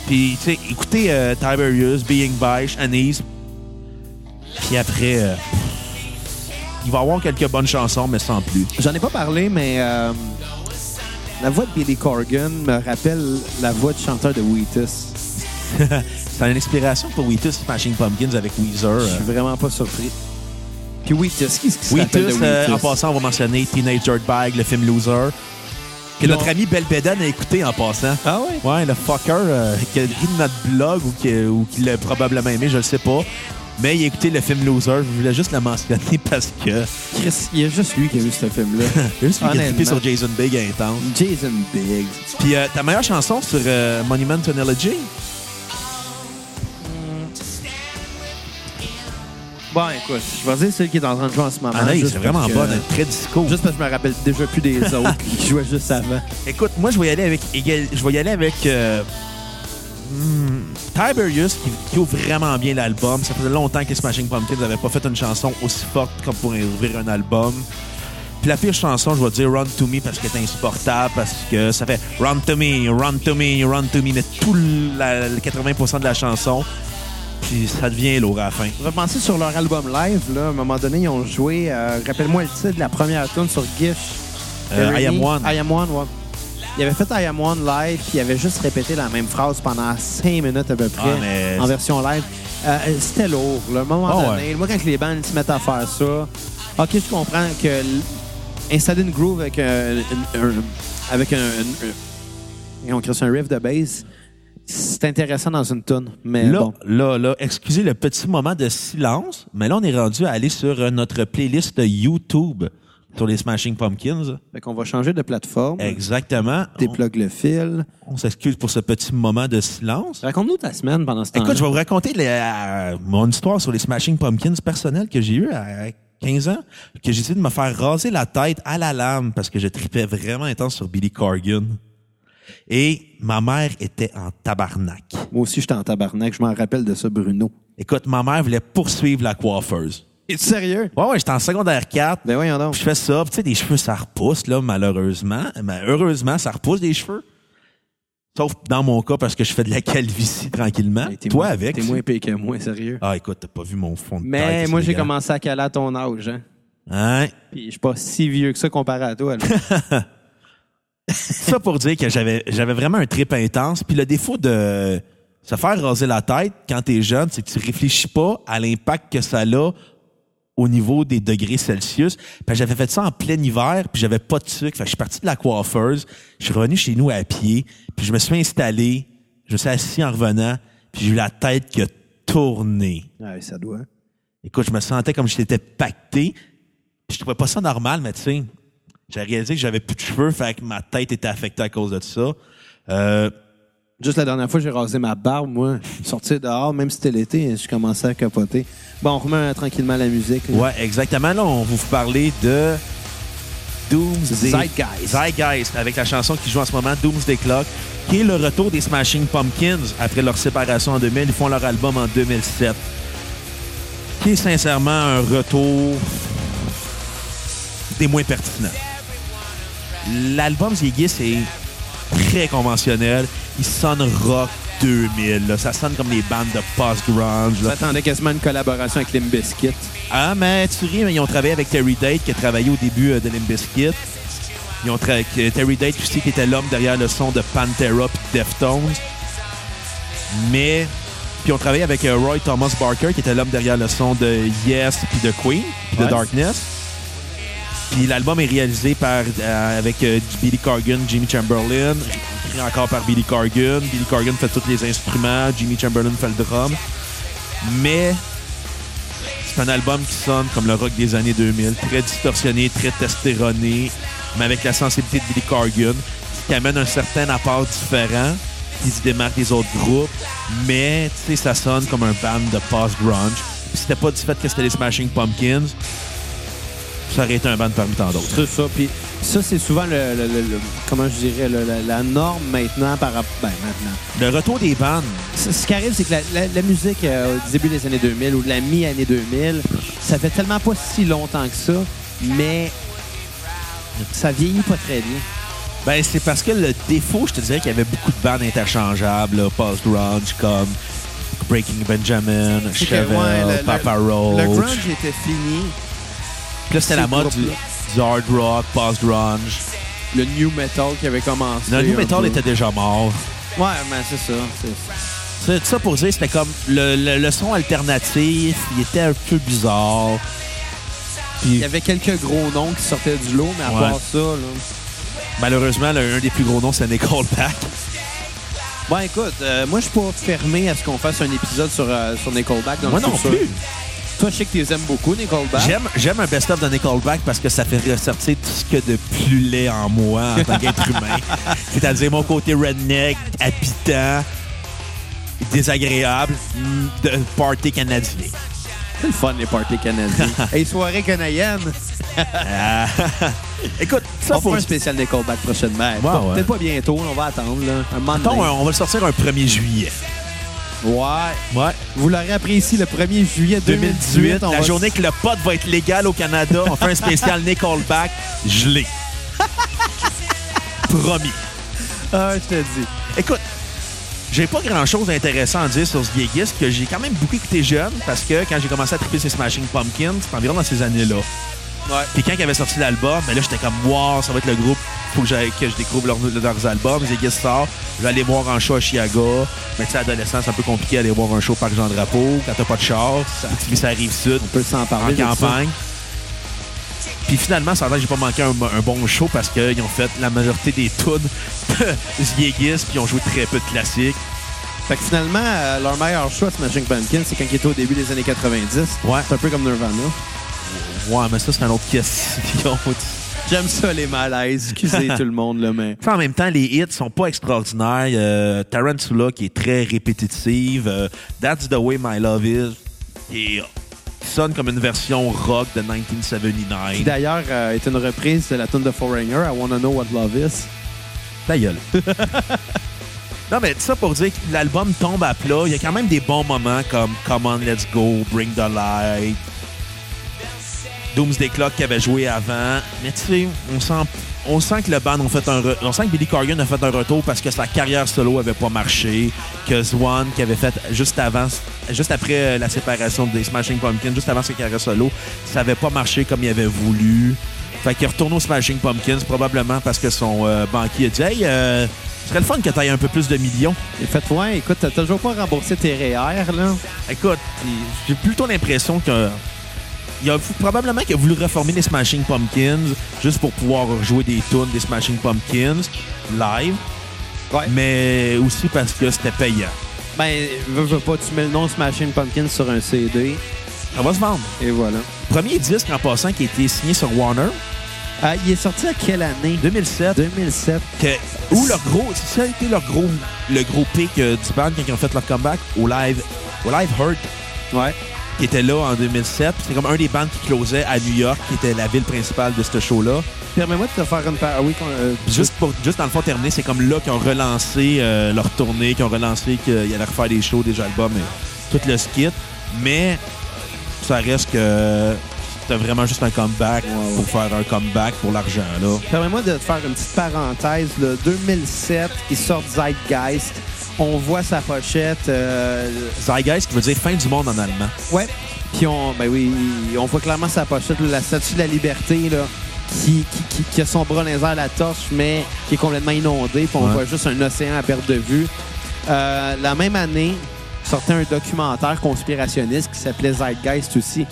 Puis, tu sais, écoutez euh, Tiberius, Being Bish, Anise. Puis après, euh, il va y avoir quelques bonnes chansons, mais sans plus. J'en ai pas parlé, mais euh, la voix de Billy Corgan me rappelle la voix du chanteur de Wheatus. C'est une inspiration pour Wheatus Smashing Pumpkins avec Weezer. Je suis vraiment pas surpris. Puis Wheatus, qu'est-ce qui se rappelle Wheatus, de euh, en passant, on va mentionner Teenage Dirtbag, le film Loser, que Non. notre ami Belbeden a écouté en passant. Ah ouais? Ouais, le fucker euh, qui a écrit de notre blog ou qui, ou qui l'a probablement aimé, je le sais pas. Mais il a écouté le film Loser. Je voulais juste le mentionner parce que Chris, il y a juste lui qui a vu ce film-là. j'ai juste vu qu'il a trippé Honnêtement. sur Jason Big intense. Jason Biggs. Puis euh, ta meilleure chanson sur euh, Monument to an Elegy? Bon, écoute, je vais dire celle qui est en train de jouer en ce moment. Ah c'est vraiment est très disco. Juste parce que je me rappelle déjà plus des autres qui jouaient juste avant. Écoute, moi, je vais y aller avec. Je vais y aller avec. Euh, hmm, Tiberius, qui, qui ouvre vraiment bien l'album. Ça faisait longtemps que Smashing Pumpkins n'avait pas fait une chanson aussi forte comme pour ouvrir un album. Puis la pire chanson, je vais dire Run to Me parce qu'elle est insupportable, parce que ça fait Run to Me, Run to Me, Run to Me, mais tout le 80% de la chanson. Puis ça devient lourd à la fin. Penser sur leur album live, là, à un moment donné, ils ont joué, euh, rappelle-moi le titre de la première tune sur Gish. Euh, I Am One. I Am One, ouais. Il avait fait I Am One live, puis il avait juste répété la même phrase pendant 5 minutes à peu près Ah, mais- en version live. Euh, C'était lourd. là. À un moment Ah, donné, moi, quand les bandes se mettent à faire ça, OK, je comprends que installer une groove avec un, un- un- avec un, un- et on crée un riff de bass, c'est intéressant dans une tune. Mais Là, bon. là, là, excusez le petit moment de silence, mais là, on est rendu à aller sur euh, notre playlist YouTube sur les Smashing Pumpkins. Fait qu'on va changer de plateforme. Exactement. On, Déplugue le fil. on s'excuse pour ce petit moment de silence. Raconte-nous ta semaine pendant ce temps Écoute, je vais vous raconter la- mon histoire sur les Smashing Pumpkins personnelle que j'ai eu à 15 ans, que j'ai essayé de me faire raser la tête à la lame parce que je tripais vraiment intense sur Billy Corgan. Et ma mère était en tabarnak. Moi aussi, j'étais en tabarnak. Je m'en rappelle de ça, Bruno. Écoute, ma mère voulait poursuivre la coiffeuse. Es-tu sérieux? Ouais, ouais, j'étais en secondaire 4. Ben voyons donc. Puis je fais ça, puis tu sais, des cheveux, ça repousse, là, malheureusement. Mais heureusement, ça repousse des cheveux. Sauf dans mon cas, parce que je fais de la calvitie tranquillement. Hey, t'es Toi moins- avec. T'es moins payé que moi, sérieux. Ah, écoute, t'as pas vu mon fond de tête. Mais c'est moi, j'ai commencé à caler à ton âge. Hein? Hein? Puis je suis pas si vieux que ça comparé à toi. là. Ça pour dire que j'avais j'avais vraiment un trip intense. Puis le défaut de se faire raser la tête quand t'es jeune, c'est que tu réfléchis pas à l'impact que ça a au niveau des degrés Celsius. Puis j'avais fait ça en plein hiver, puis j'avais pas de sucre. Fait que je suis parti de la coiffeuse, je suis revenu chez nous à pied, puis je me suis installé, je me suis assis en revenant, puis j'ai eu la tête qui a tourné. ouais, ça doit. Écoute, je me sentais comme si j'étais pacté. Je trouvais pas ça normal, mais tu sais, j'ai réalisé que j'avais plus de cheveux, fait que ma tête était affectée à cause de ça. Euh, Juste la dernière fois, j'ai rasé ma barbe, moi. Sortir dehors, même si c'était l'été, je commençais à capoter. Bon, on remet euh, tranquillement la musique. là. ouais, exactement. Là, on va vous parler de Doomsday. Zeitgeist. Zeitgeist, avec la chanson qui joue en ce moment, Doomsday Clock, qui est le retour des Smashing Pumpkins après leur séparation en 2000. Ils font leur album en 2007. Qui est sincèrement un retour des moins pertinents. L'album Ziggy, c'est très conventionnel. Il sonne rock 2000. là. Ça sonne comme les bandes de post-grunge. J'attendais quasiment une collaboration avec Limp Bizkit. Ah, mais tu ris, mais ils ont travaillé avec Terry Date, qui a travaillé au début euh, de Limp Bizkit. Ils ont tra- que Terry Date aussi, qui était l'homme derrière le son de Pantera puis Deftones. Mais... Puis ils ont travaillé avec euh, Roy Thomas Barker, qui était l'homme derrière le son de Yes puis de Queen, puis de. Darkness. Puis l'album est réalisé par, euh, avec euh, Billy Corgan, Jimmy Chamberlain, écrit encore par Billy Corgan. Billy Corgan fait tous les instruments, Jimmy Chamberlain fait le drum. Mais c'est un album qui sonne comme le rock des années 2000, très distorsionné, très testéroné, mais avec la sensibilité de Billy Corgan, qui amène un certain apport différent, qui se démarque des autres groupes, mais tu sais, ça sonne comme un band de post-grunge. C'était pas du fait que c'était les Smashing Pumpkins, ça aurait été un band parmi tant d'autres. C'est ça. Puis ça, c'est souvent le, le- le- le- comment je dirais, le- la, norme maintenant par rapport. Ben, maintenant. Le retour des bandes, Ce qui arrive, c'est que la, la- la musique euh, au début des années 2000 ou de la mi-année 2000, ça fait tellement pas si longtemps que ça, mais ça vieillit pas très bien. Ben, c'est parce que le défaut, je te dirais qu'il y avait beaucoup de bandes interchangeables, là, post-grunge, comme Breaking Benjamin, Chevelle, ouais, le- Papa Le Roach. grunge était fini. Puis là, c'était la mode du, hard rock, post-grunge. Le new metal qui avait commencé. Le new metal peu. était déjà mort. Ouais, mais c'est ça. c'est- ça pour dire, c'était comme le, le- le son alternatif, il était un peu bizarre. Il Puis y avait quelques gros noms qui sortaient du lot, mais à Ouais. part ça, là. malheureusement, un des plus gros noms, c'est Nickelback. Bon, écoute, euh, moi, je suis pas fermé à ce qu'on fasse un épisode sur, euh, sur Nickelback dans Moi le non futur. plus. Toi, je sais que tu les aimes beaucoup, Nickelback. J'aime, j'aime un best-of de Nickelback parce que ça fait ressortir tout ce a de plus laid en moi en tant qu'être humain. C'est-à-dire mon côté redneck, habitant, désagréable, mm, de party canadien. C'est le fun, les parties canadiens. hey, soirée canadienne. Ah. Écoute, ça On pour... fera un spécial Nickelback prochainement. Ouais, Pas- ouais. Peut-être pas bientôt, on va attendre. Là. Un euh, on va le sortir un 1er juillet. Ouais. Ouais. Vous l'aurez appris ici le 1er juillet 2018. 2018, on la va- journée que le pot va être légal au Canada, on fait un spécial Nickelback gelé. Promis. Ah, je te dis. Écoute, j'ai pas grand-chose d'intéressant à dire sur ce vieilliste que j'ai quand même beaucoup écouté jeune parce que quand j'ai commencé à triper ces Smashing Pumpkins, c'est environ dans ces années-là. Ouais. Puis quand ils avaient sorti l'album, ben là, j'étais comme, wow, ça va être le groupe. Faut que, j'aille- que je découvre leurs, leurs albums. Ziggy sort. Je vais aller voir un show à Chiaga. Mais tu sais, adolescent, c'est un peu compliqué d'aller voir un show par Jean Drapeau quand t'as pas de char. Puis ça arrive sud, On peut s'en en parler. ça. campagne. Puis finalement, ça j'ai pas manqué un, un bon show parce qu'ils ont fait la majorité des tunes de Ziegis puis ils ont joué très peu de classiques. Fait que finalement, euh, leur meilleur choix, Smashing Pumpkins, c'est quand ils étaient au début des années 90. Ouais. C'est un peu comme Nirvana. Ouais, mais ça, c'est un autre question. J'aime ça, les malaises. Excusez tout le monde, là, mais... En même temps, les hits sont pas extraordinaires. Euh, Tarantula, qui est très répétitive. Euh, That's the way my love is, qui, qui sonne comme une version rock de Qui 1979. d'ailleurs euh, est une reprise de la tune de Foreigner, I Wanna Know What Love Is. Ta gueule. non, mais ça pour dire que l'album tombe à plat. Il y a quand même des bons moments comme Come on, let's go, Bring the light. Doomsday Clock qui avait joué avant. Mais tu sais, on sent, on sent que le band a fait un re- on sent que Billy Corgan a fait un retour parce que sa carrière solo avait pas marché, que Swan qui avait fait juste avant, juste après euh, la séparation des Smashing Pumpkins, juste avant sa carrière solo, ça avait pas marché comme il avait voulu. Fait qu'il retourne aux Smashing Pumpkins probablement parce que son euh, banquier a dit Hey, euh, ce serait le fun que tu un peu plus de millions. Et fait, ouais, écoute, t'as toujours pas remboursé tes REER, là. Écoute, j'ai plutôt l'impression que. Il a probablement qu'il a voulu reformer les Smashing Pumpkins juste pour pouvoir jouer des tunes des Smashing Pumpkins live, Ouais. mais aussi parce que c'était payant. Ben, veux, veux pas, tu mets le nom Smashing Pumpkins sur un CD, Ça va se vendre. et voilà. Premier disque en passant qui a été signé sur Warner, Ah, il est sorti à quelle année? 2007, 2007. que, où leur gros, ça a été leur gros, le gros pic euh, du band quand ils ont fait leur comeback au live, au live Hurt, Ouais. Qui était là en 2007. C'était comme un des bands qui closait à New York, qui était la ville principale de ce show-là. Permets-moi de te faire une... par- Ah oui, euh, Juste pour juste dans le fond terminer, c'est comme là qu'ils ont relancé euh, leur tournée, qu'ils ont relancé qu'ils allaient refaire des shows, des albums et tout le skit. Mais ça reste que c'était vraiment juste un comeback Ouais, pour faire un comeback pour l'argent là. Permets-moi de te faire une petite parenthèse. Là. 2007, il sort Zeitgeist. On voit sa pochette. euh, Zeitgeist qui veut dire fin du monde en allemand. ouais. Puis on, ben oui, on voit clairement sa pochette, là, la statue de la liberté, là, qui, qui, qui- a son bras dans les airs, la torche, mais qui est complètement inondée. Puis on Ouais. voit juste un océan à perte de vue. Euh, la même année, sortait un documentaire conspirationniste qui s'appelait Zeitgeist aussi.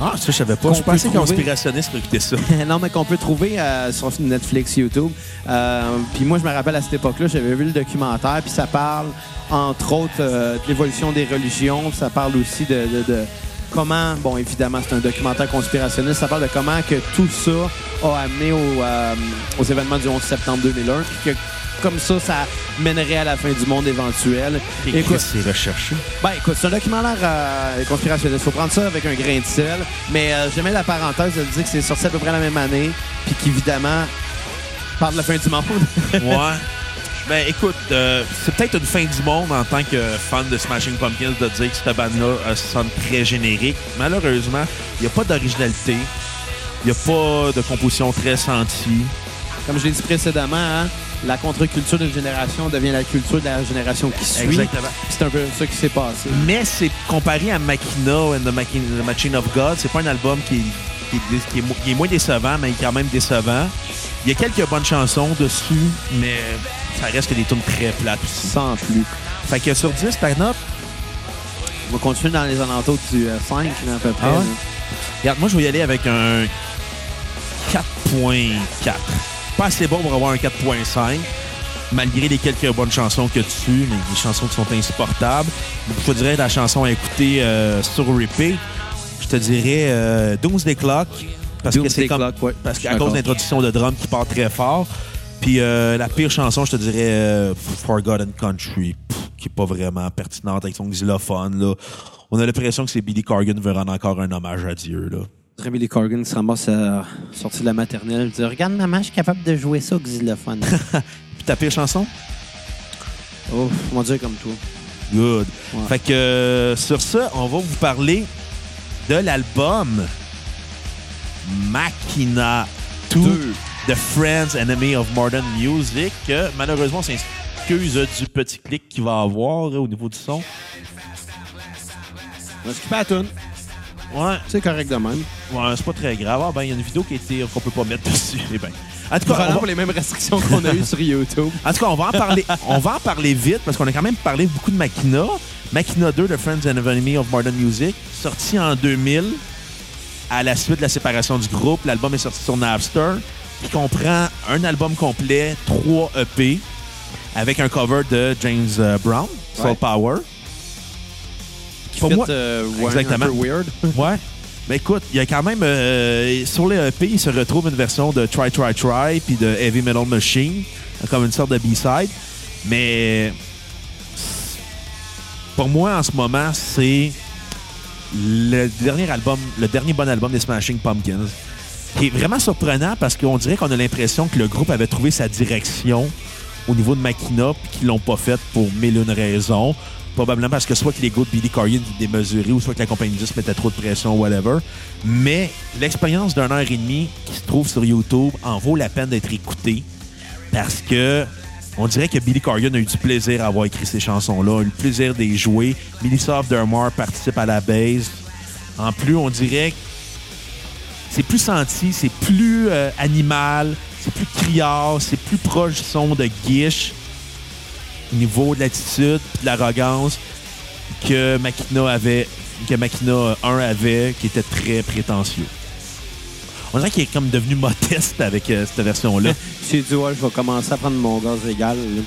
Ah, ça je savais pas. Je pensais trouver. conspirationniste pour écouter ça. non, mais qu'on peut trouver euh, sur Netflix, YouTube. Euh, puis moi, je me rappelle à cette époque-là, j'avais vu le documentaire, puis ça parle, entre autres, euh, de l'évolution des religions. puis Ça parle aussi de, de- de comment, bon, évidemment, c'est un documentaire conspirationniste. Ça parle de comment que tout ça a amené au, aux événements du 11 septembre 2001, puis que comme ça, ça mènerait à la fin du monde éventuel. Et Écoute, c'est recherché? ben écoute, c'est un documentaire euh, conspirationniste. Faut prendre ça avec un grain de sel. Mais euh, j'aimais la parenthèse de dire que c'est sorti à peu près la même année, puis qu'évidemment, parle de la fin du monde. Ouais. Ben écoute, euh, c'est peut-être une fin du monde en tant que fan de Smashing Pumpkins de dire que cette bande-là euh, sonne très générique. Malheureusement, il n'y a pas d'originalité. Il n'y a pas de composition très sentie. Comme je l'ai dit précédemment, hein, la contre-culture d'une génération devient la culture de la génération qui suit. Exactement. C'est un peu ça qui s'est passé. Mais c'est comparé à Machina and the, Machine, the Machine of God, c'est pas un album qui est, qui est- qui est qui est moins décevant, mais quand même décevant. Il y a quelques bonnes chansons dessus, mais ça reste que des tunes très plates aussi. Sans plus. Fait que sur 10, ta note, On va continuer dans les alentours du euh, 5, là, à peu près. Ah ouais? Regarde, moi, je vais y aller avec un 4.4. Pas assez bon pour avoir un 4.5, malgré les quelques bonnes chansons que tu mais des chansons qui sont insupportables. Je te dirais la chanson à écouter euh, sur repeat. Je te dirais euh, Doomsday Clock, parce que c'est comme Clock, ouais. parce qu'à cause l'introduction de drum qui part très fort. Puis euh, la pire chanson, je te dirais euh, Forgotten Country, pff, qui est pas vraiment pertinente avec son xylophone. Là. On a l'impression que c'est Billy Corgan veut rendre encore un hommage à Dieu. Là. Je dirais Billy Corgan se ramasse à sortir de la maternelle. Il dit Regarde, maman, je suis capable de jouer ça au xylophone. Puis ta pire chanson? oh, on va dire comme toi. Good. Ouais. Fait que euh, sur ça, on va vous parler de l'album Machina 2 de Friends Enemy of Modern Music. que, malheureusement, on s'excuse du petit clic qu'il va avoir euh, au niveau du son. On va skipper la toune. Ouais. C'est correct de même. Ouais, c'est pas très grave. Ah, ben, il y a une vidéo qui a été- qu'on peut pas mettre dessus. Eh ben. En tout cas, on va- pour les mêmes restrictions qu'on a eues sur YouTube. En tout cas, on va en parler, on va en parler vite parce qu'on a quand même parlé beaucoup de Makina. Makina 2 de Friends and Enemy of Modern Music, sorti en 2000 à la suite de la séparation du groupe. L'album est sorti sur Napster, qui comprend un album complet, 3 EP, avec un cover de James euh, Brown, Soul Ouais. Power. Qui Pour fait, moi- euh, ouais, Exactement. un peu weird. Ouais. Mais écoute, il y a quand même. euh, sur les EP, il se retrouve une version de Try Try Try puis de Heavy Metal Machine, comme une sorte de B-side. Mais. Pour moi, en ce moment, c'est le dernier album, le dernier bon album des Smashing Pumpkins. Qui est vraiment surprenant parce qu'on dirait qu'on a l'impression que le groupe avait trouvé sa direction au niveau de Makina puis qu'ils l'ont pas fait pour mille une raisons. Probablement parce que soit que l'ego de Billy Corgan était démesuré ou soit que la compagnie disques mettait trop de pression, whatever. Mais l'expérience d'une heure et demie qui se trouve sur YouTube en vaut la peine d'être écoutée parce que on dirait que Billy Corgan a eu du plaisir à avoir écrit ces chansons-là, a eu le plaisir de les jouer. Melissa Dermore participe à la base. En plus, on dirait que c'est plus senti, c'est plus euh, animal, c'est plus criard, c'est plus proche du son de au niveau de l'attitude de l'arrogance que Makina avait, que Makina 1 avait, qui était très prétentieux. On dirait qu'il est comme devenu modeste avec euh, cette version-là. J'ai dit, ouais, je vais commencer à prendre mon gaz égal. là.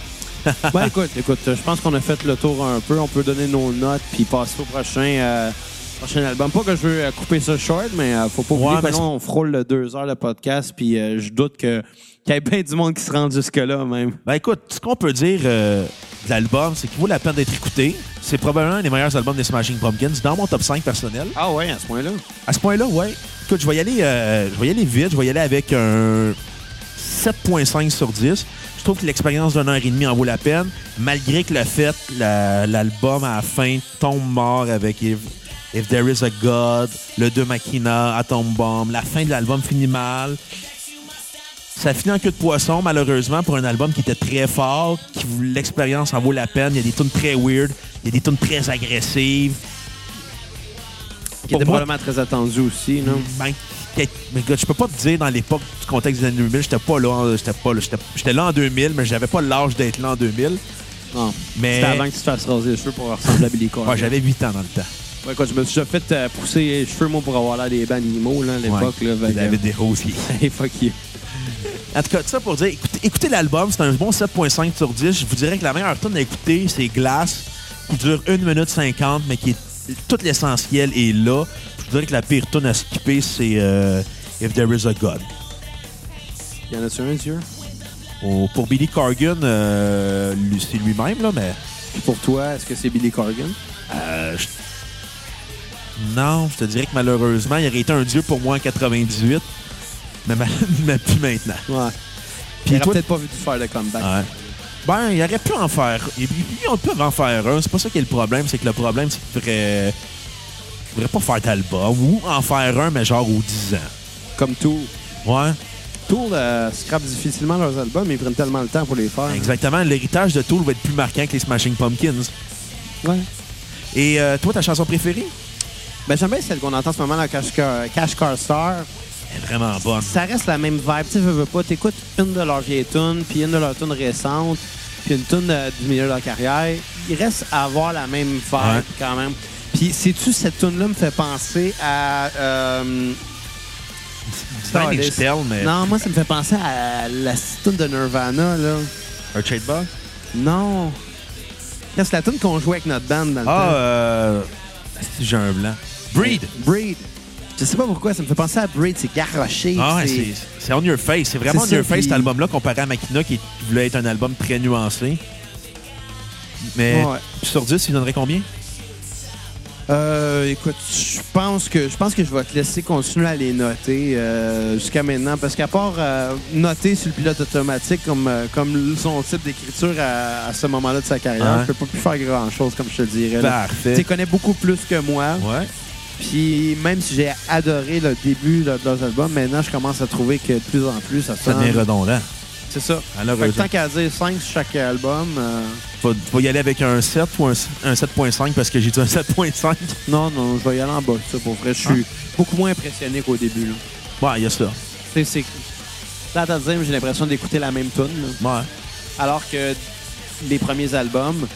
ben, écoute, écoute, je pense qu'on a fait le tour un peu. On peut donner nos notes puis passer au prochain, euh, prochain album. Pas que je veux euh, couper ça short, mais euh, faut pas oublier Ouais, que on frôle le deux heures de podcast. Puis euh, je doute que qu'il y ait bien du monde qui se rend jusque-là, même. Ben écoute, ce qu'on peut dire euh, de l'album, c'est qu'il vaut la peine d'être écouté. C'est probablement un des meilleurs albums des Smashing Pumpkins dans mon top 5 personnel. Ah ouais, à ce point-là. À ce point-là, ouais. Écoute, je vais y aller, euh, je vais y aller vite. Je vais y aller avec un 7.5 sur 10. Je trouve que l'expérience d'une heure et demie en vaut la peine, malgré que le fait, la- l'album à la fin tombe mort avec If, If There Is a God, le 2 Machina, Atom Bomb. La fin de l'album finit mal. Ça finit en queue de poisson, malheureusement, pour un album qui était très fort, qui l'expérience en vaut la peine. Il y a des tunes très weird, il y a des tunes très agressives. Qui était moi- probablement très attendu aussi, non? Ben, mais gars, je peux pas te dire dans l'époque du contexte des années 2000, j'étais pas là, j'étais pas là, j'étais- là en 2000, mais j'avais pas l'âge d'être là en 2000. Non. Mais C'était avant que tu te fasses raser les cheveux pour ressembler à Billy Corgan. ouais, j'avais 8 ans dans le temps. Ouais, écoute, je me suis déjà fait euh, pousser les cheveux, moi, pour avoir l'air des animaux, là, à l'époque. Ouais. là. David Desrosiers. Hey, fuck you. En tout cas, ça pour dire, écoutez, écoutez l'album, c'est un bon 7.5 sur 10. Je vous dirais que la meilleure tune à écouter, c'est Glass, qui dure 1 minute 50, mais qui est tout l'essentiel est là. Je vous dirais que la pire tune à skipper, c'est euh, If There Is a God. Y en a-tu un, Dieu? Au- pour Billy Corgan, euh, lui- c'est lui-même, là, mais pour toi, est-ce que c'est Billy Corgan? Euh, je- Non, je te dirais que malheureusement, il aurait été un dieu pour moi en 98, mais, ma- mais plus maintenant. Ouais. Puis Il toi- peut-être pas vu de faire le comeback. Ouais. Ben, il aurait pu en faire. Puis, on peut en faire un. C'est pas ça qui est le problème. C'est que le problème, c'est qu'il devrait... il devrait pas faire d'album ou en faire un, mais genre aux 10 ans. Comme Tool. Ouais, Tool euh, difficilement leurs albums, mais ils prennent tellement le temps pour les faire. exactement. L'héritage de Tool va être plus marquant que les Smashing Pumpkins. Ouais. Et euh, toi, ta chanson préférée? Ben, j'aime bien celle qu'on entend en ce moment, la Cash Car, Cash Car Star. Elle est vraiment bonne. Ça reste la même vibe. Tu sais, veux, veux pas, t'écoutes une de leurs vieilles tunes, puis une de leurs tunes récentes, puis une tune euh, du milieu de leur carrière. Il reste à avoir la même vibe Ouais. quand même. Puis, sais-tu, cette tune-là me fait penser à... euh. Nixtel, mais... Non, moi, ça me fait penser à la tune de Nirvana, là. Un Shadebug? Non. Là, C'est la tune qu'on jouait avec notre band dans le Ah, temps. euh... c'est j'ai un blanc. Breed! Breed. Je sais pas pourquoi, ça me fait penser à Breed. C'est garoché. Ah, c'est- c'est On Your Face. C'est vraiment On Your Face, cet album-là, comparé à Makina, qui voulait être un album très nuancé. Mais Ouais. sur 10, il donnerait combien? Euh, écoute, je pense que je pense que je vais te laisser continuer à les noter euh, jusqu'à maintenant, parce qu'à part euh, noter sur le pilote automatique comme euh, comme son type d'écriture à, à ce moment-là de sa carrière, Ouais. je peux pas plus faire grand-chose, comme je te dirais. Tu Parfait. les connais beaucoup plus que moi. Ouais. Puis même si j'ai adoré le début de, de leurs albums, maintenant je commence à trouver que de plus en plus ça Ça devient redondant. C'est ça. Fait que Malheureusement. tant qu'à dire 5 sur chaque album, euh, Faut, faut y aller avec un 7 ou un, un 7.5 parce que j'ai dit un 7.5. non, non, je vais y aller en bas. Ça, pour vrai, je suis beaucoup moins impressionné qu'au début. Là. Ouais, il y a ça. C'est. Là, à dire, j'ai l'impression d'écouter la même tune. Ouais. Alors que les premiers albums,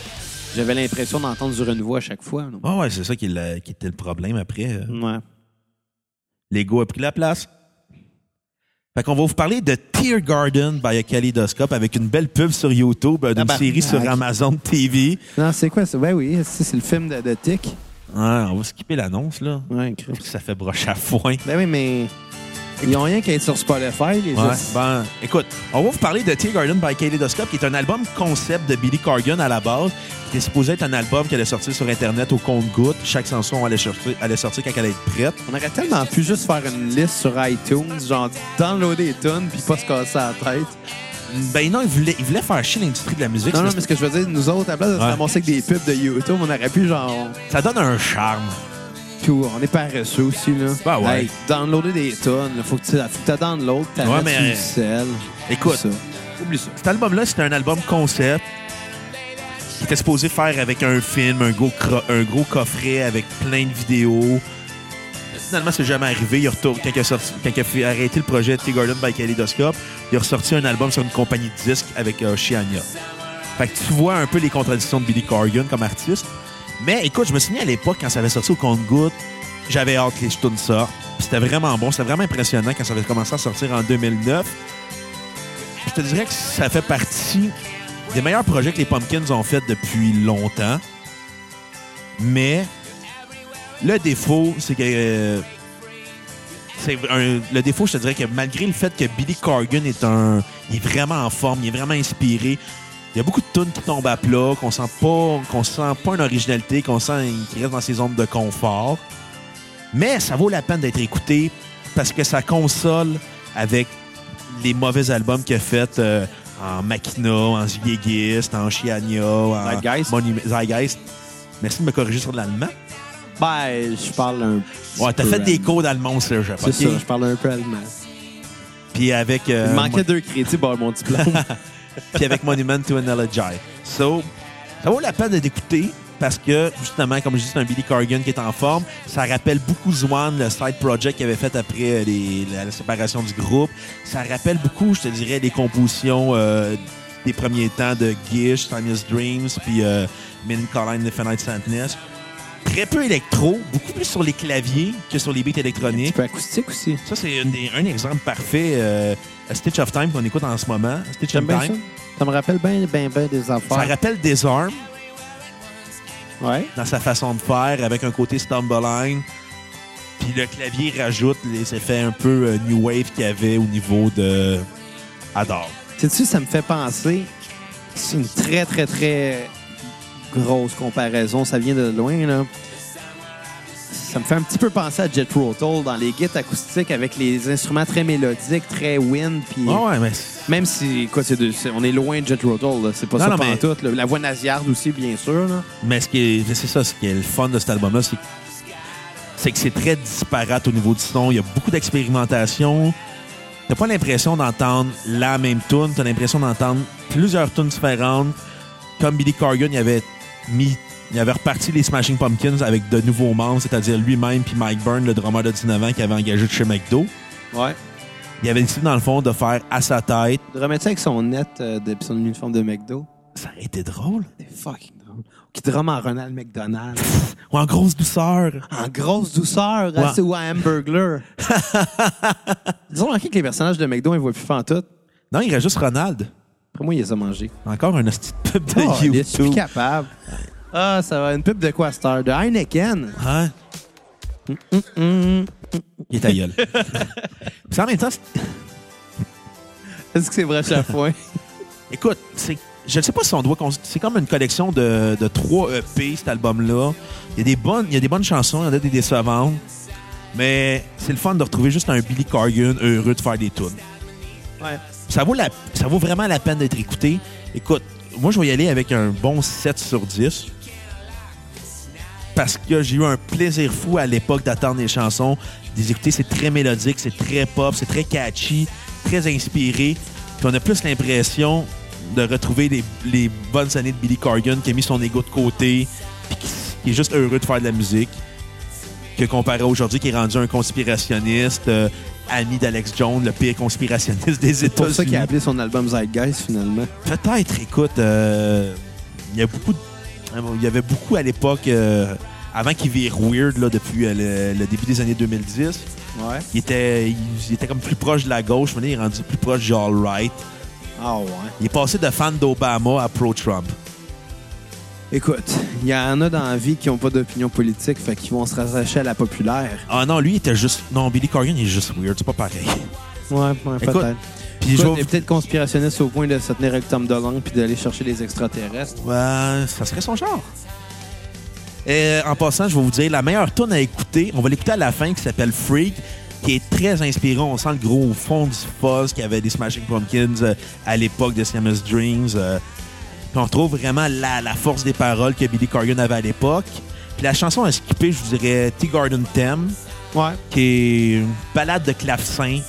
j'avais l'impression d'entendre sur une voix à chaque fois. là. Ouais, ouais, c'est ça qui, était le problème après. euh. Ouais. L'ego a pris la place. Fait qu'on va vous parler de Tear Garden by a Kaleidoscope avec une belle pub sur YouTube, d'une série sur Amazon TV. Non, c'est quoi ça? Ben oui, c'est le film de, de Tick. Ouais, on va skipper l'annonce, là. Ouais, Chris. Parce que ça fait broche à foin. Ben oui, mais ils n'ont rien qu'à être sur Spotify, les Ouais. gens. Ben, écoute, on va vous parler de Tear Garden by Kaleidoscope, qui est un album concept de Billy Corgan à la base, était supposé être un album qui allait sortir sur Internet au compte-goutte. Chaque chanson allait sortir, allait sortir quand elle allait être prête. On aurait tellement pu juste faire une liste sur iTunes, genre downloader les tunes puis pas se casser la tête. Ben non, il voulait, il voulait faire chier l'industrie de la musique. Non, non, mais ce que je veux dire, nous autres, à la place de se Ouais. ramasser avec des pubs de YouTube, on aurait pu, genre, Ça donne un charme. tout. On est paresseux aussi, là. Ben ouais. Hey, downloader des tunes, là, faut que tu faut que download, tu Ouais, mais, le sel. écoute. Ça. Oublie ça. Cet album-là, c'était un album concept qui était supposé faire avec un film, un gros, un gros coffret avec plein de vidéos. Finalement, c'est jamais arrivé. Il a retourné, quand, il a il a arrêter le projet T Garden by Kaleidoscope, il a ressorti un album sur une compagnie de disques avec euh. Fait que tu vois un peu les contradictions de Billy Corgan comme artiste. Mais écoute, je me souviens à l'époque, quand ça avait sorti au compte-goutte, j'avais hâte que les tunes sortent. C'était vraiment bon. C'était vraiment impressionnant quand ça avait commencé à sortir en 2009. Je te dirais que ça fait partie des meilleurs projets que les Pumpkins ont fait depuis longtemps. Mais le défaut, c'est que. euh, le défaut, je te dirais que malgré le fait que Billy Corgan est un. Il est vraiment en forme, il est vraiment inspiré. Il y a beaucoup de tunes qui tombent à plat, qu'on sent pas, qu'on sent pas une originalité, qu'on sent qu'il reste dans ses zones de confort. Mais ça vaut la peine d'être écouté parce que ça console avec les mauvais albums qu'il a fait euh, en Machina, en Ziegeist, en Chiania, en Zeitgeist? Monument- Zeitgeist. Merci de me corriger sur l'allemand. Ben, je parle un petit Ouais, t'as peu fait des allemand. cours d'allemand au cégep, C'est OK? ça, je parle un peu allemand. Puis avec, euh, Il manquait deux crédits pour avoir mon diplôme. puis avec Monument to an Elegy. So, ça vaut la peine d'écouter parce que, justement, comme je dis, c'est un Billy Corgan qui est en forme. Ça rappelle beaucoup Zwan, le side project qu'il avait fait après euh, les- la, la séparation du groupe. Ça rappelle beaucoup, je te dirais, les compositions euh, des premiers temps de Gish, Timeless Dreams, puis euh, Min Colline Infinite Sadness. Très peu électro, beaucoup plus sur les claviers que sur les beats un électroniques. peu acoustique aussi. Ça, c'est des- un exemple parfait. euh, A Stitch of Time qu'on écoute en ce moment. A Stitch of bien ça. Time. Ça me rappelle bien, bien, bien des Ça affaires. rappelle Disarm Ouais. dans sa façon de faire, avec un côté Stumbleline. Puis le clavier rajoute les effets un peu euh, New Wave qu'il y avait au niveau de Adore. Sais-tu, ça me fait penser. C'est une très, très, très grosse comparaison. Ça vient de loin, là. Ça me fait un petit peu penser à Jet Tull dans les guides acoustiques avec les instruments très mélodiques, très wind. Puis Ah ouais, mais même si, quoi, c'est on est loin de Jet là. C'est pas Non, ça non, mais- là. La voix nasillarde aussi, bien sûr. Là. Mais ce qui est, c'est ça, ce qui est le fun de cet album-là, c'est, c'est que c'est très disparate au niveau du son. Il y a beaucoup d'expérimentation. T'as pas l'impression d'entendre la même tune. T'as l'impression d'entendre plusieurs tunes différentes. Comme Billy Corgan, il avait mis, il avait reparti les Smashing Pumpkins avec de nouveaux membres, c'est-à-dire lui-même puis Mike Byrne, le drummer de 19 ans qui avait engagé de chez McDo. Ouais. Il avait décidé, dans le fond, de faire à sa tête. De remettre ça avec son net euh, de son uniforme de McDo. Ça aurait été drôle. C'est fucking drôle. Qui drum en Ronald McDonald. Ou en grosse douceur. en grosse douceur, assez ou à Hamburglar. Disons en que les personnages de McDo, ils voient plus tout. Non, il reste juste Ronald. Après moi, il les a mangés. Encore un hostie de pub de Oh, il est plus YouTube. capable. Ah, ça va. Une pub de quoi, Star? De Heineken. Hein? Hum. Il est ta gueule. Puis en même temps, c'est- Est-ce que c'est vrai chaque fois? écoute, c'est, je ne sais pas si on doit. C'est comme une collection de, de trois EP, cet album-là. Il y a des bonnes, il y a des bonnes chansons, il y en a des décevantes. Mais c'est le fun de retrouver juste un Billy Corgan heureux de faire des tunes. Ouais. Ça vaut, la, ça vaut vraiment la peine d'être écouté. Écoute, moi, je vais y aller avec un bon 7 sur 10. Parce que j'ai eu un plaisir fou à l'époque d'attendre les chansons, de les écouter. C'est très mélodique, c'est très pop, c'est très catchy, très inspiré. Puis on a plus l'impression de retrouver les, les bonnes années de Billy Corgan qui a mis son ego de côté, puis qui, qui est juste heureux de faire de la musique, que comparé à aujourd'hui qui est rendu un conspirationniste, euh, ami d'Alex Jones, le pire conspirationniste des C'est pour ça qu'il États-Unis. a appelé son album Zeitgeist, finalement. Peut-être, écoute, euh, il y a beaucoup, de- il y avait beaucoup à l'époque, euh, avant qu'il vire weird là, depuis euh, le, le début des années 2010. Ouais. Il était, il, il était comme plus proche de la gauche, il est rendu plus proche du All Right. Ah ouais. Il est passé de fan d'Obama à pro-Trump. Écoute, il y en a dans la vie qui n'ont pas d'opinion politique, fait qu'ils vont se rattacher à la populaire. Ah non, lui, il était juste. Non, Billy Corgan, il est juste weird, c'est pas pareil. Ouais, ouais peut-être. Puis je vais- peut-être conspirationniste au point de se tenir avec Tom DeLonge puis d'aller chercher des extraterrestres. Ouais, ça serait son genre. Et en passant, je vais vous dire, la meilleure tune à écouter, on va l'écouter à la fin, qui s'appelle Freak, qui est très inspirant. On sent le gros fond du fuzz qu'il y avait des Smashing Pumpkins euh, à l'époque de Siamese Dreams. euh. Puis on retrouve vraiment la, la force des paroles que Billy Corgan avait à l'époque. Puis la chanson à skipper, je vous dirais Tea Garden Theme, Ouais. qui est une balade de clavecin.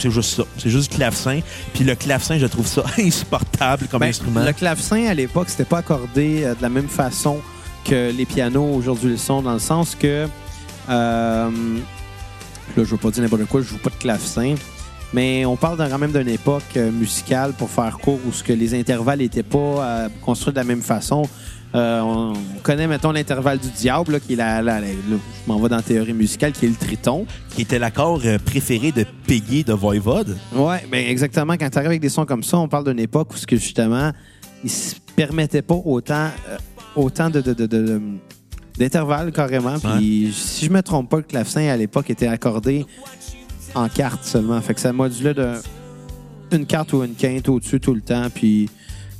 C'est juste ça. C'est juste du clavecin. Puis le clavecin, je trouve ça insupportable comme Ben, instrument. le clavecin, à l'époque, c'était pas accordé euh, de la même façon que les pianos aujourd'hui le sont, dans le sens que. euh, là, je veux pas dire n'importe quoi, je joue pas de clavecin. Mais on parle quand même d'une époque euh, musicale, pour faire court, où ce que les intervalles n'étaient pas euh, construits de la même façon. Euh, on connaît, mettons, l'intervalle du diable, là, qui est la, la- la- là, je m'en vais dans la théorie musicale, qui est le triton. qui était l'accord préféré de Peggy de Voivode. Ouais, ben exactement. Quand tu arrives avec des sons comme ça, on parle d'une époque où ce que justement, ils se permettaient pas autant, autant de, de- de- de- de- d'intervalles carrément. Puis si je me trompe pas, le clavecin à l'époque était accordé en carte seulement. Fait que ça modulait de une carte ou une quinte au-dessus tout le temps. Puis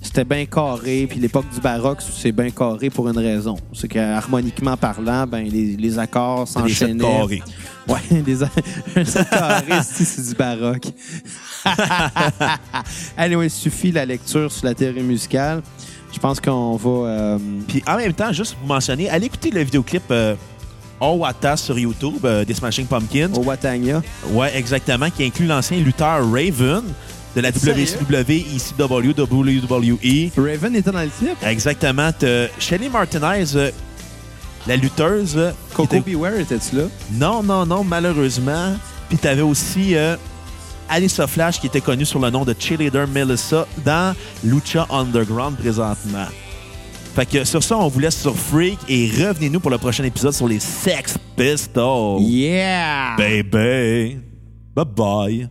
c'était bien carré. Puis l'époque du baroque, c'est bien carré pour une raison. C'est qu'harmoniquement parlant, ben les, les accords C'est des s'enchaînaient. carrés. Ouais, des un sept carré, c'est du baroque. Allez, il suffit la lecture sur la théorie musicale. Je pense qu'on va. euh, Puis en même temps, juste pour mentionner, allez écouter le vidéoclip euh, Oh Wata sur YouTube euh, des Smashing Pumpkins. au Watania. Ouais, exactement, qui inclut l'ancien lutteur Raven de la Sérieux? WCW, ECW, WWE. Raven était dans le clip. Exactement. Shelly Martinez, euh, la lutteuse. qui Coco était- Beware était-tu là? Non, non, non, malheureusement. Puis t'avais aussi Alyssa Flash qui était connue sur le nom de Cheerleader Melissa dans Lucha Underground présentement. Fait que sur ça, on vous laisse sur Freak et revenez-nous pour le prochain épisode sur les Sex Pistols. Yeah! Baby. Bye